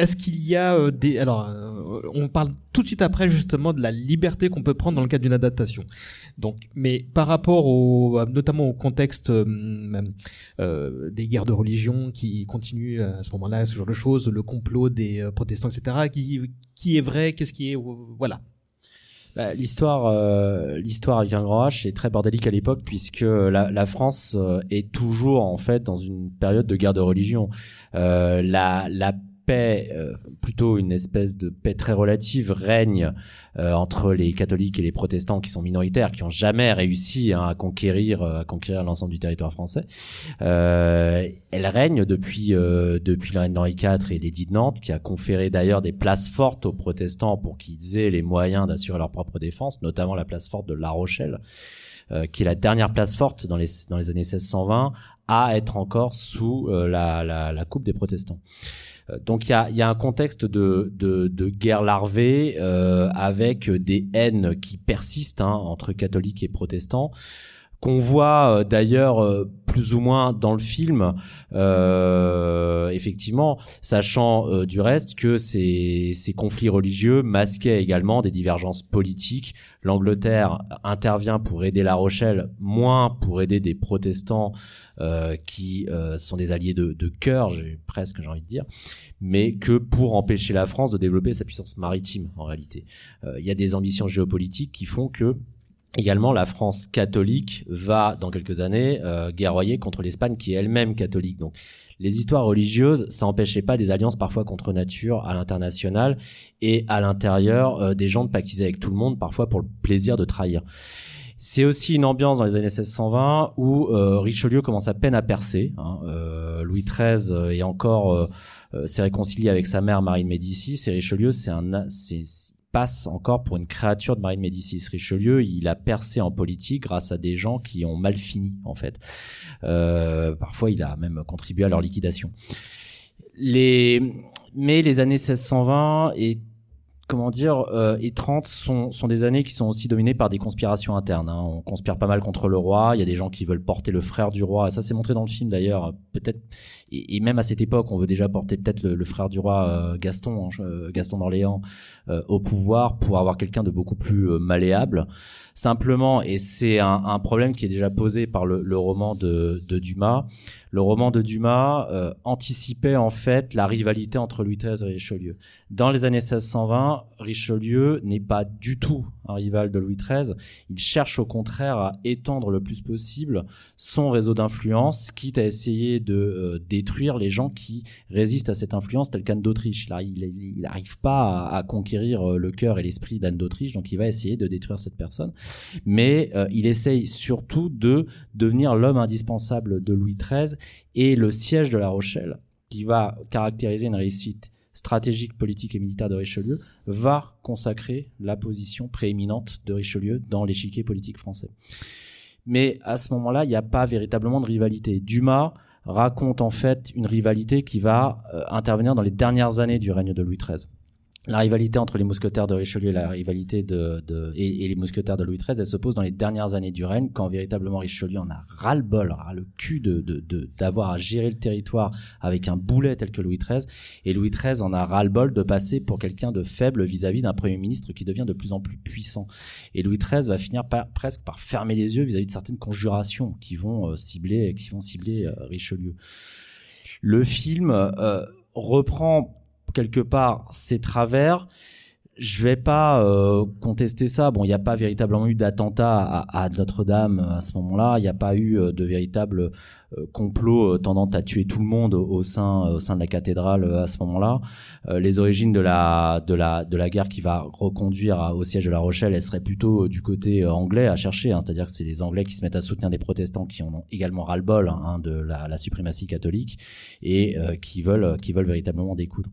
est-ce qu'il y a euh, des, alors, euh, on parle tout de suite après justement de la liberté qu'on peut prendre dans le cadre d'une adaptation. Donc, mais par rapport au, à- notamment au contexte euh, euh, des guerres de religion qui continuent à ce moment-là, ce genre de choses, le complot des euh, protestants, etc. Qui, qui est vrai, qu'est-ce qui est, voilà. Bah, l'histoire, euh, l'histoire avec un grand H est très bordélique à l'époque puisque la, la France euh, est toujours en fait dans une période de guerre de religion. Euh, la, la paix, euh, plutôt une espèce de paix très relative, règne euh, entre les catholiques et les protestants qui sont minoritaires, qui ont jamais réussi hein, à conquérir, euh, à conquérir l'ensemble du territoire français. Euh, elle règne depuis euh, depuis d'Henri IV et l'édit de Nantes, qui a conféré d'ailleurs des places fortes aux protestants pour qu'ils aient les moyens d'assurer leur propre défense, notamment la place forte de La Rochelle, euh, qui est la dernière place forte dans les dans les années 1620 à être encore sous euh, la, la la coupe des protestants. Euh, Donc il y a, y a un contexte de, de, de guerre larvée euh, avec des haines qui persistent hein, entre catholiques et protestants qu'on voit euh, d'ailleurs plus ou moins dans le film, euh, effectivement, sachant euh, du reste que ces, ces conflits religieux masquaient également des divergences politiques. L'Angleterre intervient pour aider La Rochelle, moins pour aider des protestants qui euh, sont des alliés de, de cœur, j'ai presque j'ai envie de dire, mais que pour empêcher la France de développer sa puissance maritime en réalité. Euh, Il y a des ambitions géopolitiques qui font que Également, la France catholique va, dans quelques années, euh, guerroyer contre l'Espagne qui est elle-même catholique. Donc, les histoires religieuses, ça n'empêchait pas des alliances parfois contre nature à l'international et à l'intérieur euh, des gens de pactiser avec tout le monde, parfois pour le plaisir de trahir. C'est aussi une ambiance dans les années 1620 où euh, Richelieu commence à peine à percer. hein. Euh, Louis XIII euh, est encore s'est réconcilié avec sa mère Marie de Médicis et Richelieu c'est un passe encore pour une créature de Marie de Médicis. Richelieu, il a percé en politique grâce à des gens qui ont mal fini, en fait. Euh, parfois, il a même contribué à leur liquidation. Les, mais les années 1620 et comment dire euh, et 30 sont, sont des années qui sont aussi dominées par des conspirations internes. hein. On conspire pas mal contre le roi. Il y a des gens qui veulent porter le frère du roi. Et ça, c'est montré dans le film d'ailleurs. Peut-être et, même à cette époque, on veut déjà porter peut-être le, frère du roi euh, Gaston, hein, euh, Gaston d'Orléans, euh, au pouvoir pour avoir quelqu'un de beaucoup plus malléable. Simplement, et c'est un, problème qui est déjà posé par le, roman de, Dumas. Le roman de Dumas anticipait en fait la rivalité entre Louis XIII et Richelieu. Dans les années 1620, Richelieu n'est pas du tout un rival de Louis XIII. Il cherche au contraire à étendre le plus possible son réseau d'influence, quitte à essayer de euh, détruire les gens qui résistent à cette influence, tel qu'Anne d'Autriche. Là, il n'arrive pas à, à conquérir euh, le cœur et l'esprit d'Anne d'Autriche, donc il va essayer de détruire cette personne. Mais euh, il essaye surtout de devenir l'homme indispensable de Louis XIII et le siège de La Rochelle, qui va caractériser une réussite stratégique, politique et militaire de Richelieu, va consacrer la position prééminente de Richelieu dans l'échiquier politique français. Mais à ce moment-là, il n'y a pas véritablement de rivalité. Dumas raconte en fait une rivalité qui va euh, intervenir dans les dernières années du règne de Louis XIII. La rivalité entre les mousquetaires de Richelieu et la rivalité de, de et, les mousquetaires de Louis XIII, elle se pose dans les dernières années du règne, quand véritablement Richelieu en a ras le bol, ras le cul de de- de- d'avoir à gérer le territoire avec un boulet tel que Louis XIII, et Louis XIII en a ras le bol de passer pour quelqu'un de faible vis-à-vis d'un premier ministre qui devient de plus en plus puissant. Et Louis XIII va finir presque par fermer les yeux vis-à-vis de certaines conjurations qui vont euh, cibler, qui vont cibler euh, Richelieu. Le film euh, reprend quelque part ses travers. Je vais pas euh, contester ça. Bon, il n'y a pas véritablement eu d'attentat à, Notre-Dame à ce moment-là. Il n'y a pas eu euh, de véritable euh, complot euh, tendant à tuer tout le monde au, sein au sein de la cathédrale euh, à ce moment-là. Euh, les origines de la de la de la guerre qui va reconduire au siège de La Rochelle, elles seraient plutôt euh, du côté euh, anglais à chercher. hein. C'est-à-dire que c'est les Anglais qui se mettent à soutenir des protestants qui en ont également ras-le-bol hein, de la, la suprématie catholique et euh, qui veulent qui veulent véritablement découdre.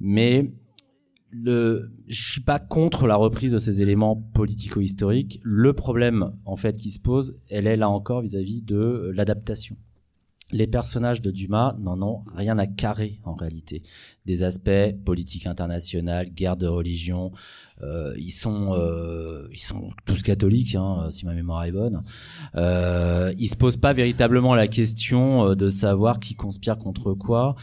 Mais le, je suis pas contre la reprise de ces éléments politico-historiques. Le problème, en fait, qui se pose, elle est là encore vis-à-vis de euh, l'adaptation. Les personnages de Dumas n'en ont rien à carrer en réalité. Des aspects politique internationale, guerre de religion, euh, ils sont euh, ils sont tous catholiques, hein, si ma mémoire est bonne. Euh, ils se posent pas véritablement la question euh, de savoir qui conspire contre quoi.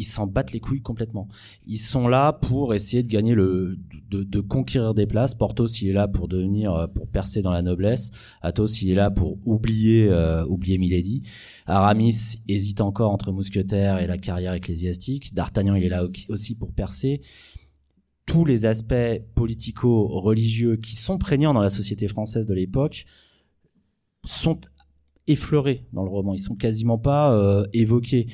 Ils s'en battent les couilles complètement. Ils sont là pour essayer de gagner le, de, conquérir des places. Porthos, il est là pour devenir, euh, pour percer dans la noblesse. Athos, il est là pour oublier, euh, oublier Milady. Aramis hésite encore entre mousquetaire et la carrière ecclésiastique. D'Artagnan, il est là au- aussi pour percer. Tous les aspects politico-religieux qui sont prégnants dans la société française de l'époque sont effleurés dans le roman. Ils sont quasiment pas euh, évoqués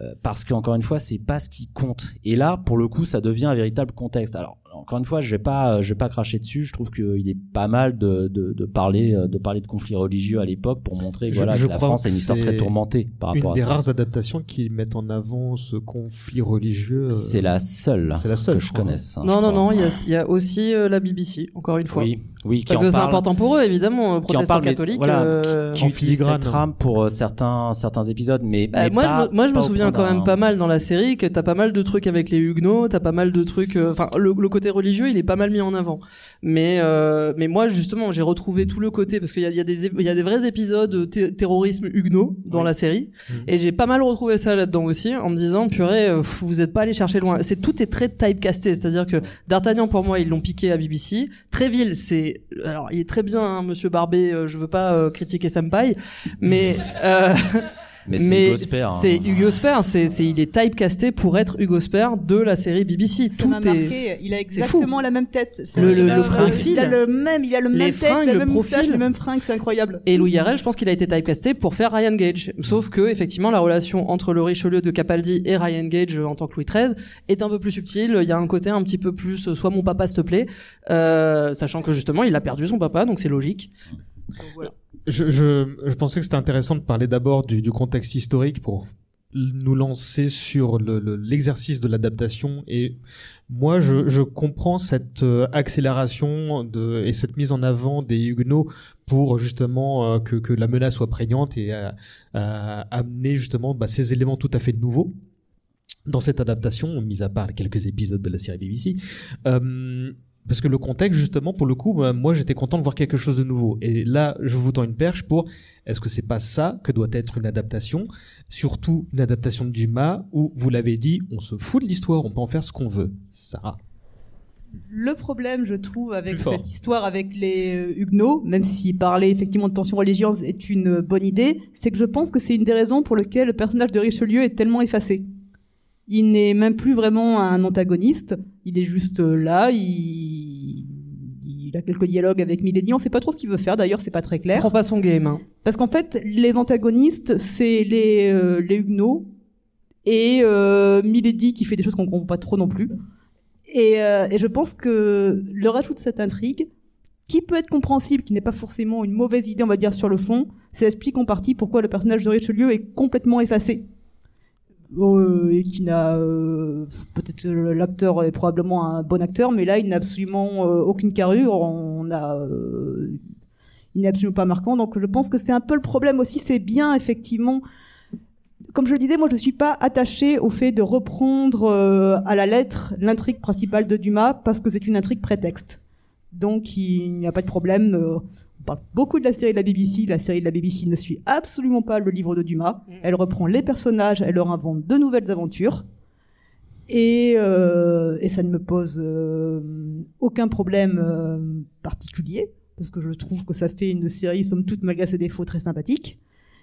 euh, parce qu'encore une fois, c'est pas ce qui compte. Et là, pour le coup, ça devient un véritable contexte. Alors, encore une fois, je vais pas, je vais pas cracher dessus. Je trouve qu'il est pas mal de, de, de parler, euh, de parler de conflits religieux à l'époque pour montrer que Je- voilà je que la France que a une histoire très tourmentée par Une rapport des à ça. rares adaptations qui mettent en avant ce conflit religieux. euh, C'est la seule, c'est la seule, que je connaisse. hein, non, je non, crois. non, il y a, il y a aussi euh, la BBC, encore une fois. Oui, Oui, qui Parce que c'est important pour eux, évidemment, qui en protestants catholiques. voilà, euh, qui en utilise filigrane. cette trame pour euh, certains certains épisodes, mais, Bah, mais moi, pas- je me, moi, je me souviens quand même pas mal dans la série que t'as pas mal de trucs avec les huguenots, t'as pas mal de trucs. euh, Enfin, le, le côté religieux, il est pas mal mis en avant. Mais euh, mais moi, justement, j'ai retrouvé tout le côté parce qu'il y a, il y a des il y a des vrais épisodes terrorisme huguenot dans la série, Mhm. et j'ai pas mal retrouvé ça là-dedans aussi, en me disant purée, vous êtes pas allé chercher loin. C'est tout est très typecasté, c'est-à-dire que D'Artagnan pour moi ils l'ont piqué à BBC. Tréville, c'est alors il est très bien, hein, Monsieur Barbet. euh, je veux pas euh, critiquer Senpai, mais euh, *laughs* Mais c'est Hugo Sper, hein. c'est Hugo Sper, c'est, c'est, il est typecasté pour être Hugo Sper de la série BBC. Ça Tout m'a est. marqué. Il a exactement la même tête. C'est- Le- le- le profil. Il a le même, il a le Les même tête, fringues, le le même profil. moustache, le même fringue, c'est incroyable. Et Louis Garrel, je pense qu'il a été typecasté pour faire Ryan Gage. Sauf que, effectivement, la relation entre le Richelieu de Capaldi et Ryan Gage euh, en tant que Louis XIII est un peu plus subtile. Il y a un côté un petit peu plus, euh, soit mon papa, s'il te plaît, euh, sachant que justement, il a perdu son papa, donc c'est logique. Je, pensais que c'était intéressant de parler d'abord du, contexte historique pour nous lancer sur le- le- l'exercice de l'adaptation et moi je, comprends cette euh, accélération et cette mise en avant des Huguenots pour justement euh, que, la menace soit prégnante et euh, amener justement bah, ces éléments tout à fait nouveaux dans cette adaptation, mis à part quelques épisodes de la série BBC. Parce que le contexte, justement, pour le coup, bah, moi, j'étais content de voir quelque chose de nouveau. Et là, je vous tends une perche pour est-ce que c'est pas ça que doit être une adaptation Surtout une adaptation de Dumas où, vous l'avez dit, on se fout de l'histoire, on peut en faire ce qu'on veut. Sarah. Le problème, je trouve, avec cette histoire avec les euh, Huguenots, même si parler effectivement de tension religieuse est une euh, bonne idée, c'est que je pense que c'est une des raisons pour lesquelles le personnage de Richelieu est tellement effacé. Il n'est même plus vraiment un antagoniste, il est juste euh, là, il... il a quelques dialogues avec Milady, on sait pas trop ce qu'il veut faire, d'ailleurs c'est pas très clair. prend pas son game. Hein. Parce qu'en fait, les antagonistes, c'est les, euh, les Huguenots et euh, Milady qui fait des choses qu'on comprend pas trop non plus. Et, euh, et je pense que le rajout de cette intrigue, qui peut être compréhensible, qui n'est pas forcément une mauvaise idée, on va dire, sur le fond, ça explique en partie pourquoi le personnage de Richelieu est complètement effacé. Euh, et qui n'a euh, peut-être euh, l'acteur est probablement un bon acteur mais là il n'a absolument aucune carrure il n'est absolument pas marquant. Donc je pense que c'est un peu le problème aussi. C'est bien effectivement, comme je le disais, moi je suis pas attachée au fait de reprendre à la lettre l'intrigue principale de Dumas parce que c'est une intrigue prétexte. Donc il n'y a pas de problème. On parle beaucoup de la série de la BBC. La série de la BBC ne suit absolument pas le livre de Dumas. Elle reprend les personnages, elle leur invente de nouvelles aventures. Et, euh, et ça ne me pose euh, aucun problème euh, particulier parce que je trouve que ça fait une série, somme toute, malgré ses défauts, très sympathique.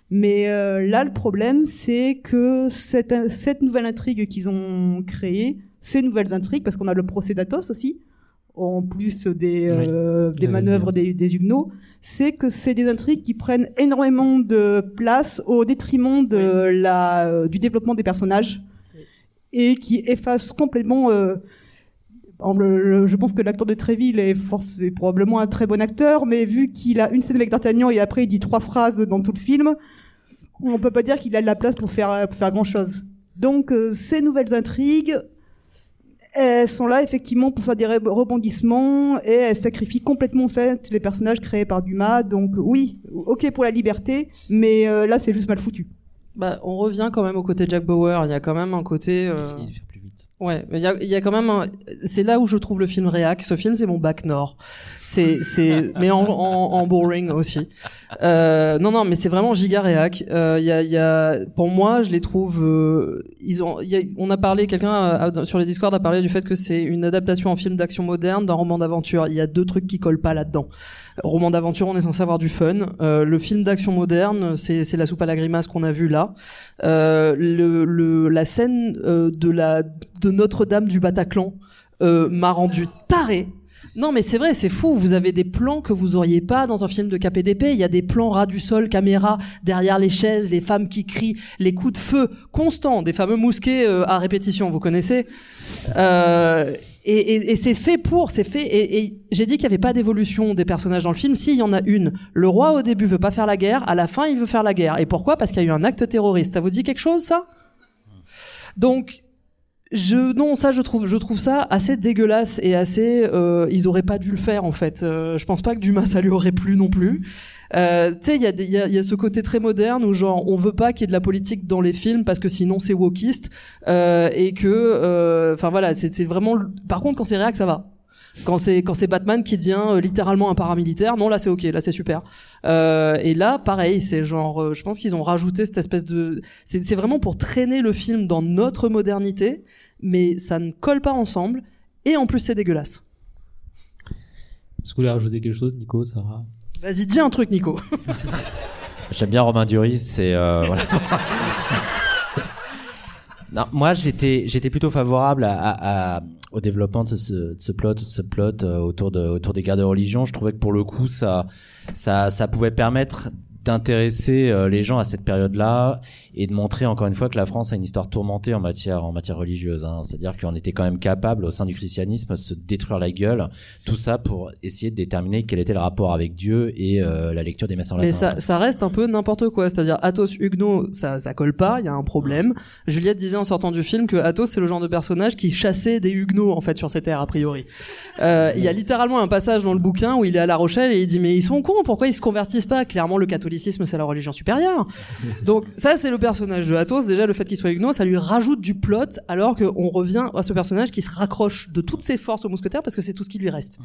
Mais là, le problème, c'est que cette, cette nouvelle intrigue qu'ils ont créée, ces nouvelles intrigues, parce qu'on a le procès d'Athos aussi, en plus des, euh, des manœuvres des, des Huguenots, c'est que c'est des intrigues qui prennent énormément de place au détriment de la, euh, du développement des personnages et qui effacent complètement euh, en le- le- je pense que l'acteur de Tréville est, force- est probablement un très bon acteur, mais vu qu'il a une scène avec D'Artagnan et après il dit trois phrases dans tout le film, on peut pas dire qu'il a de la place pour faire, pour faire grand chose. Donc euh, ces nouvelles intrigues, elles sont là effectivement pour faire des re- rebondissements et elles sacrifient complètement en fait les personnages créés par Dumas. Donc oui, ok pour la liberté, mais euh, là c'est juste mal foutu. Bah, on revient quand même au côté Jack Bauer. Il y a quand même un côté. euh, Ouais, il y a, y a quand même. un- C'est là où je trouve le film réac. Ce film, c'est mon bac nord. C'est, c'est, mais en, en, en boring aussi. Euh, non, non, mais c'est vraiment giga réac. Euh, Il y a, y a, pour moi, je les trouve. euh, ils ont. Y a, on a parlé, quelqu'un sur les Discord a parlé du fait que c'est une adaptation en film d'action moderne d'un roman d'aventure. Il y a deux trucs qui collent pas là-dedans. Roman d'aventure, on est censé avoir du fun. Euh, le film d'action moderne, c'est, la soupe à la grimace qu'on a vu là. Euh, le, le, la scène euh, de la de Notre-Dame du Bataclan euh, m'a rendu taré. Non mais c'est vrai, c'est fou. Vous avez des plans que vous auriez pas dans un film de KPDP. Il y a des plans ras du sol, caméra derrière les chaises, les femmes qui crient, les coups de feu constants, des fameux mousquets euh, à répétition. Vous connaissez euh, Et, et, et c'est fait pour, c'est fait. Et, et j'ai dit qu'il y avait pas d'évolution des personnages dans le film. Si, il y en a une. Le roi au début veut pas faire la guerre, à la fin il veut faire la guerre. Et pourquoi? Parce qu'il y a eu un acte terroriste. Ça vous dit quelque chose ça? Donc je non ça je trouve je trouve ça assez dégueulasse et assez euh, ils auraient pas dû le faire en fait euh, je pense pas que Dumas ça lui aurait plu non plus euh, tu sais il y a, y, a, y a ce côté très moderne où genre on veut pas qu'il y ait de la politique dans les films parce que sinon c'est wokiste euh, et que euh, enfin voilà c'est vraiment par contre quand c'est réac ça va. Quand c'est quand c'est Batman qui devient euh, littéralement un paramilitaire non là c'est ok là c'est super. Euh, et là pareil c'est genre euh, je pense qu'ils ont rajouté cette espèce de c'est vraiment pour traîner le film dans notre modernité mais ça ne colle pas ensemble et en plus c'est dégueulasse. Est-ce que vous voulez rajouter quelque chose, Nico, Sarah? Vas-y dis un truc Nico *laughs* J'aime bien Romain Duris, c'est euh, *laughs* voilà. *laughs* non, moi j'étais j'étais plutôt favorable à, à- à- au développement de ce, de ce plot, de ce plot euh, autour de autour des guerres de religion. Je trouvais que pour le coup ça ça ça pouvait permettre d'intéresser euh, les gens à cette période-là et de montrer encore une fois que la France a une histoire tourmentée en matière en matière religieuse. Hein. C'est-à-dire qu'on était quand même capable au sein du christianisme de se détruire la gueule, tout ça pour essayer de déterminer quel était le rapport avec Dieu et euh, la lecture des messes en latin. mais ça, ça reste un peu n'importe quoi c'est-à-dire Athos Huguenot ça ça colle pas il y a un problème Juliette disait en sortant du film que Athos c'est le genre de personnage qui chassait des Huguenots en fait sur cette terre a priori Euh, il y a littéralement un passage dans le bouquin où il est à La Rochelle et il dit mais ils sont cons pourquoi ils se convertissent pas? Clairement le catholicisme c'est la religion supérieure donc ça c'est le personnage de Athos déjà le fait qu'il soit Huguenot ça lui rajoute du plot alors qu'on revient à ce personnage qui se raccroche de toutes ses forces au mousquetaire parce que c'est tout ce qui lui reste.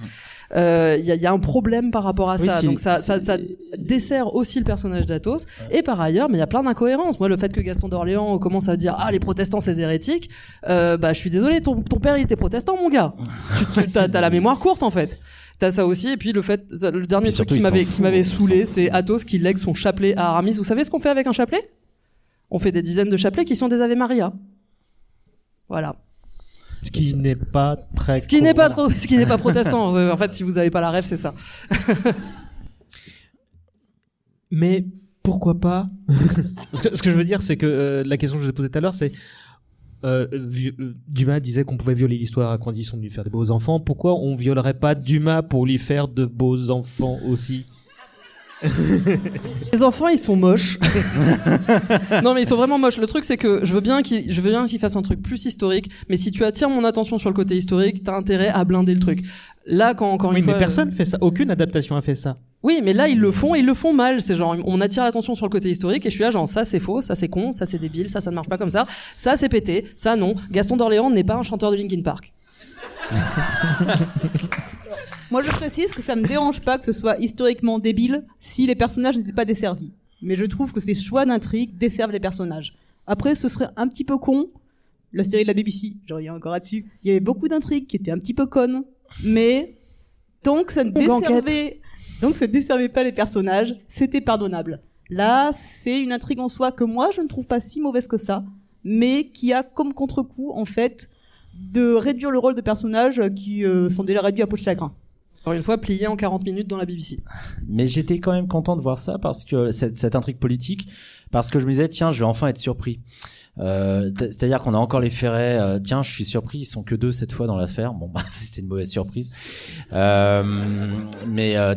Euh, il y, a, il y a un problème par rapport à Oui, ça. donc ça, ça, ça dessert aussi le personnage d'Athos. Et par ailleurs mais il y a plein d'incohérences. Moi le fait que Gaston d'Orléans commence à dire ah les protestants c'est hérétique euh, bah je suis désolé ton, ton père il était protestant mon gars. Tu, tu t'as, t'as la mémoire courte en fait. T'as ça aussi, et puis le fait, le dernier truc qui m'avait, saoulé, c'est Athos qui lègue son chapelet à Aramis. Vous savez ce qu'on fait avec un chapelet? On fait des dizaines de chapelets qui sont des Ave Maria. Voilà. Ce qui n'est pas très. Ce qui n'est pas trop, ce qui n'est pas protestant. en fait, si vous avez pas la rêve, c'est ça. *laughs* Mais pourquoi pas *laughs* ce, que, ce que je veux dire, c'est que euh, la question que je vous ai posée tout à l'heure, c'est euh, euh, Dumas disait qu'on pouvait violer l'histoire à condition de lui faire des beaux enfants. Pourquoi on violerait pas Dumas pour lui faire de beaux enfants aussi? Les enfants, ils sont moches. *laughs* non, mais ils sont vraiment moches. Le truc, c'est que je veux bien qu'ils, je veux bien qu'ils fassent un truc plus historique. Mais si tu attires mon attention sur le côté historique, t'as intérêt à blinder le truc. Là, quand encore Oui, une mais fois, personne fait ça. Aucune adaptation a fait ça. Oui, mais là ils le font, et ils le font mal. C'est genre on attire l'attention sur le côté historique et je suis là genre ça c'est faux, ça c'est con, ça c'est débile, ça ça ne marche pas comme ça, ça c'est pété, ça non. Gaston d'Orléans n'est pas un chanteur de Linkin Park. *laughs* Moi, je précise que ça me dérange pas que ce soit historiquement débile si les personnages n'étaient pas desservis. Mais je trouve que ces choix d'intrigue desservent les personnages. Après, ce serait un petit peu con. La série de la BBC, je reviens encore là-dessus. Il y avait beaucoup d'intrigues qui étaient un petit peu connes. Mais, tant que ça ne Blanquette. desservait, donc ça ne desservait pas les personnages, c'était pardonnable. Là, c'est une intrigue en soi que moi, je ne trouve pas si mauvaise que ça. Mais qui a comme contre-coup, en fait, de réduire le rôle de personnages qui euh, sont déjà réduits à peau de chagrin. Encore une fois plié en 40 minutes dans la BBC. Mais j'étais quand même content de voir ça parce que cette, cette intrigue politique, parce que je me disais tiens, je vais enfin être surpris. Euh, C'est-à-dire qu'on a encore les ferrets. euh, tiens, je suis surpris, ils sont que deux cette fois dans l'affaire. Bon, bah, *laughs* c'était une mauvaise surprise. Euh, mais euh,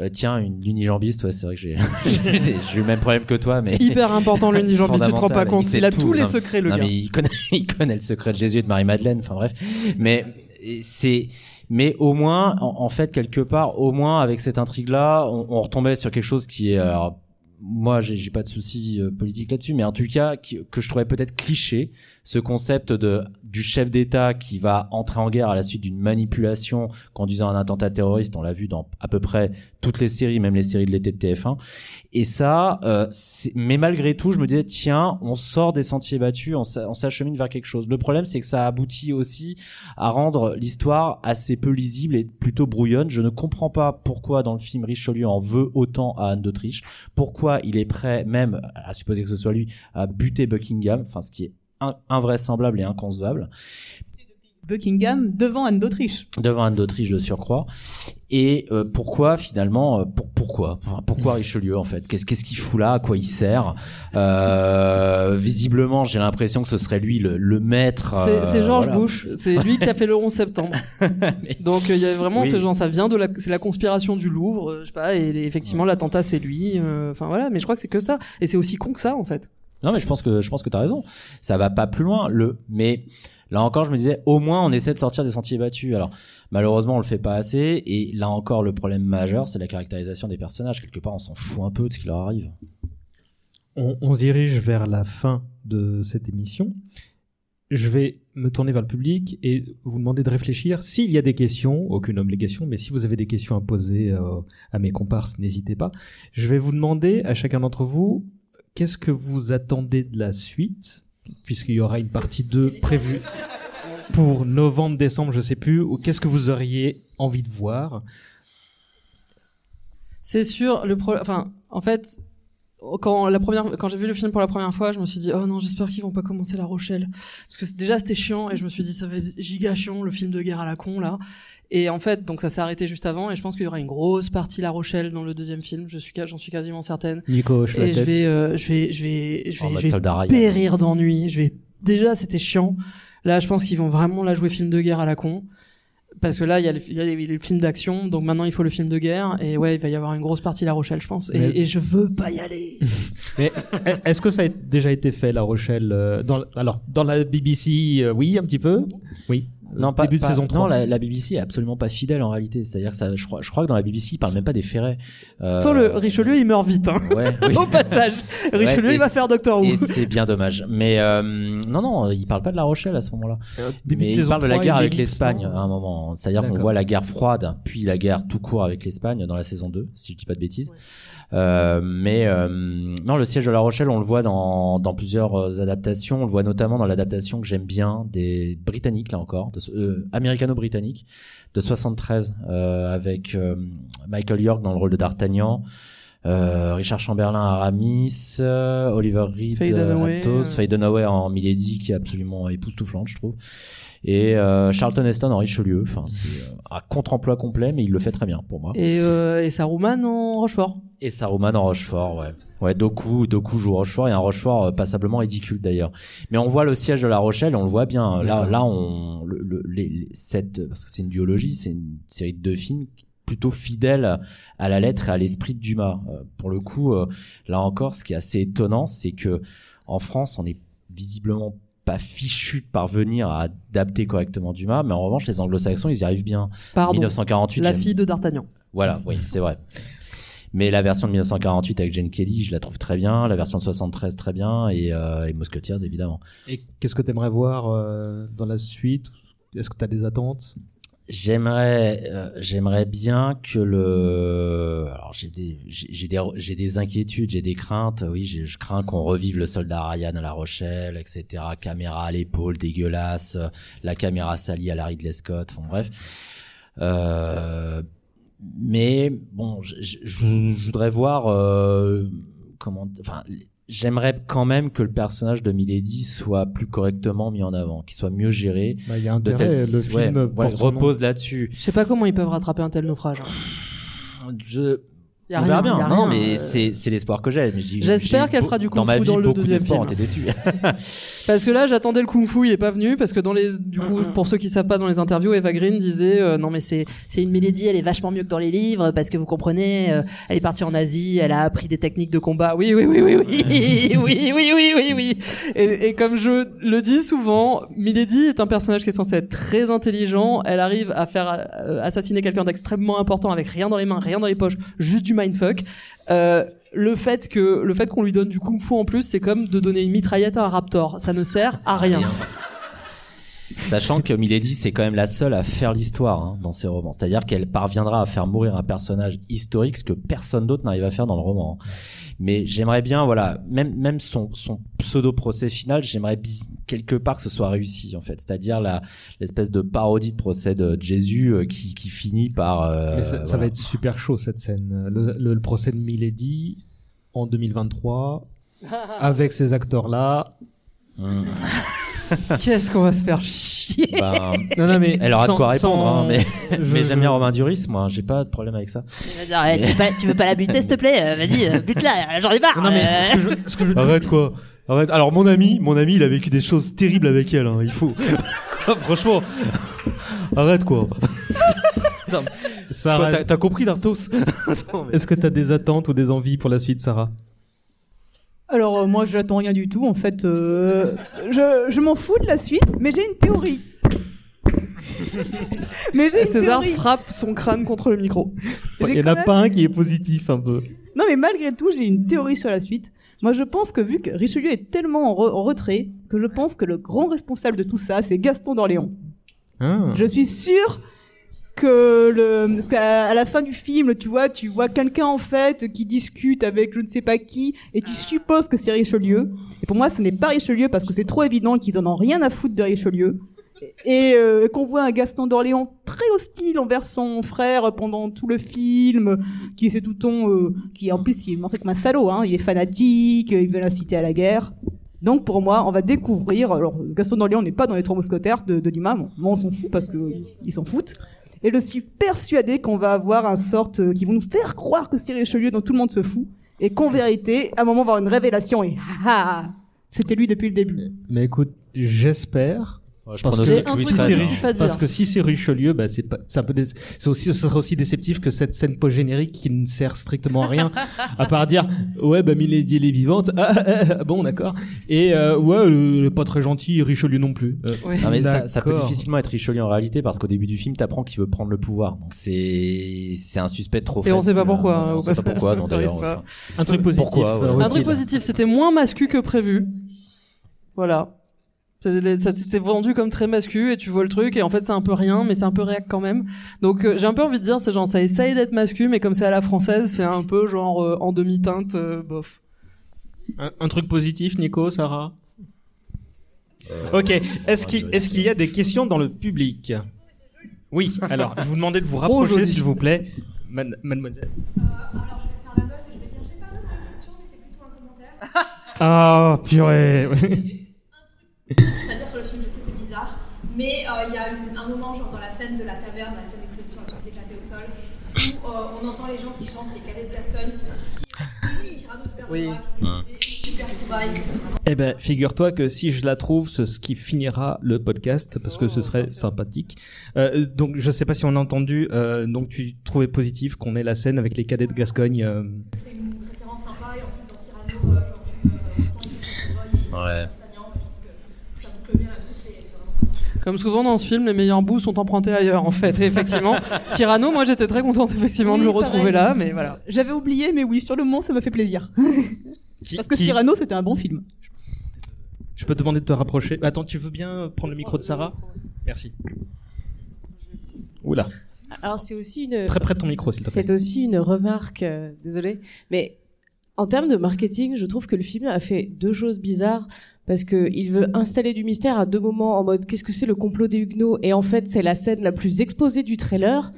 euh, tiens, une l'unijambiste, ouais, c'est vrai que j'ai *laughs* eu le même problème que toi, mais *laughs* Hyper important l'unijambiste, tu te rends pas compte. il Il a tout, tous les non. secrets le non, gars. mais il connaît, il connaît le secret de Jésus et de Marie-Madeleine. Enfin bref, mais c'est, mais au moins, en, fait, quelque part, au moins avec cette intrigue-là, on, on retombait sur quelque chose qui est, moi, j'ai pas de souci euh, politique là-dessus, mais en tout cas, qui- que je trouvais peut-être cliché, ce concept de du chef d'État qui va entrer en guerre à la suite d'une manipulation conduisant à un attentat terroriste. On l'a vu dans à peu près toutes les séries, même les séries de l'été de TF1. Et ça, euh, mais malgré tout, je me disais tiens, on sort des sentiers battus, on s'achemine vers quelque chose. Le problème, c'est que ça aboutit aussi à rendre l'histoire assez peu lisible et plutôt brouillonne. Je ne comprends pas pourquoi dans le film Richelieu en veut autant à Anne d'Autriche, pourquoi il est prêt même à supposer que ce soit lui à buter Buckingham, ce qui est in- invraisemblable et inconcevable Buckingham devant Anne d'Autriche. devant Anne d'Autriche de surcroît. Et euh, pourquoi finalement, euh, pour, pourquoi, pourquoi Richelieu en fait? Qu'est-ce qu'est-ce qu'il fout là? À quoi il sert? Euh, Visiblement, j'ai l'impression que ce serait lui le, le maître. C'est euh, c'est George voilà. Bush, c'est lui qui a fait le 11 septembre. *laughs* Donc euh, il y a vraiment Oui. ces gens, ça vient de la, c'est la conspiration du Louvre, euh, je sais pas, et effectivement l'attentat c'est lui. euh, Enfin voilà, mais je crois que c'est que ça, et c'est aussi con que ça en fait. Non, mais je pense que je pense que t'as raison. Ça va pas plus loin. Le mais Là encore, je me disais, au moins, on essaie de sortir des sentiers battus. Alors, malheureusement, on le fait pas assez. Et là encore, le problème majeur, c'est la caractérisation des personnages. Quelque part, on s'en fout un peu de ce qui leur arrive. On, on se dirige vers la fin de cette émission. Je vais me tourner vers le public et vous demander de réfléchir. S'il y a des questions, aucune obligation, mais si vous avez des questions à poser euh, à mes comparses, n'hésitez pas. Je vais vous demander à chacun d'entre vous qu'est-ce que vous attendez de la suite, puisqu'il y aura une partie 2 prévue pour novembre, décembre, je sais plus, ou qu'est-ce que vous auriez envie de voir? C'est sûr, le pro... enfin, en fait, quand la première, quand j'ai vu le film pour la première fois, je me suis dit, oh non, j'espère qu'ils vont pas commencer La Rochelle, parce que déjà c'était chiant, et je me suis dit, ça va être giga chiant, le film de guerre à la con là. Et en fait, donc ça s'est arrêté juste avant, et je pense qu'il y aura une grosse partie La Rochelle dans le deuxième film. Je suis, j'en suis quasiment certaine. Nico, je Et je vais, euh, je vais, je vais, je vais, mode je vais soldat Ryan. périr d'ennui. Je vais, déjà c'était chiant. Là, je pense qu'ils vont vraiment la jouer film de guerre à la con. Parce que là, il y a le, il y a le film d'action, donc maintenant il faut le film de guerre, et ouais, il va y avoir une grosse partie La Rochelle, je pense. Et, Mais- et je veux pas y aller. *laughs* Mais est-ce que ça a déjà été fait, La Rochelle euh, dans, Alors, dans la BBC, euh, oui, un petit peu Oui. Non, pas, Début de pas- saison 3. Non, la, la BBC est absolument pas fidèle en réalité. C'est-à-dire que ça, je crois, je crois que dans la BBC, ils parlent même pas des ferrets. Euh, Attends, le Richelieu, il meurt vite, hein. Ouais, oui. *laughs* Au passage. Richelieu, Ouais, il va faire Doctor Who. Et c'est bien dommage. Mais euh, non, non, il parle pas de La Rochelle à ce moment-là. Début Mais de il saison parle de la 3, guerre avec l'Espagne à un moment. C'est-à-dire qu'on voit la guerre froide, puis la guerre tout court avec l'Espagne dans la saison 2, si je dis pas de bêtises. Euh, mais euh, non, le siège de La Rochelle, on le voit dans, dans plusieurs euh, adaptations. On le voit notamment dans l'adaptation que j'aime bien des Britanniques, là encore, de, euh, américano-britannique, de 73, euh, avec euh, Michael York dans le rôle de D'Artagnan. Euh, Richard Chamberlain Aramis, euh, Oliver Reed Faye euh, Dunaway, euh. Faye Dunaway en Milady qui est absolument époustouflante je trouve et euh, Charlton Heston en Richelieu enfin c'est euh, un contre-emploi complet mais il le fait très bien pour moi Et, euh, et Saruman en Rochefort. Et Saruman en Rochefort ouais ouais Doku Doku joue Rochefort et un Rochefort euh, passablement ridicule d'ailleurs mais on voit le siège de La Rochelle et on le voit bien là là on le, le- les, les- cette parce que c'est une duologie c'est une série de deux films plutôt fidèle à la lettre et à l'esprit de Dumas. Euh, pour le coup, euh, là encore, ce qui est assez étonnant, c'est que en France, on est visiblement pas fichu de parvenir à adapter correctement Dumas, mais en revanche, les Anglo-Saxons, ils y arrivent bien. Pardon. 1948, La fille de D'Artagnan. voilà, oui, c'est vrai. Mais la version de 1948 avec Jane Kelly, je la trouve très bien. La version de 73 très bien et, euh, et Musketeers évidemment. Et qu'est-ce que tu aimerais voir euh, dans la suite? Est-ce que tu as des attentes? J'aimerais, euh, j'aimerais bien que le. Alors j'ai des, j'ai des, j'ai des inquiétudes, j'ai des craintes. Oui, je crains qu'on revive le soldat Ryan à La Rochelle, etc. Caméra à l'épaule, dégueulasse, la caméra salie à la Ridley Scott. Enfin bref. Euh, mais bon, je, voudrais voir euh, comment. Enfin, j'aimerais quand même que le personnage de Milady soit plus correctement mis en avant, qu'il soit mieux géré Bah, Il y a de intérêt, telle le ouais, film ouais, repose là-dessus. Je sais pas comment ils peuvent rattraper un tel naufrage. hein. Je Y a on verra rien, bien. y a non, rien, mais euh. c'est c'est l'espoir que j'ai. J'espère qu'elle fera du ma vie, dans le deuxième film. été déçus. *laughs* *laughs* Parce que là, j'attendais le kung-fu, il est pas venu parce que dans les, du coup, pour ceux qui savent pas dans les interviews, Eva Green disait euh, non mais c'est c'est une mélodie, elle est vachement mieux que dans les livres parce que vous comprenez, euh, elle est partie en Asie, elle a appris des techniques de combat. Oui oui oui oui oui oui *laughs* oui oui oui oui oui. Et, et comme je le dis souvent, Milady est un personnage qui est censé être très intelligent. Elle arrive à faire euh, assassiner quelqu'un d'extrêmement important avec rien dans les mains, rien dans les poches, juste du Euh, le fait que le fait qu'on lui donne du kung-fu en plus, c'est comme de donner une mitraillette à un raptor. Ça ne sert à rien. Sachant que Milady, c'est quand même la seule à faire l'histoire hein, dans ses romans. C'est-à-dire qu'elle parviendra à faire mourir un personnage historique, ce que personne d'autre n'arrive à faire dans le roman. hein. Mais j'aimerais bien, voilà, même même son, son pseudo procès final, j'aimerais quelque part que ce soit réussi en fait. C'est-à-dire la l'espèce de parodie de procès de Jésus euh, qui, qui finit par. euh, Mais ça, va être super chaud cette scène. Le, le- le procès de Milady en 2023 *laughs* avec ces acteurs-là. Hum. *laughs* Qu'est-ce qu'on va se faire chier Ben, *laughs* Non, non, mais elle aura sans- de quoi répondre, sans- hein, mais, *laughs* j'aime je- bien Romain Duris, moi, j'ai pas de problème avec ça. Arrête, tu, veux pas, tu veux pas la buter, s'il te plaît Euh, Vas-y, euh, bute-la, j'en ai marre Non, non, mais euh. ce que je, ce que je- Arrête quoi Arrête. Alors mon ami, mon ami, il a vécu des choses terribles avec elle. hein, Il faut. Franchement. Arrête quoi. Sarah, T'as t'as compris Dartos est-ce que tu as des attentes ou des envies pour la suite, Sarah? Alors euh, moi j'attends rien du tout en fait. euh, je je m'en fous de la suite, mais j'ai une théorie. *laughs* mais j'ai une César théorie. frappe son crâne contre le micro. Il J'ai y en quand a même- pas un qui est positif un peu. Non mais malgré tout j'ai une théorie sur la suite. Moi je pense que vu que Richelieu est tellement en, re- en retrait que je pense que le grand responsable de tout ça c'est Gaston d'Orléans. Ah. Je suis sûre que le parce qu'à la fin du film, tu vois, tu vois quelqu'un en fait qui discute avec je ne sais pas qui et tu supposes que c'est Richelieu. Et pour moi, ce n'est pas Richelieu parce que c'est trop évident qu'ils en ont rien à foutre de Richelieu. Et euh, qu'on voit un Gaston d'Orléans très hostile envers son frère pendant tout le film, qui est tout ton, euh, qui en plus il est montré comme un salaud, hein, il est fanatique, il veut l'inciter à la guerre. Donc pour moi, on va découvrir. Alors Gaston d'Orléans n'est pas dans les Trois Mousquetaires de, de Dumas, moi on s'en fout parce que ils s'en foutent. Et je suis persuadé qu'on va avoir un sorte euh, qui vont nous faire croire que c'est Richelieu dont tout le monde se fout, et qu'en vérité, à un moment, on va avoir une révélation et ah, c'était lui depuis le début. Mais écoute, j'espère. Ouais, je Parce que, truc si hein. dire. parce que si c'est Richelieu, bah c'est pas, c'est un peu, dé- c'est aussi, ce sera aussi déceptif que cette scène post générique qui ne sert strictement à rien, à part dire ouais bah Milady elle est vivante, ah, ah, ah, bon d'accord, et euh, ouais le, le pas très gentil Richelieu non plus. Euh. Non, mais ça, ça peut difficilement être Richelieu en réalité parce qu'au début du film, t'apprends qu'il veut prendre le pouvoir. Donc c'est c'est un suspect trop Et on sait pas pourquoi, hein. hein, On sait pas pourquoi, non *laughs* d'ailleurs. Enfin. Un truc positif. Pourquoi, ouais. euh, Un truc positif, c'était moins mascu que prévu. Voilà. Ça s'était vendu comme très mascu et tu vois le truc et en fait c'est un peu rien mais c'est un peu réac quand même. Donc euh, j'ai un peu envie de dire c'est genre ça essaye d'être mascu mais comme c'est à la française c'est un peu genre euh, en demi-teinte euh, bof. Un, un truc positif, Nico, Sarah? Ok. Est-ce qu'il est-ce qu'il y a des questions dans le public? Oui. Alors, je vous demandais de vous rapprocher, s'il vous plaît, Man- mademoiselle. Ah, purée. *laughs* Je pas dire sur le film, je sais c'est bizarre, mais euh, il y a une- un moment genre dans la scène de la taverne, la scène d'exposition avec les éclatés au sol, où euh, on entend les gens qui chantent les cadets de Gascogne, qui qui trouvailles. Eh ben, figure-toi que si je la trouve, c'est ce qui finira le podcast parce que ce serait sympathique. Euh, donc, je sais pas si on a entendu. Euh, donc, tu trouvais positif qu'on ait la scène avec les cadets de Gascogne. euh, C'est une référence sympa et en plus dans Cyrano, euh, genre tu euh, entends les choses Ouais. D'Artagnan, je pense que ça vous plaît bien à tous et c'est vraiment sympa. Comme souvent dans ce film les meilleurs bouts sont empruntés ailleurs en fait et effectivement Cyrano moi j'étais très contente effectivement de le retrouver pareil. là mais voilà. J'avais oublié, mais oui, sur le moment, ça m'a fait plaisir. *laughs* qui- Parce que qui- Cyrano, c'était un bon film. Je peux te demander de te rapprocher. Attends, tu veux bien prendre le micro de Sarah? Merci. Oula, Alors c'est aussi une très près de ton micro, s'il te plaît. c'est aussi une remarque euh, désolée mais en termes de marketing, je trouve que le film a fait deux choses bizarres parce que il veut installer du mystère à deux moments en mode qu'est-ce que c'est le complot des Huguenots? Et en fait c'est la scène la plus exposée du trailer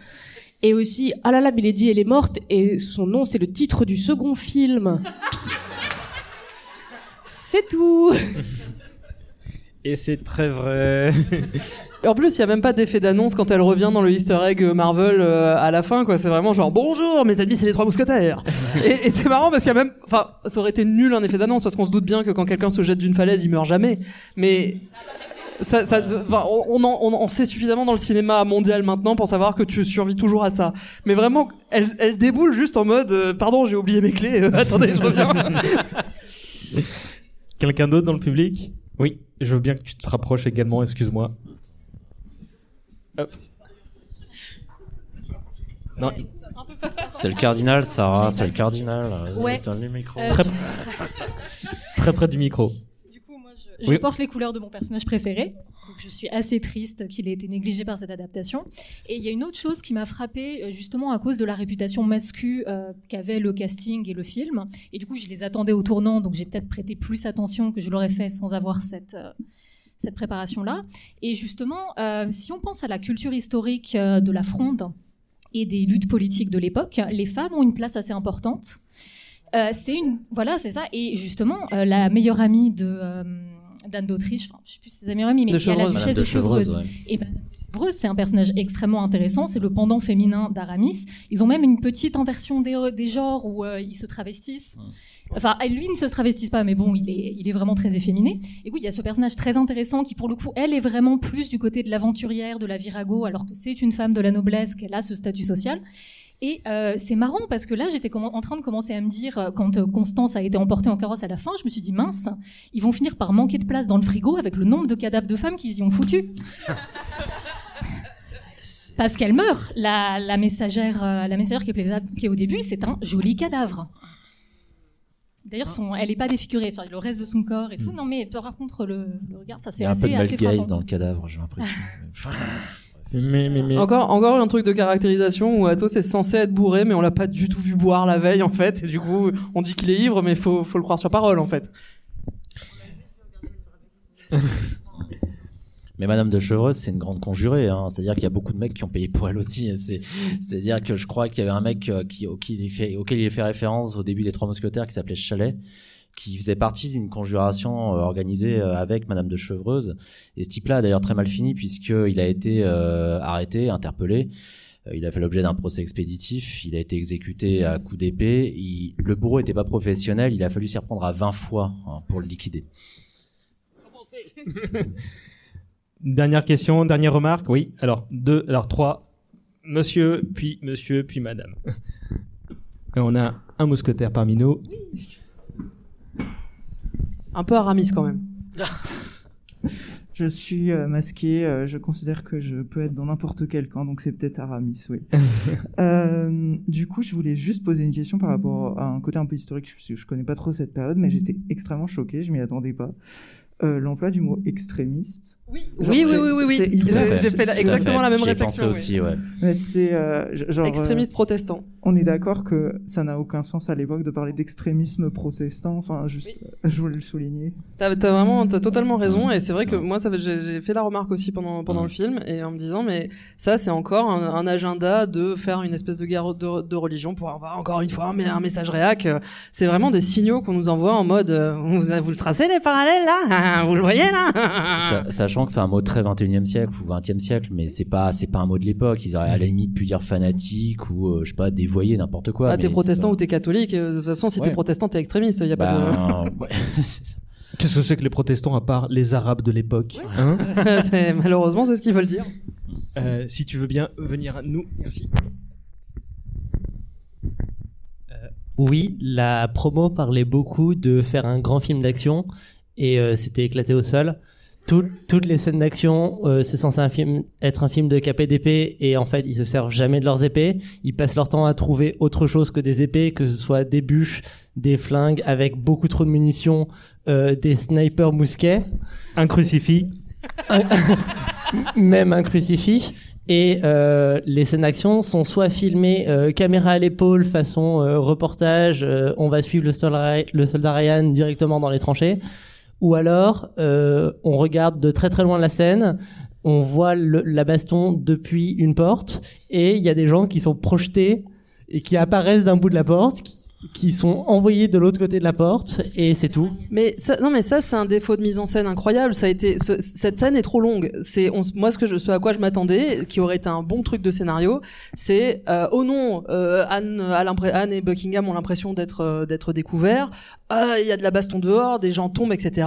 et aussi ah là là Milady elle est morte et son nom c'est le titre du second film. *laughs* c'est tout. *laughs* Et c'est très vrai. *laughs* En plus, il y a même pas d'effet d'annonce quand elle revient dans le Easter egg Marvel euh, à la fin, quoi. C'est vraiment genre bonjour, mes amis, c'est les trois mousquetaires. *laughs* et et c'est marrant parce qu'il y a même, enfin, ça aurait été nul un effet d'annonce parce qu'on se doute bien que quand quelqu'un se jette d'une falaise, il meurt jamais. Mais ça, ça, enfin, on, on, en, on en sait suffisamment dans le cinéma mondial maintenant pour savoir que tu survis toujours à ça. Mais vraiment, elle, elle déboule juste en mode, euh, pardon, j'ai oublié mes clés. euh, attendez, je reviens. *laughs* Quelqu'un d'autre dans le public? Oui, je veux bien que tu te rapproches également, excuse-moi. C'est le cardinal, Sarah, c'est le cardinal. Ouais. Donne le micro. Euh, très, *laughs* très près du micro. Du coup, moi, je, je Oui. porte les couleurs de mon personnage préféré. Donc, je suis assez triste qu'il ait été négligé par cette adaptation. Et il y a une autre chose qui m'a frappée, euh, justement, à cause de la réputation mascu euh, qu'avait le casting et le film. Et du coup, je les attendais au tournant, donc j'ai peut-être prêté plus attention que je l'aurais fait sans avoir cette, euh, cette préparation-là. Et justement, euh, si on pense à la culture historique de la fronde et des luttes politiques de l'époque, les femmes ont une place assez importante. C'est une voilà c'est ça et justement la meilleure amie de d'Anne d'Autriche enfin je sais plus si meilleure amie mais De il y a la duchesse Madame de de Chevreuse, ouais. et Chevreuse c'est un personnage extrêmement intéressant c'est le pendant féminin d'Aramis. Ils ont même une petite inversion des, des genres où euh, ils se travestissent. Enfin lui ne se travestisse pas mais bon il est il est vraiment très efféminé. Et oui il y a ce personnage très intéressant qui pour le coup elle est vraiment plus du côté de l'aventurière de la virago alors que c'est une femme de la noblesse qu'elle a ce statut social Et euh, c'est marrant parce que là, j'étais en train de commencer à me dire, euh, quand euh, Constance a été emportée en carrosse à la fin, je me suis dit, mince, ils vont finir par manquer de place dans le frigo avec le nombre de cadavres de femmes qu'ils y ont foutu. *laughs* Parce qu'elle meurt. La, la messagère, euh, la messagère qui est, qui est au début, c'est un joli cadavre. D'ailleurs, son, elle n'est pas défigurée. Enfin, le reste de son corps et tout. Non, mais par contre, le, le regard, ça Il c'est y a un peu assez, de assez dans le cadavre, j'ai l'impression. *laughs* Mais, mais, mais... Encore, encore un truc de caractérisation où Athos est censé être bourré, mais on l'a pas du tout vu boire la veille en fait. Et du coup, on dit qu'il est ivre, mais faut, faut le croire sur parole en fait. *laughs* Mais Madame de Chevreuse, c'est une grande conjurée. Hein. C'est-à-dire qu'il y a beaucoup de mecs qui ont payé pour elle aussi. C'est-à-dire que je crois qu'il y avait un mec euh, qui, auquel, il fait, auquel il fait référence au début des Trois Mousquetaires qui s'appelait Chalet, qui faisait partie d'une conjuration euh, organisée euh, avec Madame de Chevreuse. Et ce type-là a d'ailleurs très mal fini puisqu'il a été euh, arrêté, interpellé. Euh, Il a fait l'objet d'un procès expéditif. Il a été exécuté à coups d'épée. Il- Le bourreau était pas professionnel. Il a fallu s'y reprendre à 20 fois hein, pour le liquider. *laughs* Dernière question, dernière remarque. Oui. Alors deux, alors trois. Monsieur, puis monsieur, puis madame. *laughs* Et on a un mousquetaire parmi nous. Un peu Aramis quand même. *laughs* Je suis euh, masqué, euh, je considère que je peux être dans n'importe quel camp, donc c'est peut-être Aramis, oui. *laughs* Euh, du coup, je voulais juste poser une question par rapport à un côté un peu historique, parce que je connais pas trop cette période, mais j'étais extrêmement choqué, je m'y attendais pas. Euh, L'emploi du mot extrémiste. Oui, Genre, oui, oui, oui, oui, J'ai- fait exactement la même réflexion. pensé aussi, ouais. Mais c'est euh, genre. euh, Extrémiste protestant. On est d'accord que ça n'a aucun sens à l'époque de parler d'extrémisme protestant, enfin, juste, euh, je voulais le souligner. T'as as vraiment, t'as totalement raison, et c'est vrai que moi, ça, j'ai fait la remarque aussi pendant pendant le film, et en me disant, mais ça, c'est encore un, un agenda de faire une espèce de guerre de, de religion pour avoir encore une fois un, un message réac. C'est vraiment des signaux qu'on nous envoie en mode, vous, vous le tracez les parallèles là, *laughs* vous le voyez là? Sa- Que c'est un mot très 21e siècle ou 20e siècle, mais c'est pas c'est pas un mot de l'époque. Ils auraient à la limite pu dire fanatique ou euh, je sais pas dévoyé n'importe quoi. Ah, t'es protestant c'est ou t'es catholique, euh, de toute façon, si Ouais. t'es protestant, t'es extrémiste, y a pas de. *laughs* ouais. *laughs* Qu'est-ce que c'est que les protestants à part les arabes de l'époque hein *laughs* malheureusement, c'est ce qu'ils veulent dire. Euh, Si tu veux bien venir à nous, merci. Oui, la promo parlait beaucoup de faire un grand film d'action et euh, c'était éclaté au sol. Tout- toutes les scènes d'action, euh, c'est censé un film, être un film de capé d'épée et en fait ils se servent jamais de leurs épées. Ils passent leur temps à trouver autre chose que des épées, que ce soit des bûches, des flingues avec beaucoup trop de munitions, euh, des snipers mousquets. Un crucifix. *laughs* Même un crucifix. Et euh, les scènes d'action sont soit filmées euh, caméra à l'épaule façon euh, reportage, euh, on va suivre le soldat, le soldat Ryan directement dans les tranchées, ou alors euh, on regarde de très très loin la scène, on voit la baston depuis une porte, et il y a des gens qui sont projetés et qui apparaissent d'un bout de la porte, qui sont envoyés de l'autre côté de la porte, et c'est tout. Mais ça, non, mais ça, c'est un défaut de mise en scène incroyable. Ça a été, ce- cette scène est trop longue. C'est, moi, ce que je, ce à quoi je m'attendais, qui aurait été un bon truc de scénario, c'est, euh, oh non, euh, Anne, Anne et Buckingham ont l'impression d'être, euh, d'être découverts. Ah, il y a de la baston dehors, des gens tombent, etc.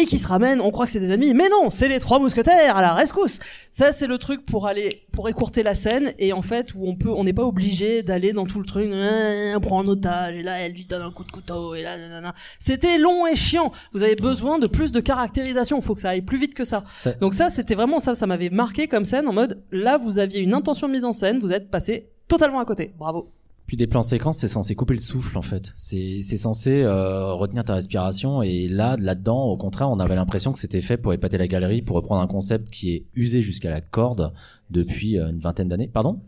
Et qui se ramènent. On croit que c'est des amis, mais non, c'est les trois mousquetaires à la rescousse. Ça, c'est le truc pour aller, pour écourter la scène et en fait où on peut, on n'est pas obligé d'aller dans tout le truc. Ah, On prend un otage et là, elle lui donne un coup de couteau et là, nanana. C'était long et chiant. Vous avez besoin de plus de caractérisation. Il faut que ça aille plus vite que ça. Donc ça, c'était vraiment ça. Ça m'avait marqué comme scène en mode là, vous aviez une intention de mise en scène, vous êtes passé totalement à côté. Bravo. Puis des plans séquences, c'est censé couper le souffle en fait. C'est c'est censé euh, retenir ta respiration et là là-dedans, au contraire, on avait l'impression que c'était fait pour épater la galerie, pour reprendre un concept qui est usé jusqu'à la corde depuis euh, une vingtaine d'années. Pardon?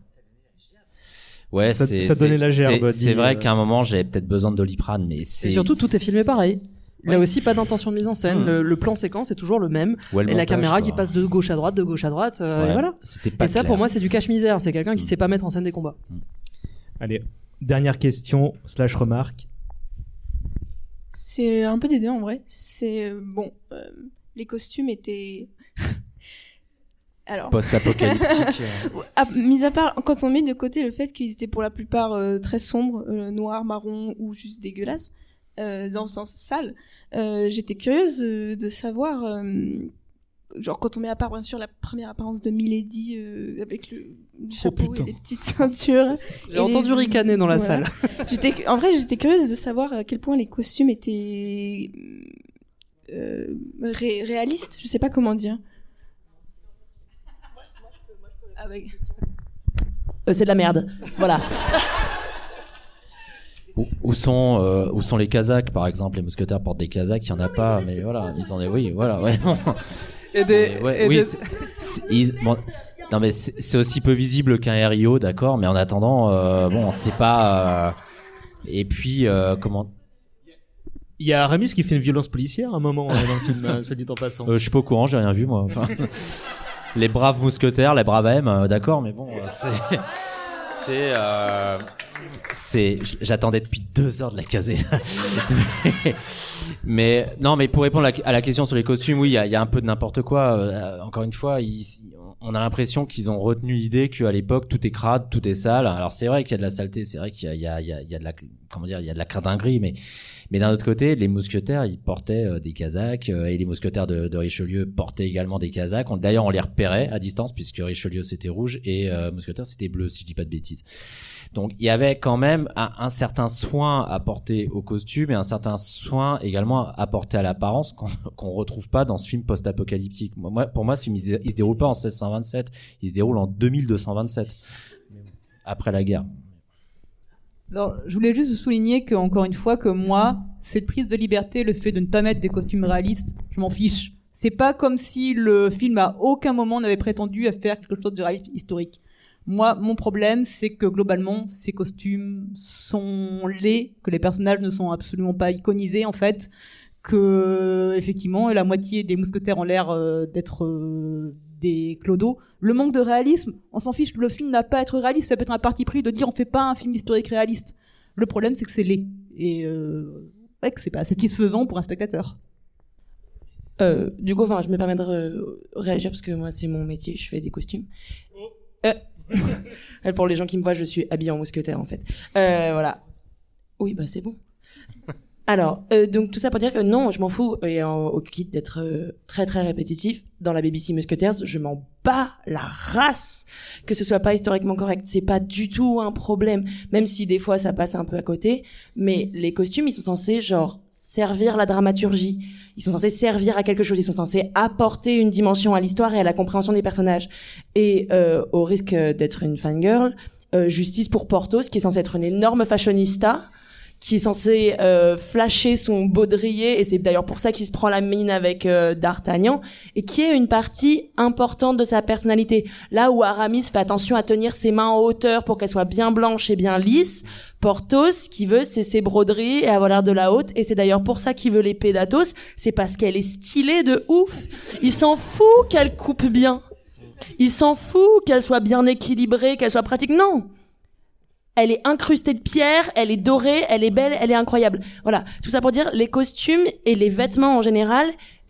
Ouais, Ça- ça donnait la gerbe, c'est- vrai euh. qu'à un moment, j'avais peut-être besoin de doliprane, mais Et c'est surtout, tout est filmé pareil. Il y a Ouais. aussi pas d'intention de mise en scène. Hmm. Le, le plan séquence est toujours le même. Ouais, le et la caméra quoi. qui passe de gauche à droite, de gauche à droite. euh, Ouais, et voilà. c'était pas Et ça, clair. pour moi, c'est du cache-misère. C'est quelqu'un qui sait pas mettre en scène des combats. Allez, dernière question slash remarque. C'est un peu des deux en vrai. C'est euh, bon, euh, les costumes étaient. Alors. Post-apocalyptique, *laughs* euh. Ah, mis à part quand on met de côté le fait qu'ils étaient pour la plupart euh, très sombres, euh, noirs, marron ou juste dégueulasses, euh, dans le sens sale, j'étais curieuse de savoir genre quand on met à part bien sûr la première apparence de Milady avec le, Oh, chapeau et les petites ceintures. J'ai entendu les- ricaner dans la salle. *laughs* j'étais, en vrai, j'étais curieuse de savoir à quel point les costumes étaient euh, ré- réalistes. Je sais pas comment dire. Euh, c'est de la merde. Voilà. Où, où sont euh, où sont les Kazakhs par exemple? Les mousquetaires portent des Kazakhs, il y en a pas, mais voilà, ils en est oui, voilà, ouais. *laughs* Et des- C'est- ouais, et oui, des- ils- bon, non mais c'est aussi peu visible qu'un RIO, d'accord, mais en attendant, euh, bon, c'est pas. euh, et puis euh, comment? Il y a Aramis qui fait une violence policière à un moment dans le film, se dit en passant. Euh, je suis pas au courant, j'ai rien vu moi. Enfin, *laughs* les braves mousquetaires, les braves M, euh, d'accord, mais bon, euh, c'est. *laughs* C'est. euh, c'est. J'attendais depuis deux heures de la caser. mais, *laughs* mais- non, mais pour répondre à la, question sur les costumes, oui, il y a, il y a un peu de n'importe quoi. Euh, encore une fois, ils- on a l'impression qu'ils ont retenu l'idée qu'à l'époque tout est crade, tout est sale. Alors c'est vrai qu'il y a de la saleté, c'est vrai qu'il y a, y a, il y a- il y a de la, comment dire, il y a de la cradinguerie, mais mais d'un autre côté, les mousquetaires, ils portaient euh, des casaques euh, et les mousquetaires de, Richelieu portaient également des casaques. D'ailleurs, on les repérait à distance puisque Richelieu c'était rouge et euh, mousquetaire c'était bleu, si je dis pas de bêtises. Donc il y avait quand même un, certain soin apporté au costume et un certain soin également apporté à l'apparence qu'on qu'on retrouve pas dans ce film post-apocalyptique. Pour moi, ce film il, il se déroule pas en 1627, il se déroule en 2227 après la guerre. Alors, je voulais juste souligner que, encore une fois, que moi, cette prise de liberté, le fait de ne pas mettre des costumes réalistes, je m'en fiche. C'est pas comme si le film à aucun moment n'avait prétendu à faire quelque chose de réaliste historique. Moi, mon problème, c'est que globalement, ces costumes sont laids, que les personnages ne sont absolument pas iconisés en fait, que effectivement la moitié des mousquetaires ont l'air euh, d'être euh, des clodos. Le manque de réalisme, on s'en fiche. Le film n'a pas à être réaliste, ça peut être un parti pris de dire on fait pas un film historique réaliste. Le problème, c'est que c'est laid et euh, ouais, que c'est pas satisfaisant pour un spectateur. Euh, du coup, enfin, je me permets de réagir parce que moi, c'est mon métier, je fais des costumes. Euh, *laughs* pour les gens qui me voient, je suis habillée en mousquetaire, en fait. Euh, voilà. Oui, bah, c'est bon. *laughs* Alors, euh, donc tout ça pour dire que non, je m'en fous, et au kit d'être euh, très très répétitif. Dans la BBC Musketeers, je m'en bats la race que ce soit pas historiquement correct. C'est pas du tout un problème, même si des fois ça passe un peu à côté. Mais les costumes, ils sont censés genre servir la dramaturgie. Ils sont censés servir à quelque chose. Ils sont censés apporter une dimension à l'histoire et à la compréhension des personnages. Et euh, au risque d'être une fangirl, euh, justice pour Portos, qui est censé être une énorme fashionista qui est censé euh, flasher son baudrier et c'est d'ailleurs pour ça qu'il se prend la mine avec euh, D'Artagnan et qui est une partie importante de sa personnalité. Là où Aramis fait attention à tenir ses mains en hauteur pour qu'elles soient bien blanches et bien lisses, Porthos, ce qu'il veut, c'est ses broderies et avoir l'air de la haute et c'est d'ailleurs pour ça qu'il veut l'épée d'Athos, c'est parce qu'elle est stylée de ouf. Il s'en fout qu'elle coupe bien. Il s'en fout qu'elle soit bien équilibrée, qu'elle soit pratique. Non, elle est incrustée de pierres, elle est dorée, elle est belle, elle est incroyable. Voilà, tout ça pour dire les costumes et les vêtements en général,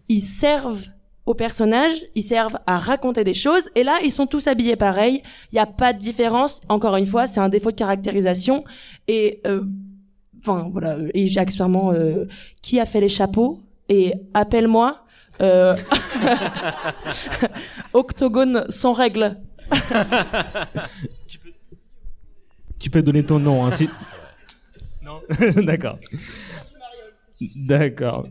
ils servent aux personnages, ils servent à raconter des choses et là ils sont tous habillés pareil, il y a pas de différence. Encore une fois, c'est un défaut de caractérisation et euh, enfin voilà et j'ai accessoirement euh, qui a fait les chapeaux et appelle-moi euh, *laughs* octogone sans règle. *laughs* Tu peux donner ton nom, hein, si... *laughs* Non *laughs* D'accord. D'accord.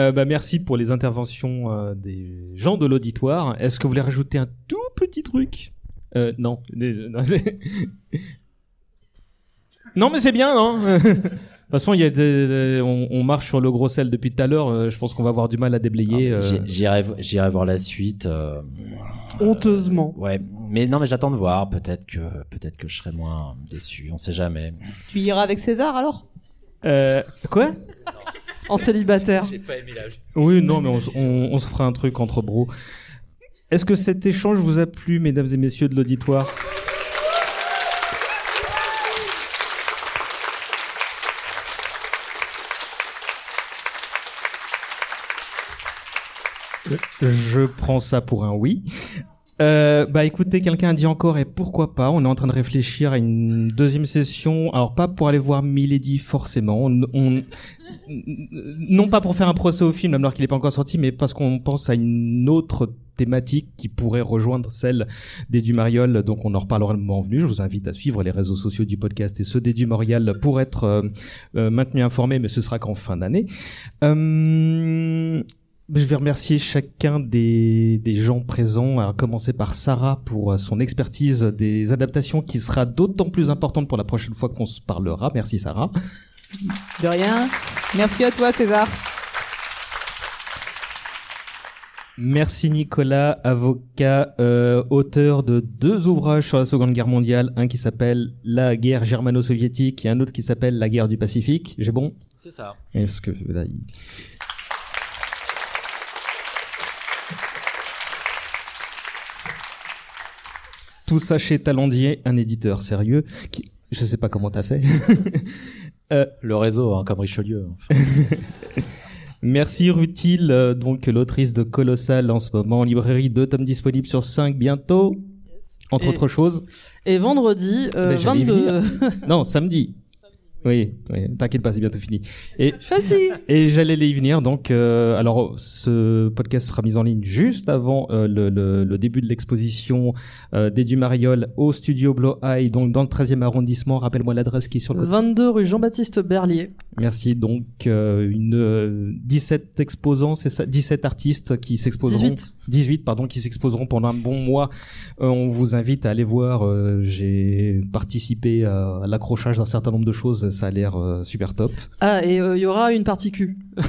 Euh, bah, merci pour les interventions euh, des gens de l'auditoire. Est-ce que vous voulez rajouter un tout petit truc? Euh, Non. *laughs* Non, mais c'est bien, non De toute façon, il y a des- des- on, on marche sur le gros sel depuis tout à l'heure. euh, je pense qu'on va avoir du mal à déblayer. euh. J'ai- J'irai vo- j'irai voir la suite. euh, Honteusement. Ouais, mais non, mais j'attends de voir. Peut-être que peut-être que je serai moins déçu. On sait jamais. Tu iras avec César alors? Euh, quoi? En célibataire. pas aimé la Oui, non, mais on- on se fera un truc entre bros. Est-ce que cet échange vous a plu, mesdames et messieurs de l'auditoire? Je prends ça pour un oui. Euh, bah écoutez, quelqu'un a dit encore et pourquoi pas. On est en train de réfléchir à une deuxième session. Alors pas pour aller voir Milady forcément. On, on- non pas pour faire un procès au film alors qu'il n'est pas encore sorti, mais parce qu'on pense à une autre thématique qui pourrait rejoindre celle des Dumariol. Donc on en reparlera le moment venu. Je vous invite à suivre les réseaux sociaux du podcast et ceux des Dumariol pour être euh, euh, maintenu informé, mais ce sera qu'en fin d'année. Euh, je vais remercier chacun des, des gens présents, à commencer par Sarah pour euh, son expertise des adaptations qui sera d'autant plus importante pour la prochaine fois qu'on se parlera. Merci Sarah. De rien. Merci à toi, César. Merci Nicolas, avocat, euh, auteur de deux ouvrages sur la Seconde Guerre mondiale, un qui s'appelle La guerre germano-soviétique et un autre qui s'appelle La guerre du Pacifique. J'ai bon? C'est ça. Parce que là, il- Tout ça chez Talendier, un éditeur sérieux. Qui... Je sais pas comment t'as fait. *laughs* Euh, Le réseau, hein, comme Richelieu. *laughs* Merci Rutil, euh, donc l'autrice de Colossal en ce moment en librairie, deux tomes disponibles sur cinq bientôt, entre Et- autres choses. Et vendredi, euh, Ben, j'allais y 22. venir. *laughs* non, samedi. Oui, oui, t'inquiète pas, c'est bientôt fini. Et, *laughs* et j'allais y venir, donc, euh, alors, ce podcast sera mis en ligne juste avant euh, le, le, le début de l'exposition euh, des Dumariol au studio Blow Eye, donc dans le 13e arrondissement. Rappelle-moi l'adresse qui est sur le côté. 22 rue Jean-Baptiste Berlier. Merci. Donc, euh, une euh, 17 exposants, c'est ça? 17 artistes qui s'exposeront. 18. 18, pardon, qui s'exposeront pendant un bon mois. Euh, on vous invite à aller voir. euh, J'ai participé à, à l'accrochage d'un certain nombre de choses. Ça a l'air euh, super top. Ah, et euh, il y aura une partie Q. *laughs*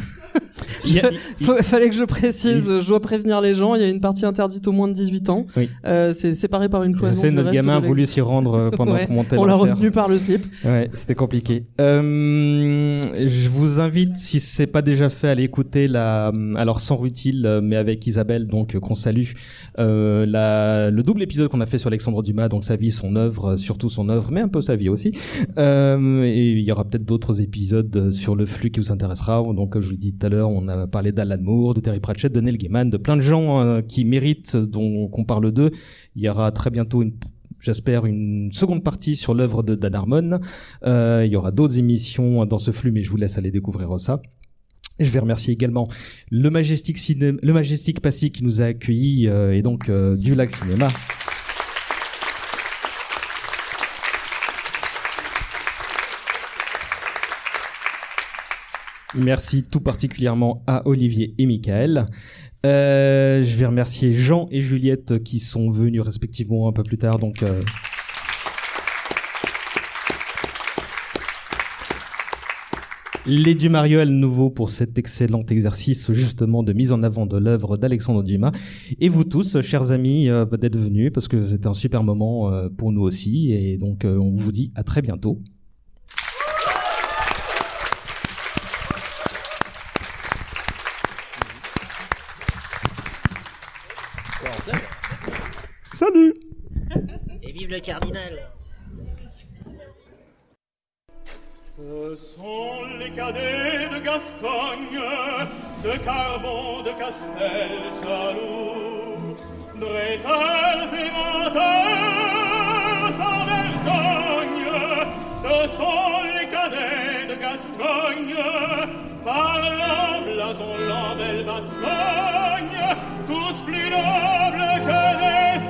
Il y Je- *laughs* fallait que je précise, je dois prévenir les gens, il y a une partie interdite aux moins de 18 ans. Oui. Euh, c'est séparé par une Je cloison. sais, du notre gamin a voulu s'y rendre euh, pendant Ouais, qu'on montait On l'a retenu par le slip. Ouais, c'était compliqué. Euh, je vous invite, si c'est pas déjà fait, à aller écouter la, alors sans Rutil, mais avec Isabelle, donc qu'on salue, euh, la, le double épisode qu'on a fait sur Alexandre Dumas, donc sa vie, son œuvre, surtout son œuvre, mais un peu sa vie aussi. Et il y aura peut-être d'autres épisodes sur le flux qui vous intéressera. Donc, comme je vous l'ai dit tout à l'heure, on a parlé d'Alan Moore, de Terry Pratchett, de Neil Gaiman, de plein de gens euh, qui méritent, dont qu'on parle d'eux. Il y aura très bientôt j'espère, une seconde partie sur l'œuvre de Dan Harmon. Euh, il y aura d'autres émissions dans ce flux, mais je vous laisse aller découvrir ça. Je vais remercier également le Majestic, Ciné- le Majestic Passy qui nous a accueillis euh, et donc euh, du Lac Cinéma. Merci tout particulièrement à Olivier et Michael. Euh, je vais remercier Jean et Juliette qui sont venus respectivement un peu plus tard. Donc, euh, les Dumario à nouveau pour cet excellent exercice justement de mise en avant de l'œuvre d'Alexandre Dumas. Et vous tous, chers amis, euh, d'être venus parce que c'était un super moment pour nous aussi. Et donc, on vous dit à très bientôt. Salut. Et vive le cardinal. Ce sont les cadets de Gascogne, de Carbon, de Castel, jaloux, bretelles et menteurs sans vergogne. Ce sont les cadets de Gascogne, parlant blason belle Bascogne, tous plus nobles que des